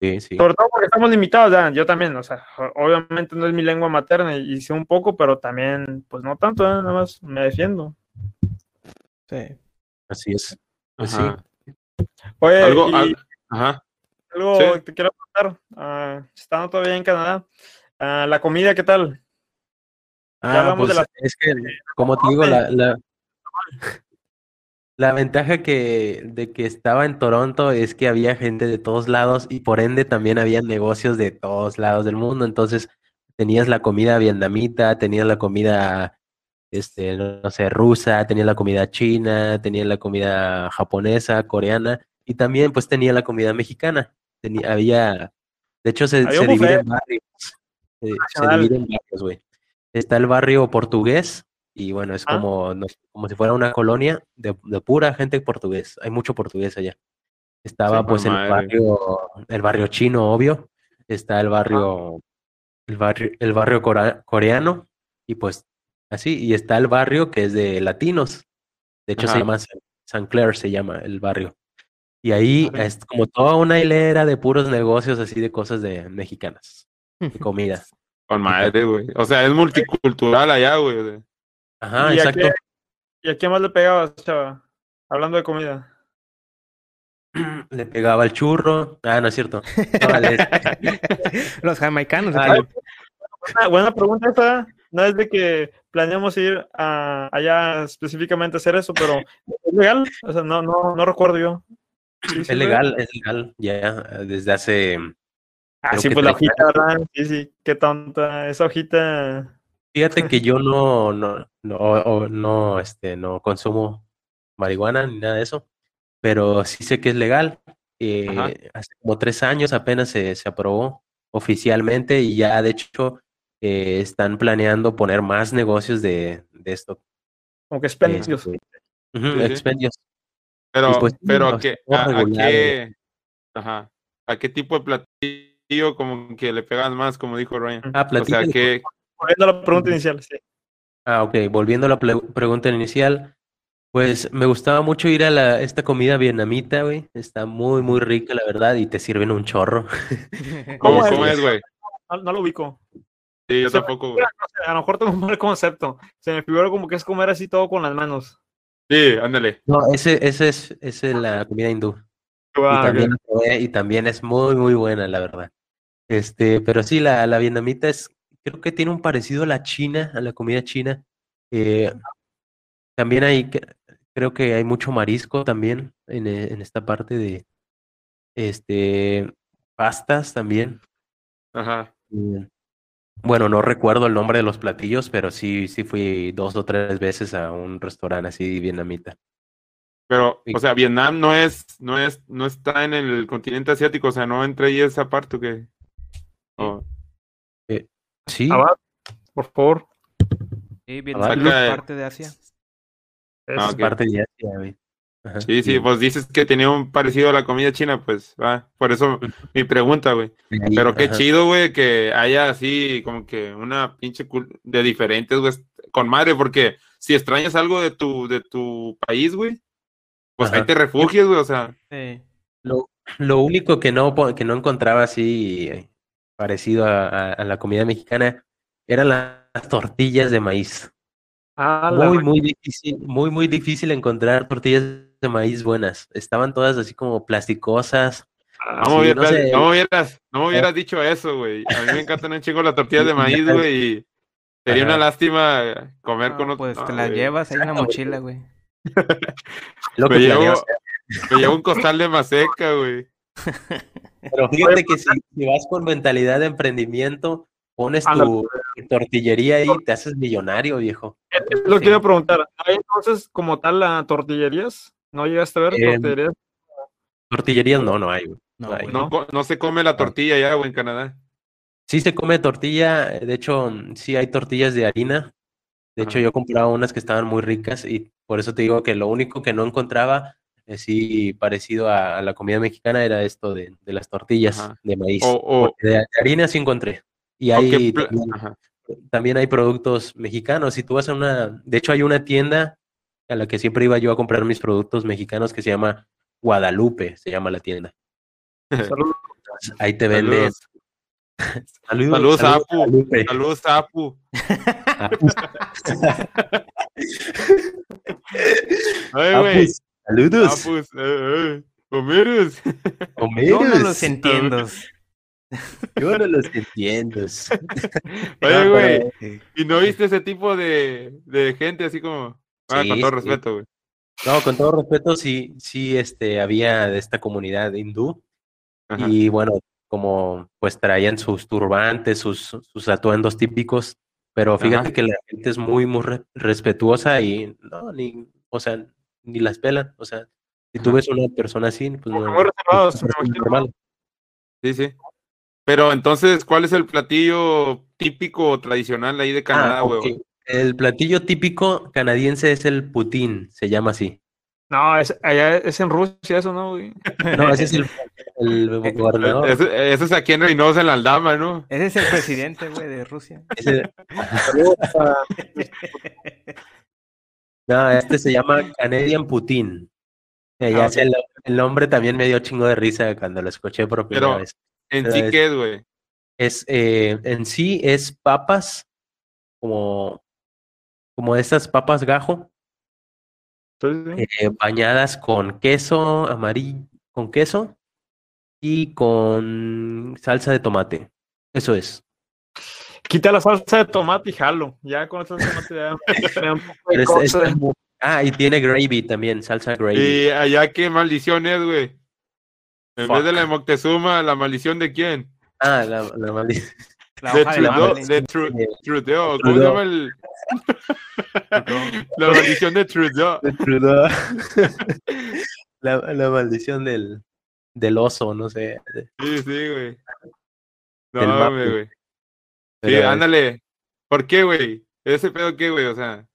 [SPEAKER 3] sí, sí.
[SPEAKER 4] Sobre todo porque estamos limitados, ¿verdad? Yo también, o sea, obviamente no es mi lengua materna y, sé un poco, pero también, pues no tanto, ¿verdad? Nada más me defiendo.
[SPEAKER 2] Sí.
[SPEAKER 3] Así es. Sí.
[SPEAKER 1] Ajá.
[SPEAKER 4] Oye,
[SPEAKER 1] Algo,
[SPEAKER 4] y
[SPEAKER 1] al- ajá.
[SPEAKER 4] algo
[SPEAKER 1] sí.
[SPEAKER 4] que te quiero preguntar, ah, estando todavía en Canadá, ah, la comida, ¿qué tal?
[SPEAKER 3] Ah,
[SPEAKER 4] hablamos de
[SPEAKER 3] pues
[SPEAKER 4] la-
[SPEAKER 3] es que, como te digo, la, la, la ventaja que, de que estaba en Toronto es que había gente de todos lados y por ende también había negocios de todos lados del mundo. Entonces tenías la comida vietnamita, tenías la comida, este, no sé, rusa, tenías la comida china, tenías la comida japonesa, coreana y también pues tenía la comida mexicana. Tenía, había, de hecho se, se divide en barrios. Se, se
[SPEAKER 4] Nacional.
[SPEAKER 3] divide en barrios, güey. Está el barrio portugués y bueno, es
[SPEAKER 4] Ah.
[SPEAKER 3] como, no como si fuera una colonia de, de pura gente portugués. Hay mucho portugués allá. Estaba
[SPEAKER 1] Sí,
[SPEAKER 3] pues el barrio, el barrio chino, obvio. Está el barrio, el barrio, el barrio cora- coreano y pues así. Y está el barrio que es de latinos. De hecho se llama San, San Clair, se llama el barrio. Y ahí es como toda una hilera de puros negocios así de cosas de mexicanas, de [LAUGHS] comida.
[SPEAKER 1] Con madre, güey. O sea, es multicultural allá, güey.
[SPEAKER 3] Ajá,
[SPEAKER 4] ¿Y a
[SPEAKER 3] exacto.
[SPEAKER 4] qué- ¿Y a qué más le pegabas, chava? Hablando de comida. [CLEARS THROAT]
[SPEAKER 3] Le pegaba el churro. Ah, no es cierto. No, [LAUGHS]
[SPEAKER 2] Los jamaicanos.
[SPEAKER 3] Ah,
[SPEAKER 4] Buena, buena pregunta esa. No es de que planeamos ir a, allá específicamente a hacer eso, pero ¿es legal? O sea, no, no, no recuerdo yo. Sí,
[SPEAKER 3] es legal, es legal, ya desde hace.
[SPEAKER 4] Ah, sí, pues la hojita, ¿verdad? Sí, sí, qué tonta. Esa hojita.
[SPEAKER 3] Fíjate que yo no, no, no, o- no, este, no consumo marihuana ni nada de eso, pero sí sé que es legal. Eh, hace como tres años apenas se, se aprobó oficialmente y ya de hecho eh, están planeando poner más negocios de, de esto.
[SPEAKER 4] Como que expendios.
[SPEAKER 3] Este, ujú,
[SPEAKER 1] Sí, sí.
[SPEAKER 3] expendios.
[SPEAKER 1] Pero,
[SPEAKER 3] pues
[SPEAKER 1] pero ¿a qué, a, qué, ajá, a qué tipo de platillo como que le pegas más, como dijo Ryan?
[SPEAKER 3] Ah,
[SPEAKER 1] O sea, que,
[SPEAKER 4] Volviendo a la pregunta inicial, sí.
[SPEAKER 3] Ah, ok. Volviendo a la pregunta inicial, pues me gustaba mucho ir a la, esta comida vietnamita, güey. Está muy, muy rica, la verdad, y te sirven un chorro. [LAUGHS]
[SPEAKER 1] ¿cómo,
[SPEAKER 4] ¿Cómo es,
[SPEAKER 1] cómo
[SPEAKER 4] güey?
[SPEAKER 1] es, güey?
[SPEAKER 4] No, no lo ubico.
[SPEAKER 1] Sí, yo
[SPEAKER 4] Se me
[SPEAKER 1] tampoco, güey.
[SPEAKER 4] figura, no sé, a lo mejor tengo un mal concepto. Se me figura como que es comer así todo con las manos.
[SPEAKER 1] Sí, ándale.
[SPEAKER 3] No, ese, ese es, esa es la comida hindú. Y
[SPEAKER 4] Ah,
[SPEAKER 3] también, probé y también es muy, muy buena, la verdad. Este, pero sí, la, la vietnamita es, creo que tiene un parecido a la china, a la comida china. Eh, también hay, cre- creo que hay mucho marisco también en, eh, en esta parte de, este, pastas también.
[SPEAKER 1] Ajá.
[SPEAKER 3] Mm, Bueno, no recuerdo el nombre de los platillos, pero sí, sí fui dos o tres veces a un restaurante así vietnamita.
[SPEAKER 1] Pero, o sea, Vietnam no es, no es, no está en el continente asiático, o sea, no entra ahí esa parte ¿o qué.
[SPEAKER 3] Sí,
[SPEAKER 4] Abad, por favor.
[SPEAKER 2] Sí, Vietnam es parte de Asia.
[SPEAKER 4] Es-
[SPEAKER 1] Ah,
[SPEAKER 3] parte de Asia, güey. Ajá,
[SPEAKER 1] Sí, sí,
[SPEAKER 3] bien.
[SPEAKER 1] pues dices que tenía un parecido a la comida china, pues, va, por eso mi pregunta, güey. Pero qué
[SPEAKER 3] ajá.
[SPEAKER 1] chido, güey, que haya así como que una pinche cul- de diferentes, güey, con madre, porque si extrañas algo de tu, de tu país, güey, pues ahí te refugias, güey, o sea,
[SPEAKER 2] Sí.
[SPEAKER 3] Lo, lo único que no, que no encontraba así parecido a, a- a la comida mexicana eran la- las tortillas de maíz.
[SPEAKER 4] Ah,
[SPEAKER 3] Muy, muy difícil, muy, muy difícil encontrar tortillas de maíz buenas. Estaban todas así como plasticosas.
[SPEAKER 4] ah,
[SPEAKER 1] no, me hubieras,
[SPEAKER 3] no sé.
[SPEAKER 1] no me hubieras, no me hubieras dicho eso, güey. A mí me encantan un chingo las tortillas [LAUGHS] de maíz, güey, y sería
[SPEAKER 3] Ajá.
[SPEAKER 1] una lástima comer
[SPEAKER 2] No,
[SPEAKER 1] con otro.
[SPEAKER 2] pues
[SPEAKER 1] no,
[SPEAKER 2] te las
[SPEAKER 1] güey.
[SPEAKER 2] llevas ahí en la mochila, güey.
[SPEAKER 1] Llevo, me llevo un costal de maseca, güey.
[SPEAKER 3] Pero fíjate que si, si vas con mentalidad de emprendimiento, pones tu tortillería ahí y te haces millonario, viejo.
[SPEAKER 4] es lo
[SPEAKER 2] Sí.
[SPEAKER 4] que iba a preguntar. ¿Hay entonces como tal la tortillerías ¿No llegaste a ver
[SPEAKER 3] Em,
[SPEAKER 4] tortillerías?
[SPEAKER 3] Tortillerías no, no hay, güey.
[SPEAKER 2] No,
[SPEAKER 3] No hay.
[SPEAKER 2] güey.
[SPEAKER 1] No, co- no se come la tortilla ya, güey, en Canadá.
[SPEAKER 3] Sí se come tortilla, de hecho, sí hay tortillas de harina. De hecho, yo compraba unas que estaban muy ricas y por eso te digo que lo único que no encontraba así parecido a, a la comida mexicana era esto de, de las tortillas
[SPEAKER 1] Ajá.
[SPEAKER 3] de maíz.
[SPEAKER 1] O-
[SPEAKER 3] de, de harina sí encontré. Y
[SPEAKER 1] ¿O qué
[SPEAKER 3] hay también, hay productos mexicanos. Si tú vas a una, de hecho hay una tienda a la que siempre iba yo a comprar mis productos mexicanos que se llama Guadalupe, se llama la tienda. [LAUGHS]
[SPEAKER 4] Saludos.
[SPEAKER 3] Ahí te venden. [LAUGHS]
[SPEAKER 1] Saludos,
[SPEAKER 3] Saludos,
[SPEAKER 1] Apu.
[SPEAKER 3] Guadalupe.
[SPEAKER 1] Saludos, Apu. [LAUGHS] Ay, güey.
[SPEAKER 3] Saludos.
[SPEAKER 1] Apus. Eh, eh. Homeros. [LAUGHS]
[SPEAKER 2] Yo no
[SPEAKER 3] Homeros.
[SPEAKER 2] los entiendo.
[SPEAKER 3] Yo no los entiendo. [LAUGHS]
[SPEAKER 1] Oye, güey.
[SPEAKER 3] pero- [LAUGHS]
[SPEAKER 1] ¿Y no viste ese tipo de, de gente así como... Ah,
[SPEAKER 3] Sí,
[SPEAKER 1] con todo
[SPEAKER 3] sí.
[SPEAKER 1] respeto, güey.
[SPEAKER 3] No, con todo respeto, sí, sí, este, había de esta comunidad hindú
[SPEAKER 1] Ajá.
[SPEAKER 3] y bueno, como pues traían sus turbantes, sus, sus atuendos típicos, pero fíjate
[SPEAKER 1] Ajá.
[SPEAKER 3] que la gente es muy, muy re- respetuosa y no, ni, o sea, ni las pelan, o sea, si tú ves una persona así, pues no,
[SPEAKER 4] Muy reservados,
[SPEAKER 3] normal.
[SPEAKER 1] Sí, sí. Pero entonces, ¿cuál es el platillo típico o tradicional ahí de Canadá,
[SPEAKER 3] Ah,
[SPEAKER 1] güey?
[SPEAKER 3] ok. El platillo típico canadiense es el putín, se llama así.
[SPEAKER 4] No, es, allá es en Rusia eso, ¿no, güey?
[SPEAKER 3] No, ese es el, el [LAUGHS] gobernador.
[SPEAKER 1] Eso, eso es aquí en Reynosa, en la Aldama, ¿no?
[SPEAKER 2] Ese es el presidente, güey, de Rusia.
[SPEAKER 3] Ese- [LAUGHS]
[SPEAKER 4] Saludos a- [LAUGHS]
[SPEAKER 3] No, este se llama Canadian Putin. Eh, ya
[SPEAKER 4] Ah,
[SPEAKER 3] el, el nombre también me dio chingo de risa cuando lo escuché por primera
[SPEAKER 1] Pero-
[SPEAKER 3] vez.
[SPEAKER 1] En sí,
[SPEAKER 3] es-
[SPEAKER 1] ¿qué es, güey?
[SPEAKER 3] Es, eh, en sí es papas, como, como esas papas gajo, eh, bañadas con queso amarillo, con queso y con salsa de tomate. Eso es.
[SPEAKER 4] Quita la salsa de tomate y jalo. Ya con esa salsa de tomate ya [LAUGHS] me da un poco de
[SPEAKER 3] es-
[SPEAKER 4] cosa.
[SPEAKER 3] es muy- ah, y tiene gravy también, salsa gravy.
[SPEAKER 1] Y allá, ¿qué maldición es, güey? En
[SPEAKER 3] Fuck.
[SPEAKER 1] vez de la de Moctezuma, ¿la maldición de quién?
[SPEAKER 3] Ah, la, la maldición.
[SPEAKER 2] La
[SPEAKER 1] De Trudeau, de Tru- Trudeau, ¿cómo se llama el...? La maldición de Trudeau.
[SPEAKER 3] de Trudeau. [LAUGHS] la, la maldición del, del oso, no sé.
[SPEAKER 1] Sí, sí, güey. No, güey. Sí, ándale. ¿Por qué, güey? ¿Ese pedo qué, güey? O sea,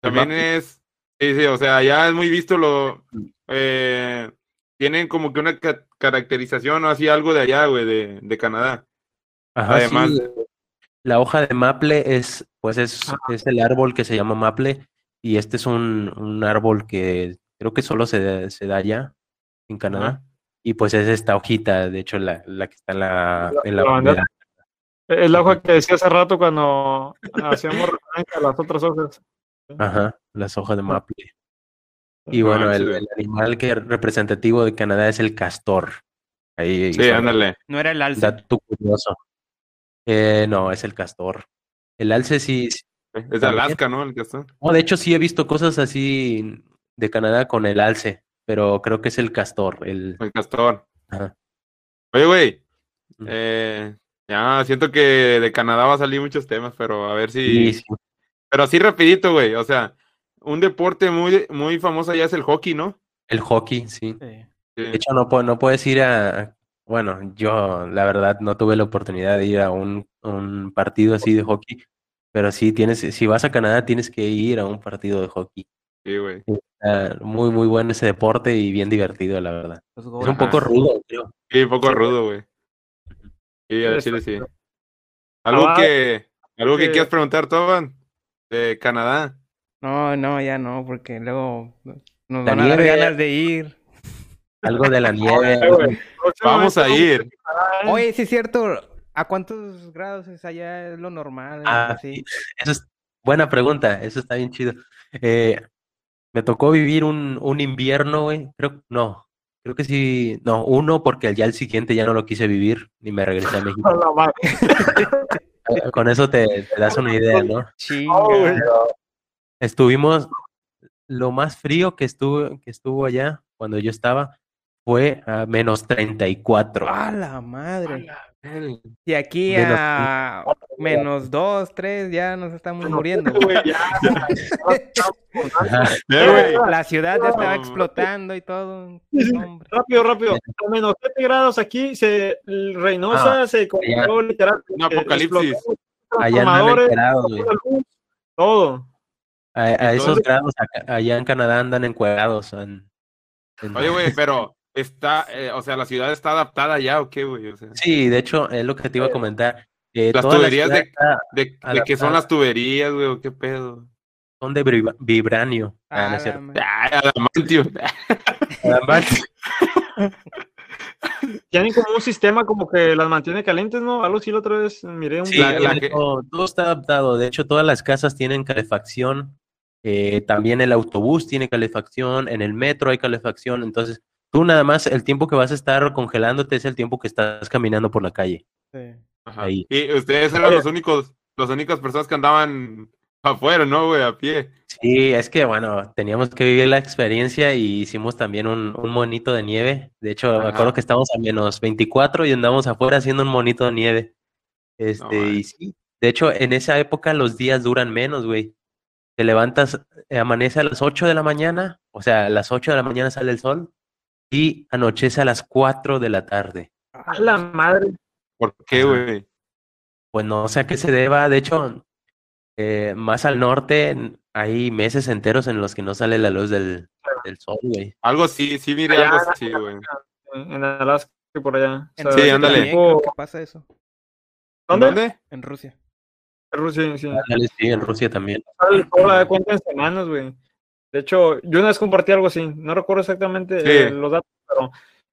[SPEAKER 1] también es... Sí, sí, o sea, ya es muy visto lo... eh, tienen como que una ca- caracterización o así, algo de allá, güey, de, de Canadá.
[SPEAKER 3] Ajá, sí,
[SPEAKER 1] además-
[SPEAKER 3] la hoja de maple es, pues es,
[SPEAKER 4] Ajá.
[SPEAKER 3] es el árbol que se llama maple y este es un, un árbol que creo que solo se, da- se da allá en Canadá. Y pues es esta hojita, de hecho, la, la que está en la, en la
[SPEAKER 4] la bandera. Es la hoja que decía hace rato cuando hacíamos referencia a las otras hojas.
[SPEAKER 3] Ajá, las hojas de maple. Y
[SPEAKER 1] No
[SPEAKER 3] bueno, el, el animal que es representativo de Canadá es el castor. Ahí
[SPEAKER 1] Sí, ándale.
[SPEAKER 2] No era el alce.
[SPEAKER 3] Dato curioso. Eh, no, es el castor. El alce sí. sí-
[SPEAKER 1] Es de. Alaska, ¿no? El está.
[SPEAKER 3] No, de hecho, sí he visto cosas así de Canadá con el alce, pero creo que es el castor. El...
[SPEAKER 1] El castor.
[SPEAKER 3] Ajá.
[SPEAKER 1] Oye, güey. Eh, ya, siento que de Canadá va a salir muchos temas, pero a ver si...
[SPEAKER 3] Sí, sí.
[SPEAKER 1] Pero así rapidito, güey. O sea, un deporte muy, muy famoso allá es el hockey, ¿no?
[SPEAKER 3] El hockey, sí. De hecho, no, no puedes ir a. Bueno, yo la verdad no tuve la oportunidad de ir a un, un partido así de hockey, pero sí tienes, si vas a Canadá, tienes que ir a un partido de hockey.
[SPEAKER 1] Sí, güey.
[SPEAKER 3] Muy, muy bueno ese deporte y bien divertido, la verdad. Es un poco rudo, creo.
[SPEAKER 1] Sí, un poco rudo, güey. Sí, al
[SPEAKER 4] Sí,
[SPEAKER 1] chile
[SPEAKER 4] está-
[SPEAKER 1] sí. Algo
[SPEAKER 4] Ah,
[SPEAKER 1] que, algo que
[SPEAKER 4] que-
[SPEAKER 1] quieras preguntar, Toban, de Canadá.
[SPEAKER 2] No, no, ya no, porque luego nos
[SPEAKER 3] La
[SPEAKER 2] van a dar ganas de ir.
[SPEAKER 3] Algo de la [LAUGHS] nieve.
[SPEAKER 1] Vamos a ir.
[SPEAKER 2] Oye, sí es cierto. ¿A cuántos grados es allá? Es lo normal.
[SPEAKER 3] Ah,
[SPEAKER 2] así?
[SPEAKER 3] Eso es buena pregunta, eso está bien chido. Eh, me tocó vivir un, un invierno, güey. Creo, no, creo que sí, no, uno porque ya el siguiente ya no lo quise vivir ni me regresé a [LAUGHS] México. [LAUGHS] Con eso te, te das una idea, ¿no?
[SPEAKER 4] Güey.
[SPEAKER 3] Estuvimos, lo más frío que estuvo, que estuvo allá cuando yo estaba fue a menos 34.
[SPEAKER 2] ¡A la madre!
[SPEAKER 1] Eh,
[SPEAKER 2] Y aquí
[SPEAKER 3] Menos
[SPEAKER 2] a menos dos, tres, ya nos estamos muriendo. La ciudad ya estaba
[SPEAKER 4] No.
[SPEAKER 2] explotando y todo.
[SPEAKER 4] Rápido, rápido. A menos 7 grados aquí, se, el Reynosa se congeló literal.
[SPEAKER 1] Un apocalipsis.
[SPEAKER 3] Allá encuerados, güey.
[SPEAKER 4] todo.
[SPEAKER 3] A, a esos grados, acá- allá en Canadá andan encuerados. en- en-
[SPEAKER 1] Oye, güey, pero está, eh, o sea, la ciudad está adaptada ya o qué, güey. O sea,
[SPEAKER 3] Sí, de hecho, es lo que te iba a comentar. Eh,
[SPEAKER 1] Las
[SPEAKER 3] la
[SPEAKER 1] tuberías de- de, de que
[SPEAKER 3] adaptada.
[SPEAKER 1] son las tuberías, güey, o qué pedo.
[SPEAKER 3] son de vibra- vibranio. Ah, no es
[SPEAKER 2] la
[SPEAKER 3] cierto.
[SPEAKER 1] adamantio.
[SPEAKER 3] Además,
[SPEAKER 4] Tienen como un sistema como que las mantiene calientes, ¿no? Algo sí la otra vez miré un
[SPEAKER 3] Sí,
[SPEAKER 1] La- la
[SPEAKER 3] de
[SPEAKER 1] que-
[SPEAKER 3] hecho, todo está adaptado. De hecho, todas las casas tienen calefacción. eh, también el autobús tiene calefacción. En el metro hay calefacción. Entonces, tú nada más el tiempo que vas a estar congelándote es el tiempo que estás caminando por la calle.
[SPEAKER 2] Sí.
[SPEAKER 1] Ajá.
[SPEAKER 3] Ahí.
[SPEAKER 1] Y ustedes eran los únicos, las únicas personas que andaban afuera, ¿no, güey? A pie.
[SPEAKER 3] Sí, es que bueno, teníamos que vivir la experiencia y hicimos también un, un monito de nieve. De hecho, me acuerdo que estábamos a menos 24 y andamos afuera haciendo un monito de nieve. Este, y sí, de hecho, en esa época los días duran menos, güey. Te levantas, eh, amanece a las 8 de la mañana, o sea, a las 8 de la mañana sale el sol y anochece a las 4 de la tarde.
[SPEAKER 4] A la madre.
[SPEAKER 1] ¿Por qué, güey?
[SPEAKER 3] Pues no sé a qué se deba. De hecho, eh, más al norte hay meses enteros en los que no sale la luz del, del sol, güey.
[SPEAKER 1] Algo sí, sí, mire,
[SPEAKER 4] Allá,
[SPEAKER 1] algo así, güey.
[SPEAKER 4] En Alaska y por allá.
[SPEAKER 2] En
[SPEAKER 4] O sea,
[SPEAKER 1] Sí, ándale.
[SPEAKER 2] que pasa eso.
[SPEAKER 4] ¿Dónde?
[SPEAKER 1] ¿Dónde?
[SPEAKER 2] En Rusia.
[SPEAKER 4] Rusia, sí.
[SPEAKER 3] Ándale, Sí, en Rusia también.
[SPEAKER 4] El sol la da cuenta en semanas, güey. De hecho, yo una vez compartí algo así. No recuerdo exactamente
[SPEAKER 1] Sí.
[SPEAKER 4] eh, los datos, pero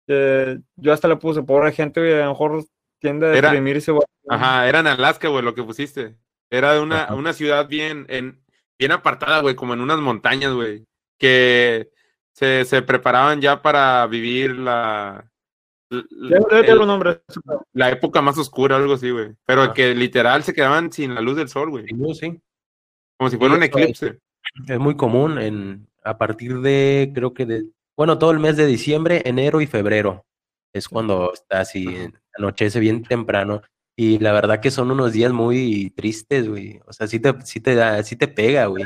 [SPEAKER 4] eh, yo hasta le puse, pobre gente, güey, a lo mejor tiende a
[SPEAKER 1] Era-
[SPEAKER 4] deprimirse, güey.
[SPEAKER 1] Ajá, era en Alaska, güey, lo que pusiste. Era de una, una ciudad bien, en, bien apartada, güey, como en unas montañas, güey, que se, se preparaban ya para vivir la, l-
[SPEAKER 4] Debe debe tener
[SPEAKER 1] el-
[SPEAKER 4] nombre.
[SPEAKER 1] la época más oscura, algo así, güey. Pero
[SPEAKER 3] Ah.
[SPEAKER 1] que literal se quedaban sin la luz del sol, güey.
[SPEAKER 3] Sí, sí.
[SPEAKER 1] Como si fuera un eclipse.
[SPEAKER 3] Es muy común en, a partir de, creo que de, bueno, todo el mes de diciembre, enero y febrero. Es cuando está así, anochece bien temprano. Y la verdad que son unos días muy tristes, güey. O sea, sí te, sí te da, sí te pega, güey.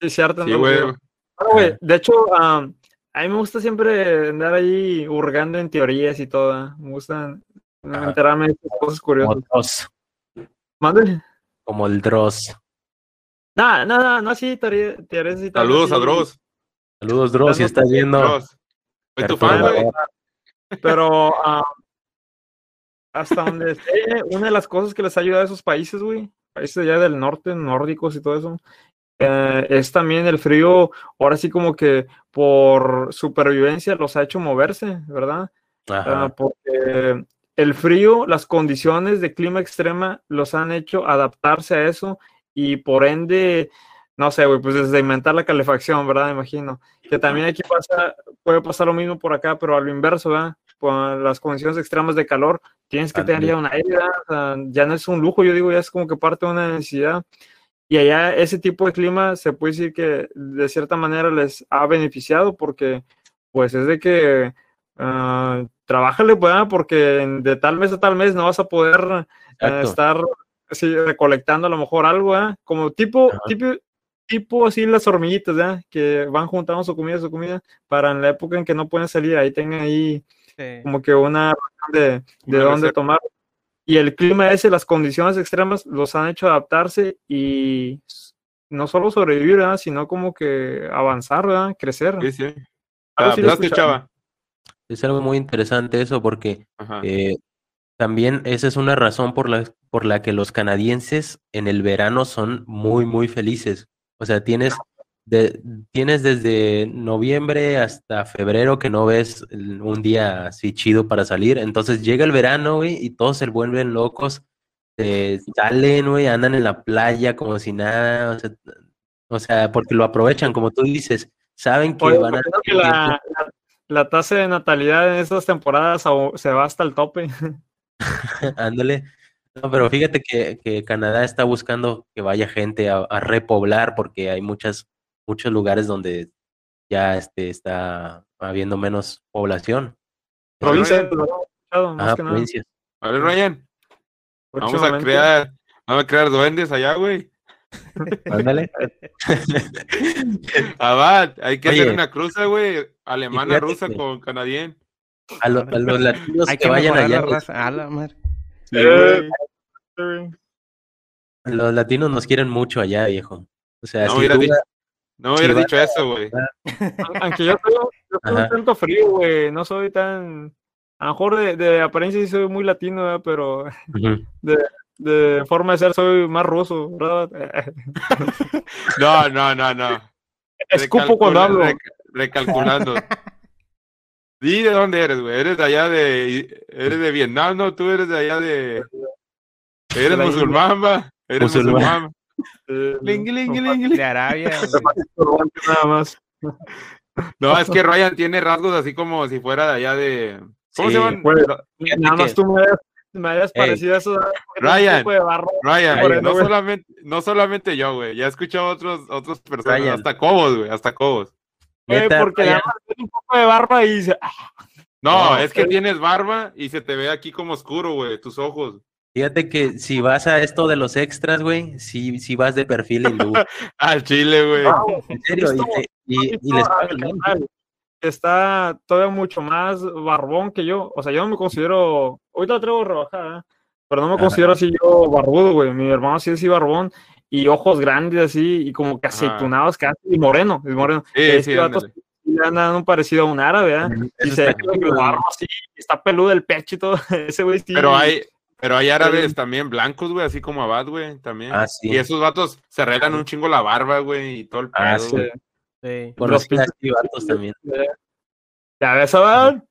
[SPEAKER 4] Sí, cierto.
[SPEAKER 1] Sí,
[SPEAKER 4] ¿no?
[SPEAKER 1] güey.
[SPEAKER 4] Bueno, güey, de hecho, am, a mí me gusta siempre andar ahí hurgando en teorías y todo. ¿eh? Me gusta enterarme de cosas
[SPEAKER 3] Como
[SPEAKER 4] curiosas.
[SPEAKER 3] Dross,
[SPEAKER 4] Mande.
[SPEAKER 3] como el Dross.
[SPEAKER 4] No, no, no, no, sí, y tal.
[SPEAKER 1] Saludos a. Dross.
[SPEAKER 3] Saludos, Dross, si estás viendo.
[SPEAKER 1] Soy tu fan, güey.
[SPEAKER 4] Pero ah, hasta donde sé, una de las cosas que les ha ayudado a esos países, güey, países allá del norte, nórdicos y todo eso, eh, es también el frío, ahora sí como que por supervivencia los ha hecho moverse, ¿verdad? Ah, porque el frío, las condiciones de clima extrema los han hecho adaptarse a eso y por ende, no sé, güey, pues desde inventar la calefacción, ¿verdad? Imagino. Que también aquí pasa, puede pasar lo mismo por acá, pero a lo inverso, ¿verdad? Por las condiciones extremas de calor, tienes que tener ya un aire, ¿verdad? O sea, ya no es un lujo, yo digo, ya es como que parte de una necesidad. Y allá ese tipo de clima se puede decir que de cierta manera les ha beneficiado porque pues es de que ah, trabájale, pues, porque de tal mes a tal mes no vas a poder eh, estar así, recolectando a lo mejor algo, ¿verdad? como tipo,
[SPEAKER 3] Ajá.
[SPEAKER 4] tipo, tipo así las hormiguitas, ¿verdad? que van juntando su comida, su comida, para en la época en que no pueden salir, ahí tengan ahí
[SPEAKER 2] Sí.
[SPEAKER 4] como que una de, de dónde tomar. Y el clima ese, las condiciones extremas los han hecho adaptarse y no solo sobrevivir, ¿verdad? sino como que avanzar, ¿verdad? crecer.
[SPEAKER 1] Sí, sí.
[SPEAKER 4] Algo sí.
[SPEAKER 3] Es algo muy interesante eso porque. Eh, también esa es una razón por la, por la que los canadienses en el verano son muy, muy felices. O sea, tienes, de, tienes desde noviembre hasta febrero que no ves un día así chido para salir. Entonces llega el verano, güey, y todos se vuelven locos. eh, salen, güey, andan en la playa como si nada. O sea, o sea, porque lo aprovechan, como tú dices. Saben que
[SPEAKER 4] Oye,
[SPEAKER 3] van a...
[SPEAKER 4] que la, la- la tasa de natalidad en estas temporadas se va hasta el tope. [LAUGHS] [LAUGHS]
[SPEAKER 3] Ándale. No, pero fíjate que, que Canadá está buscando que vaya gente a, a repoblar porque hay muchas, muchos lugares donde ya este, está habiendo menos población.
[SPEAKER 4] Provincia,
[SPEAKER 1] Ryan.
[SPEAKER 4] lo habíamos escuchado, más
[SPEAKER 3] Ah, provincias.
[SPEAKER 1] A ver, Ryan, vamos a crear, vamos a crear duendes allá, güey. [LAUGHS]
[SPEAKER 3] Ándale. [LAUGHS]
[SPEAKER 1] Abad, hay que
[SPEAKER 3] Oye.
[SPEAKER 1] hacer una cruza, güey, alemana, rusa con canadiense.
[SPEAKER 3] A, lo- a los latinos
[SPEAKER 2] Hay
[SPEAKER 3] que,
[SPEAKER 2] que
[SPEAKER 3] vayan allá,
[SPEAKER 2] la raza. A la madre.
[SPEAKER 4] Eh,
[SPEAKER 3] los latinos nos quieren mucho allá, viejo. O sea,
[SPEAKER 1] No
[SPEAKER 3] si
[SPEAKER 1] hubiera
[SPEAKER 3] tú
[SPEAKER 1] dicho- No eso, güey.
[SPEAKER 4] Aunque yo soy, un tanto frío, güey. No soy tan. A lo mejor de, de apariencia sí soy muy latino, ¿verdad? pero
[SPEAKER 3] Ujú.
[SPEAKER 4] de forma de ser soy más ruso, ¿verdad? [LAUGHS] [LAUGHS]
[SPEAKER 1] No, no, no, no.
[SPEAKER 4] Escupo cuando hablo.
[SPEAKER 1] rec- recalculando. Di de dónde eres, güey. Eres de allá de. Eres de Vietnam, ¿no? Tú eres de allá de. Eres musulmán, va. Eres
[SPEAKER 3] Musulmán. [LAUGHS] [LAUGHS]
[SPEAKER 1] lingui,
[SPEAKER 4] no,
[SPEAKER 1] lingui,
[SPEAKER 2] De Arabia. [LAUGHS]
[SPEAKER 4] nada más.
[SPEAKER 1] No, es que Ryan tiene rasgos así como si fuera de allá de. ¿Cómo
[SPEAKER 3] Sí,
[SPEAKER 1] se llaman?
[SPEAKER 3] Fíjate
[SPEAKER 4] Nada más tú me me hayas parecido a eso.
[SPEAKER 1] Ryan.
[SPEAKER 4] de barro.
[SPEAKER 1] Ryan, no solamente, no solamente yo, güey. Ya he escuchado a otros, otras personas,
[SPEAKER 3] Ryan.
[SPEAKER 1] hasta Cobos, güey, hasta Cobos.
[SPEAKER 3] Neta,
[SPEAKER 4] porque tiene un poco de barba y dice, "Ah,
[SPEAKER 1] No,
[SPEAKER 3] No,
[SPEAKER 1] es que
[SPEAKER 4] eh.
[SPEAKER 1] tienes barba y se te ve aquí como oscuro, güey, tus ojos.
[SPEAKER 3] fíjate que si vas a esto de los extras, güey, si, si vas de perfil hindú. [LAUGHS]
[SPEAKER 1] Al chile, güey.
[SPEAKER 4] ah,
[SPEAKER 3] En serio, y,
[SPEAKER 4] Esto-
[SPEAKER 3] te- y-
[SPEAKER 4] ¿has
[SPEAKER 3] y les
[SPEAKER 4] visto a está todavía mucho más barbón que yo. O sea, yo no me considero. Ahorita la traigo rebajada, pero no me
[SPEAKER 3] Ajá.
[SPEAKER 4] considero así yo barbudo, güey. Mi hermano sí es así barbón y ojos grandes así y como que aceitunados casi y moreno. Es moreno.
[SPEAKER 1] Sí,
[SPEAKER 4] este
[SPEAKER 1] sí,
[SPEAKER 4] vato le anda un parecido a un árabe, ¿verdad? Y se barro así, está peludo el pecho y todo. [LAUGHS] Ese güey sí.
[SPEAKER 1] Pero hay, pero hay árabes
[SPEAKER 4] Sí.
[SPEAKER 1] también blancos, güey, así como Abad, güey, también.
[SPEAKER 3] Ah, sí.
[SPEAKER 1] Y esos vatos se arreglan un chingo la barba, güey, y todo el pedo,
[SPEAKER 3] Ah, sí.
[SPEAKER 1] güey.
[SPEAKER 2] Sí.
[SPEAKER 3] Conocí
[SPEAKER 4] los
[SPEAKER 3] a así vatos también.
[SPEAKER 4] Ya ves, Abad.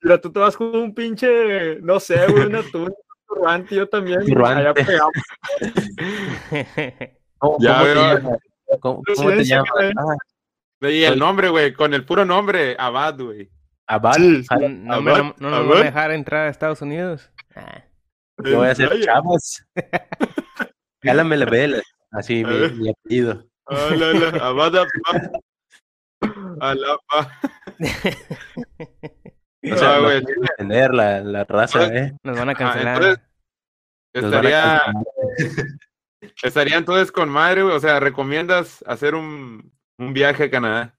[SPEAKER 4] Mira, tú te vas con un pinche, no sé, güey, una tuna, un turbante, yo también.
[SPEAKER 3] Turbante.
[SPEAKER 4] Allá pegamos. [LAUGHS]
[SPEAKER 3] ¿Cómo,
[SPEAKER 1] Ya
[SPEAKER 3] cómo te
[SPEAKER 1] veo.
[SPEAKER 3] llamas? ¿Cómo, cómo te llamas? Ah,
[SPEAKER 1] Y el nombre, güey, con el puro nombre, Abad, güey.
[SPEAKER 3] Abad. Ah,
[SPEAKER 2] No, me- no, no nos van a dejar entrar a Estados Unidos. Ah.
[SPEAKER 3] Yo voy a hacer chavos. Jálame [LAUGHS] la vela. Así mi, mi apellido.
[SPEAKER 1] Ah, la, la, Abad, Abad. [LAUGHS] Alapa.
[SPEAKER 3] O sea,
[SPEAKER 1] Ah,
[SPEAKER 3] no
[SPEAKER 1] güey,
[SPEAKER 3] puedo entender la, la raza, ¿eh?
[SPEAKER 2] Nos van a
[SPEAKER 1] Ah,
[SPEAKER 2] cancelar.
[SPEAKER 1] entonces,
[SPEAKER 3] Nos van a
[SPEAKER 1] estaría,
[SPEAKER 3] cancelar. [LAUGHS]
[SPEAKER 1] estaría entonces con madre, güey. O sea, ¿recomiendas hacer un, un viaje a Canadá?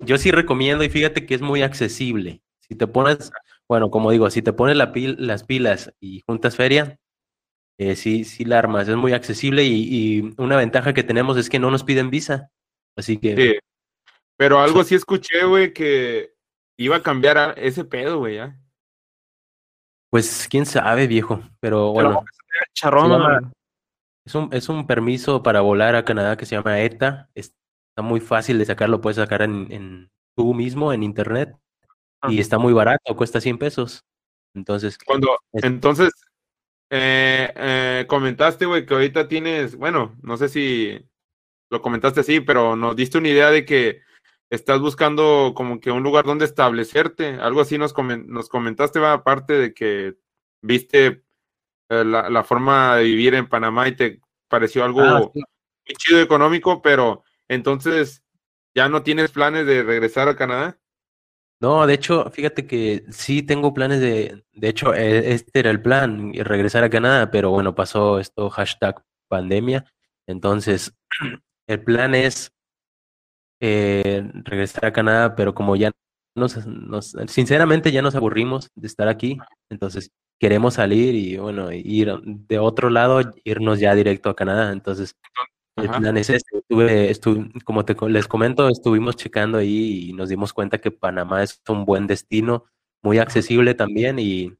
[SPEAKER 3] Yo sí recomiendo y fíjate que es muy accesible. Si te pones, bueno, como digo, si te pones la pil- las pilas y juntas feria, eh, sí, sí la armas, es muy accesible y, y una ventaja que tenemos es que no nos piden visa. Así que
[SPEAKER 1] Sí. Pero algo sí escuché, güey, que iba a cambiar a- ese pedo, güey, ya.
[SPEAKER 3] Pues quién sabe, viejo. Pero bueno,
[SPEAKER 4] Charrón,
[SPEAKER 3] Se llama- es un, es un permiso para volar a Canadá que se llama ETA. Está muy fácil de sacarlo, puedes sacar en, en tú mismo, en internet. Y
[SPEAKER 4] Ah.
[SPEAKER 3] está muy barato, cuesta 100 pesos. Entonces,
[SPEAKER 1] Cuando,
[SPEAKER 3] Es-
[SPEAKER 1] entonces, eh, eh, comentaste, güey, que ahorita tienes, bueno, no sé si lo comentaste así, pero nos diste una idea de que estás buscando como que un lugar donde establecerte. Algo así nos, comen- nos comentaste, va, aparte de que viste eh, la, la forma de vivir en Panamá y te pareció algo
[SPEAKER 3] Ah, sí.
[SPEAKER 1] muy chido económico, pero entonces ya no tienes planes de regresar a Canadá.
[SPEAKER 3] No, de hecho, fíjate que sí tengo planes de, de hecho, eh, este era el plan, regresar a Canadá, pero bueno, pasó esto, hashtag pandemia. Entonces, [CLEARS THROAT] el plan es eh, regresar a Canadá, pero como ya nos, nos, sinceramente ya nos aburrimos de estar aquí, entonces queremos salir y bueno, ir de otro lado, irnos ya directo a Canadá. Entonces, el
[SPEAKER 1] Ajá.
[SPEAKER 3] plan es este. Estuve, como te, les comento, estuvimos checando ahí y nos dimos cuenta que Panamá es un buen destino, muy accesible también y,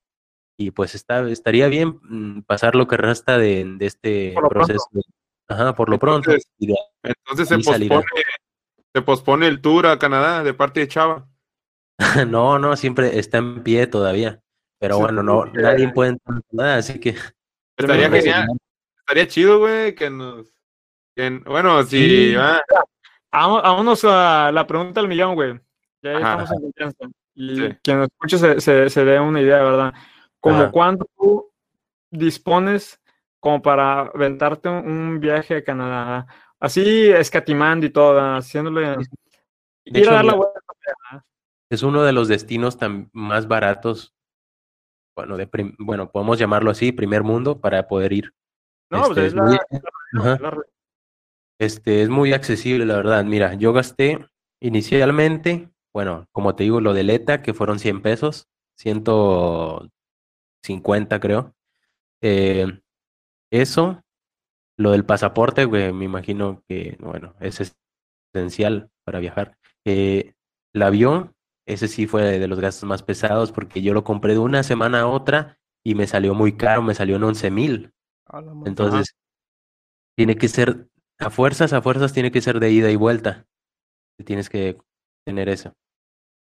[SPEAKER 3] y pues está, estaría bien mm, pasar lo que resta de, de este
[SPEAKER 4] pronto.
[SPEAKER 3] proceso. Ajá, por lo pronto. Y de-
[SPEAKER 1] Entonces se pospone, se pospone el tour a Canadá de parte de Chava. [LAUGHS]
[SPEAKER 3] no, no, siempre está en pie todavía. Pero
[SPEAKER 1] Sí,
[SPEAKER 3] bueno, no,
[SPEAKER 1] sí.
[SPEAKER 3] nadie puede entrar nada, así que [LAUGHS]
[SPEAKER 1] Estaría genial, estaría chido, güey, que nos... que- bueno, si...
[SPEAKER 3] Sí.
[SPEAKER 1] ah,
[SPEAKER 4] Vamos- Vámonos a la pregunta del millón, güey. Ya estamos en confianza. Y
[SPEAKER 1] Sí.
[SPEAKER 4] quien nos escuche se, se, se dé una idea, ¿verdad? Como
[SPEAKER 3] Ajá.
[SPEAKER 4] cuánto tú dispones como para aventarte un, un viaje a Canadá. Así escatimando y todo, haciéndole...
[SPEAKER 3] De hecho,
[SPEAKER 4] dar la vuelta.
[SPEAKER 3] es uno de los destinos tan más baratos, bueno, de prim- bueno, podemos llamarlo así, primer mundo, para poder ir.
[SPEAKER 4] No, pues
[SPEAKER 3] Este,
[SPEAKER 4] es
[SPEAKER 3] es muy-
[SPEAKER 4] la,
[SPEAKER 3] Este, es muy accesible, la verdad. Mira, yo gasté inicialmente, bueno, como te digo, lo del ETA, que fueron 100 pesos, 150 creo. Eh, eso, lo del pasaporte, güey, me imagino que, bueno, es esencial para viajar. Eh, el avión, ese sí fue de los gastos más pesados porque yo lo compré de una semana a otra y me salió muy caro, me salió en 11 mil. Entonces, tiene que ser, a fuerzas, a fuerzas, tiene que ser de ida y vuelta. Tienes que tener eso.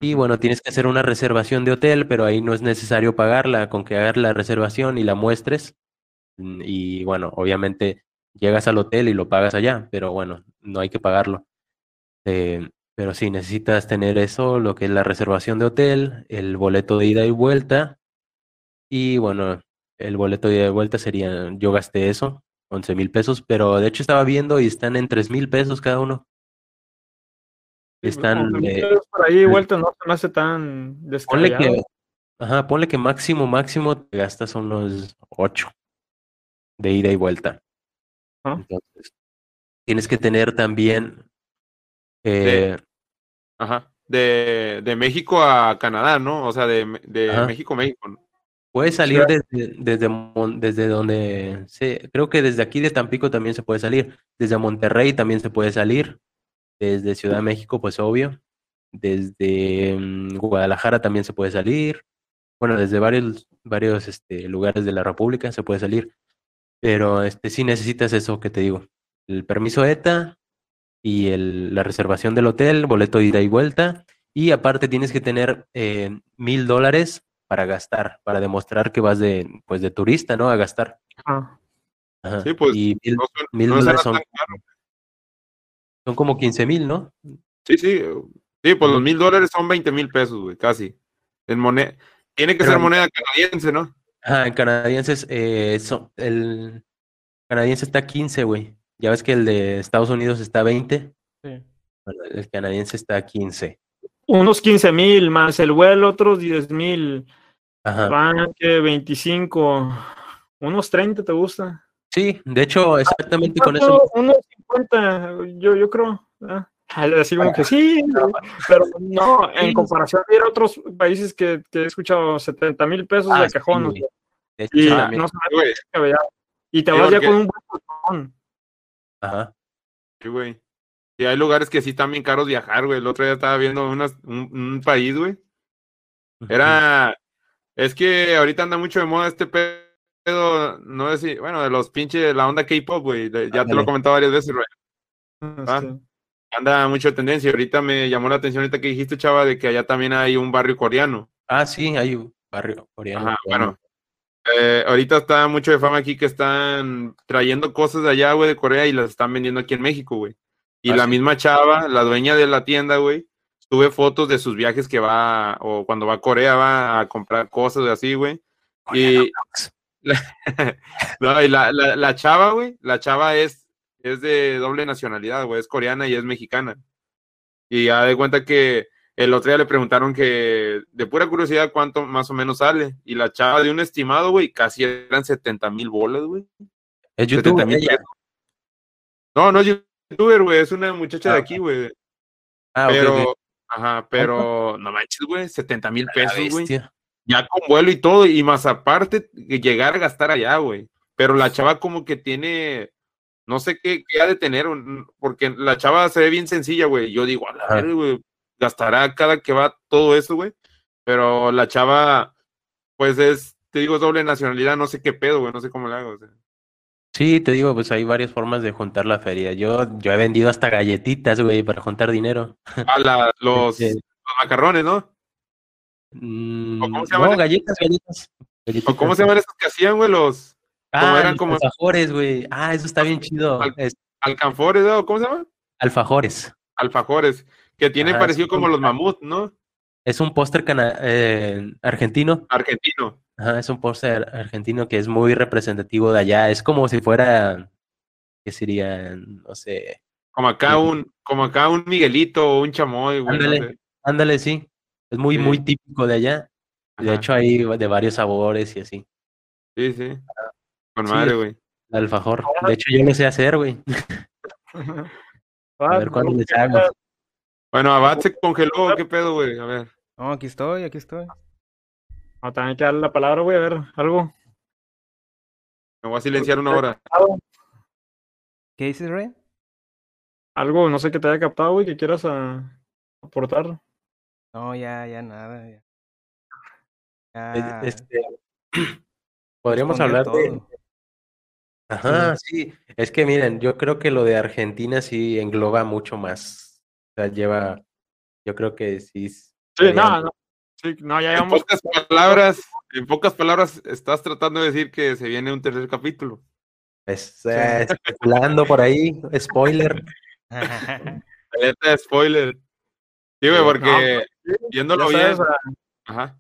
[SPEAKER 3] Y bueno, tienes que hacer una reservación de hotel, pero ahí no es necesario pagarla, con que hagas la reservación y la muestres. mm, Y bueno, obviamente llegas al hotel y lo pagas allá, pero bueno, no hay que pagarlo. Eh, pero sí, necesitas tener eso, lo que es la reservación de hotel, el boleto de ida y vuelta. Y bueno, el boleto de ida y vuelta sería, yo gasté eso, 11 mil pesos, pero de hecho estaba viendo y están en 3 mil pesos cada uno. Están, eh,
[SPEAKER 4] muchos por ahí vuelta no se me hace tan
[SPEAKER 3] Ponle que, ajá, ponle que máximo, máximo te gastas unos 8 de ida y vuelta.
[SPEAKER 4] Ah.
[SPEAKER 3] Entonces, tienes que tener también, eh,
[SPEAKER 1] Ajá. De, de México a Canadá, ¿no? O sea, de, de. México a México. ¿no?
[SPEAKER 3] puedes salir desde, desde, desde donde, se, creo que desde aquí de Tampico también se puede salir, desde Monterrey también se puede salir, desde Ciudad de México, pues obvio, desde mm, Guadalajara también se puede salir, bueno, desde varios, varios este, lugares de la República se puede salir, pero este, sí necesitas eso que te digo, el permiso ETA y el, la reservación del hotel, boleto de ida y vuelta, y aparte tienes que tener eh, mil dólares para gastar, para demostrar que vas de, pues de turista, ¿no? A gastar.
[SPEAKER 4] Ajá.
[SPEAKER 3] Ajá.
[SPEAKER 1] Sí, pues,
[SPEAKER 3] y mil,
[SPEAKER 1] No,
[SPEAKER 3] mil dólares son, son como 15 mil, ¿no?
[SPEAKER 1] Sí, sí. Sí, pues los mil dólares son 20 mil pesos, güey, casi. En moneda. Tiene que
[SPEAKER 3] Pero-
[SPEAKER 1] ser moneda canadiense, ¿no?
[SPEAKER 3] Ajá, en canadienses, eh, son, el canadiense está 15, güey. Ya ves que el de Estados Unidos está a 20.
[SPEAKER 2] Sí.
[SPEAKER 3] Bueno, el canadiense está a 15.
[SPEAKER 4] Unos 15 mil más el vuelo, otros 10 mil.
[SPEAKER 3] Ajá.
[SPEAKER 4] Van que 25. Unos 30 te gusta.
[SPEAKER 3] Sí, de hecho, exactamente con eso.
[SPEAKER 4] Unos 50, yo, yo creo. ¿ah? Así como que sí, pero no, en comparación a ir a otros países que, que he escuchado 70 mil pesos
[SPEAKER 3] Ah,
[SPEAKER 4] de cajón.
[SPEAKER 3] sí, De hecho,
[SPEAKER 4] y no descabellado. Y te
[SPEAKER 1] Sí,
[SPEAKER 4] vas ya con un buen cajón.
[SPEAKER 3] Ajá.
[SPEAKER 1] sí, güey. Sí, hay lugares que sí están bien caros viajar, güey. El otro día estaba viendo unas- un, un país, güey. Era. Es que ahorita anda mucho de moda este pedo. No sé si. Bueno, de los pinches. La onda K-pop, güey. Ya te lo he comentado varias veces, güey. Anda mucho de tendencia. Ahorita me llamó la atención, ahorita que dijiste, chava, de que allá también hay un barrio coreano.
[SPEAKER 3] Ah, sí, hay un barrio coreano.
[SPEAKER 1] Ajá, bueno. Eh, ahorita está mucho de fama aquí que están trayendo cosas de allá, güey, de Corea y las están vendiendo aquí en México, güey. Y
[SPEAKER 3] Ah,
[SPEAKER 1] la
[SPEAKER 3] sí.
[SPEAKER 1] misma chava, la dueña de la tienda, güey, sube fotos de sus viajes que va, o cuando va a Corea, va a comprar cosas así, güey. Y, [LAUGHS] no, y la, la, la chava, güey, la chava es, es de doble nacionalidad, güey, es coreana y es mexicana. Y ya de cuenta que el otro día le preguntaron que, de pura curiosidad, cuánto más o menos sale. Y la chava de un estimado, güey, casi eran 70 mil bolas, güey.
[SPEAKER 3] Es
[SPEAKER 1] 70
[SPEAKER 3] YouTube.
[SPEAKER 1] mil
[SPEAKER 3] ella.
[SPEAKER 1] pesos. No, no es youtuber, güey, es una muchacha
[SPEAKER 3] Ah,
[SPEAKER 1] de aquí, güey.
[SPEAKER 3] Ah, ok,
[SPEAKER 1] pero, ajá, pero, no manches, güey, 70 mil pesos, güey. Ya con vuelo y todo, y más aparte, llegar a gastar allá, güey. Pero la chava como que tiene, no sé qué, qué ha de tener, porque la chava se ve bien sencilla, güey. Yo digo, a la verga, güey, gastará cada que va todo eso, güey. Pero la chava, pues es, te digo, doble nacionalidad, no sé qué pedo, güey, no sé cómo le hago. o sea.
[SPEAKER 3] Sí, te digo, pues hay varias formas de juntar la feria. Yo, yo he vendido hasta galletitas, güey, para juntar dinero. [LAUGHS]
[SPEAKER 1] La- los,
[SPEAKER 3] Este,
[SPEAKER 1] los macarrones, ¿no?
[SPEAKER 3] mm,
[SPEAKER 1] cómo se llaman
[SPEAKER 3] no,
[SPEAKER 1] esas?
[SPEAKER 3] galletas, galletas.
[SPEAKER 1] ¿O cómo se llaman esos que hacían, güey? Los
[SPEAKER 3] Ah,
[SPEAKER 1] eran como-
[SPEAKER 3] alfajores, güey. Ah, eso está bien chido.
[SPEAKER 1] Al-
[SPEAKER 3] Es
[SPEAKER 1] alcanfores, ¿no? ¿Cómo se llaman?
[SPEAKER 3] alfajores.
[SPEAKER 1] Alfajores, que tienen
[SPEAKER 3] Ajá,
[SPEAKER 1] parecido como los mamut, ¿no?
[SPEAKER 3] Es un póster cana- eh, argentino.
[SPEAKER 1] Argentino.
[SPEAKER 3] Ajá, es un póster argentino que es muy representativo de allá. Es como si fuera, ¿qué sería? No sé.
[SPEAKER 1] Como acá un, como acá un Miguelito o un chamoy, güey. no
[SPEAKER 3] Ándale.
[SPEAKER 1] sé.
[SPEAKER 3] Ándale, sí. Es muy,
[SPEAKER 1] Sí.
[SPEAKER 3] muy típico de allá. De
[SPEAKER 1] Ajá.
[SPEAKER 3] hecho, hay de varios sabores y así.
[SPEAKER 1] Sí, sí. Con
[SPEAKER 3] Sí,
[SPEAKER 1] madre, güey.
[SPEAKER 3] Alfajor. De hecho, yo lo sé hacer, güey. [LAUGHS] A ver cuándo les hago.
[SPEAKER 1] Bueno, Abad se congeló, ¿qué pedo, güey? A ver.
[SPEAKER 2] No, aquí estoy, aquí estoy.
[SPEAKER 4] No, también hay que darle la palabra, güey, a ver, algo.
[SPEAKER 1] Me voy a silenciar una hora.
[SPEAKER 2] ¿Qué dices, Rey?
[SPEAKER 4] Algo, no sé, que te haya captado, güey, que quieras ah, aportar.
[SPEAKER 2] No, ya, ya nada. Ya.
[SPEAKER 3] Eh,
[SPEAKER 2] Ya
[SPEAKER 3] Este, [CLEARS THROAT] podríamos hablar de... Ajá, sí. Es que miren, yo creo que lo de Argentina sí engloba mucho más. O sea, lleva, yo creo que sí.
[SPEAKER 4] Sí, no, no. Sí, no, ya
[SPEAKER 1] En
[SPEAKER 4] llevamos.
[SPEAKER 1] pocas palabras, en pocas palabras, estás tratando de decir que se viene un tercer capítulo.
[SPEAKER 3] Es, eh, especulando por ahí, spoiler. [LAUGHS]
[SPEAKER 1] Alerta de spoiler. Sí, güey,
[SPEAKER 3] Sí.
[SPEAKER 1] porque
[SPEAKER 4] Sí,
[SPEAKER 1] viéndolo
[SPEAKER 4] ya
[SPEAKER 1] bien.
[SPEAKER 4] sabes,
[SPEAKER 1] Ajá.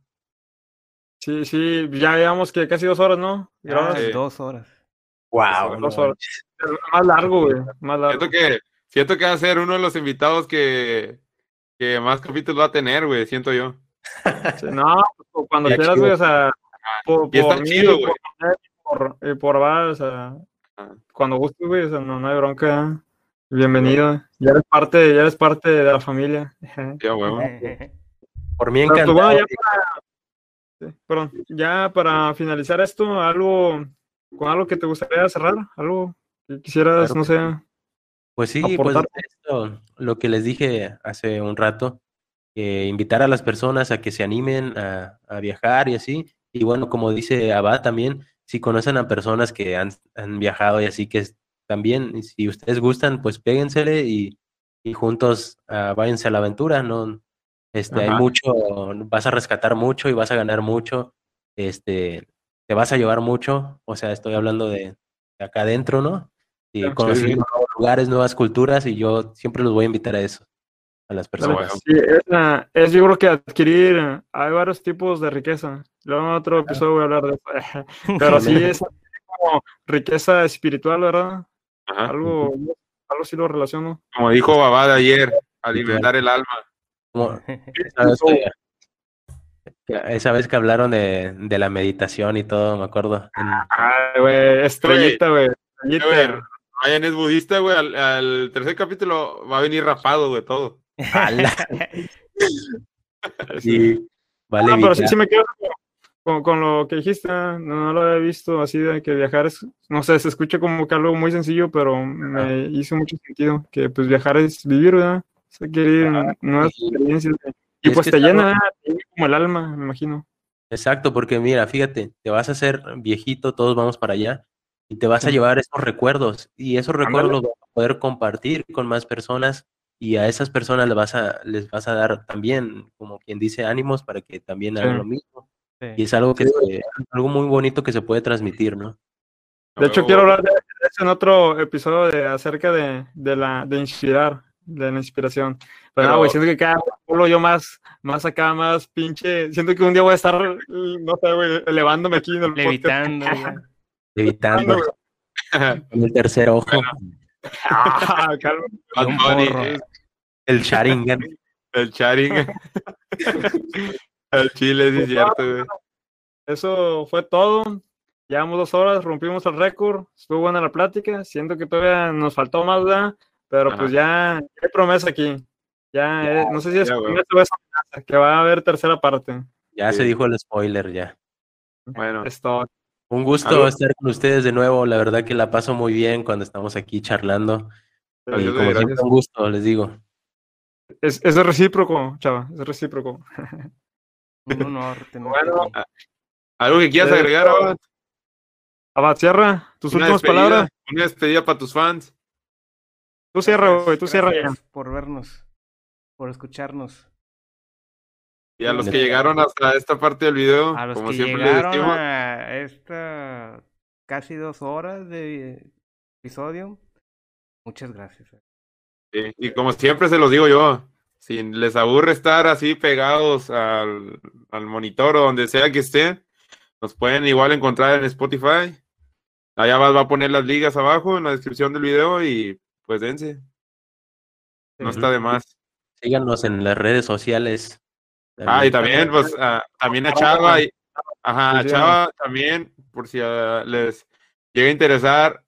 [SPEAKER 4] sí, sí, ya llevamos que casi dos horas, ¿no?
[SPEAKER 2] Ya,
[SPEAKER 4] Grabadas.
[SPEAKER 1] Sí.
[SPEAKER 2] dos horas.
[SPEAKER 3] Wow,
[SPEAKER 4] Dos horas. Más largo, güey. Más largo.
[SPEAKER 1] Siento que, siento que va a ser uno de los invitados que, que más capítulos va a tener, güey, siento yo.
[SPEAKER 4] No, pues, cuando
[SPEAKER 3] Ya
[SPEAKER 4] quieras, güey, o sea, por,
[SPEAKER 1] Y está
[SPEAKER 4] por mí,
[SPEAKER 1] chido,
[SPEAKER 4] por, Manuel, por, y por Val, o sea,
[SPEAKER 1] Ajá.
[SPEAKER 4] cuando gustes, güey, o sea, no, no hay bronca. Bienvenido. Ya eres parte, ya eres parte de la familia.
[SPEAKER 1] Ya, huevo. [LAUGHS]
[SPEAKER 3] Por mí
[SPEAKER 4] Pero, pues,
[SPEAKER 3] encantado.
[SPEAKER 4] bueno, ya para, sí, perdón, ya para finalizar esto, algo, con algo que te gustaría cerrar, algo que quisieras,
[SPEAKER 3] Claro
[SPEAKER 4] no sé.
[SPEAKER 3] Pues sí, pues esto, lo que les dije hace un rato, que invitar a las personas a que se animen a, a viajar y así. Y bueno, como dice Abad también, si conocen a personas que han, han viajado y así, que también, si ustedes gustan, pues péguensele y, y juntos ah, váyanse a la aventura, ¿no? Este, hay mucho, vas a rescatar mucho y vas a ganar mucho, este, te vas a llevar mucho, o sea, estoy hablando de, de acá adentro, ¿no? Y
[SPEAKER 4] Sí,
[SPEAKER 3] conocer
[SPEAKER 1] sí.
[SPEAKER 3] nuevos lugares, nuevas culturas, y yo siempre los voy a invitar a eso, a las personas.
[SPEAKER 1] bueno.
[SPEAKER 4] Sí, es, ah, es yo creo que adquirir, hay varios tipos de riqueza. Luego en otro episodio voy a hablar de eso. [LAUGHS] [LAUGHS] Pero sí es como riqueza espiritual, ¿verdad?
[SPEAKER 1] Ajá.
[SPEAKER 4] Algo, algo sí lo relaciono.
[SPEAKER 1] Como dijo Babad ayer, alimentar el alma.
[SPEAKER 3] Como [LAUGHS] esa vez que, hablaron de, de la meditación y todo, me acuerdo.
[SPEAKER 4] Ay, güey, estrellita, güey.
[SPEAKER 1] A
[SPEAKER 4] Estrellita.
[SPEAKER 1] ver, Ryan es budista, güey. Al, al tercer capítulo va a venir rapado, güey, todo. [LAUGHS]
[SPEAKER 4] Sí.
[SPEAKER 3] Vale,
[SPEAKER 4] Ah, pero sí, sí me quedo con, con lo que dijiste, no, no lo había visto así de que viajar es, no sé, se escucha como que algo muy sencillo, pero me hizo mucho sentido, que pues viajar es vivir, ¿verdad? Es adquirir nuevas
[SPEAKER 3] y-
[SPEAKER 4] experiencias.
[SPEAKER 3] Y
[SPEAKER 4] Y
[SPEAKER 3] es
[SPEAKER 4] pues te llena, te llena como el alma, me imagino.
[SPEAKER 3] Exacto, porque mira, fíjate, te vas a hacer viejito, todos vamos para allá, y te vas a llevar esos recuerdos, y esos recuerdos
[SPEAKER 1] Ándale.
[SPEAKER 3] los vas a poder compartir con más personas, y a esas personas les vas a, les vas a dar también, como quien dice, ánimos para que también hagan
[SPEAKER 4] Sí.
[SPEAKER 3] lo mismo.
[SPEAKER 2] Sí.
[SPEAKER 3] Y es algo que se- algo muy bonito que se puede transmitir, ¿no?
[SPEAKER 4] De hecho, quiero hablar de de eso en otro episodio de, acerca de, de la de inspirar, de la inspiración. Pero, no, güey, siento que cada pueblo yo más, más acá, más pinche. Siento que un día voy a estar, no sé, güey, elevándome aquí en el podcast.
[SPEAKER 2] Levitando. ya.
[SPEAKER 3] Evitando
[SPEAKER 4] güey. [LAUGHS]
[SPEAKER 3] con el tercer ojo,
[SPEAKER 4] Ah, [LAUGHS] calma.
[SPEAKER 2] Porro.
[SPEAKER 1] es
[SPEAKER 3] el Sharingan.
[SPEAKER 1] el charing. el chile, sí, es cierto, güey.
[SPEAKER 4] Eso fue todo. Llevamos dos horas, rompimos el récord. Estuvo buena la plática. Siento que todavía nos faltó más, ¿verdad? Pero
[SPEAKER 1] Ajá.
[SPEAKER 4] pues ya hay promesa aquí. Ya, eh, no sé si es
[SPEAKER 1] ya,
[SPEAKER 4] que va a haber tercera parte.
[SPEAKER 3] Ya se dijo el spoiler ya.
[SPEAKER 1] Bueno,
[SPEAKER 4] Esto.
[SPEAKER 3] Un gusto
[SPEAKER 1] Algo-
[SPEAKER 3] estar con ustedes de nuevo. La verdad que la paso muy bien cuando estamos aquí charlando. Y como siempre, un gusto, les digo.
[SPEAKER 4] Es, es recíproco, chava, es recíproco. [LAUGHS]
[SPEAKER 2] Un honor
[SPEAKER 4] Bueno,
[SPEAKER 1] ¿algo que quieras agregar ahora?
[SPEAKER 4] Abad, cierra tus
[SPEAKER 1] Una
[SPEAKER 4] últimas palabras.
[SPEAKER 1] Una despedida para tus fans.
[SPEAKER 4] Tú cierra, güey, tú cierra ya.
[SPEAKER 2] Gracias por vernos, por escucharnos.
[SPEAKER 1] Y a los que llegaron hasta esta parte del video,
[SPEAKER 2] A los
[SPEAKER 1] como
[SPEAKER 2] que
[SPEAKER 1] siempre les
[SPEAKER 2] llegaron
[SPEAKER 1] decimos,
[SPEAKER 2] a esta casi dos horas de episodio, muchas gracias.
[SPEAKER 1] sí, y como siempre se los digo yo, si les aburre estar así pegados al, al monitor o donde sea que estén, nos pueden igual encontrar en Spotify. Allá va, va a poner las ligas abajo en la descripción del video y pues dense. No está de más.
[SPEAKER 3] Síganos en las redes sociales.
[SPEAKER 1] Ah, y también, pues, ah, también a Chava, y, ajá, a
[SPEAKER 4] Sí,
[SPEAKER 1] Chava también, por si ah, les llega a interesar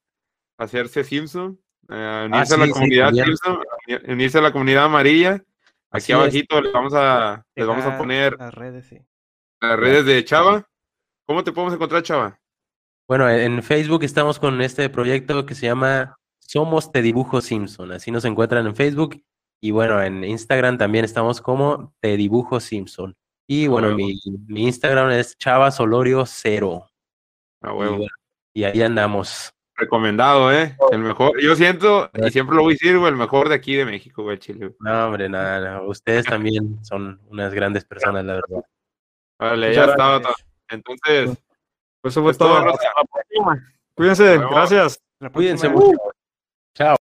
[SPEAKER 1] hacerse Simpson, eh, unirse a
[SPEAKER 3] sí,
[SPEAKER 1] la
[SPEAKER 3] sí,
[SPEAKER 1] comunidad
[SPEAKER 3] también.
[SPEAKER 1] Simpson, unirse a la comunidad amarilla. Aquí
[SPEAKER 3] Así es.
[SPEAKER 1] abajito les vamos a, les vamos a poner
[SPEAKER 2] las redes, sí.
[SPEAKER 1] las redes de Chava. ¿Cómo te podemos encontrar, Chava?
[SPEAKER 3] Bueno, en Facebook estamos con este proyecto que se llama Somos Te Dibujo Simpson. Así nos encuentran en Facebook. Y bueno, en Instagram también estamos como Te Dibujo Simpson. Y bueno, mi, mi Instagram es Chavasolorio cero.
[SPEAKER 1] A
[SPEAKER 3] Y,
[SPEAKER 1] huevo.
[SPEAKER 3] bueno, y ahí andamos.
[SPEAKER 1] Recomendado, ¿eh? El mejor. Yo siento, y siempre lo voy a decir, güey, el mejor de aquí de México, güey, Chile. güey.
[SPEAKER 3] No, hombre, nada, nada. Ustedes también son unas grandes personas, la verdad.
[SPEAKER 1] Vale,
[SPEAKER 4] Muchas
[SPEAKER 1] ya estaba. Entonces,
[SPEAKER 4] Pues eso fue
[SPEAKER 1] Es todo,
[SPEAKER 4] todo.
[SPEAKER 1] raza.
[SPEAKER 4] Hasta la próxima. Cuídense, gracias.
[SPEAKER 3] Cuídense mucho. tower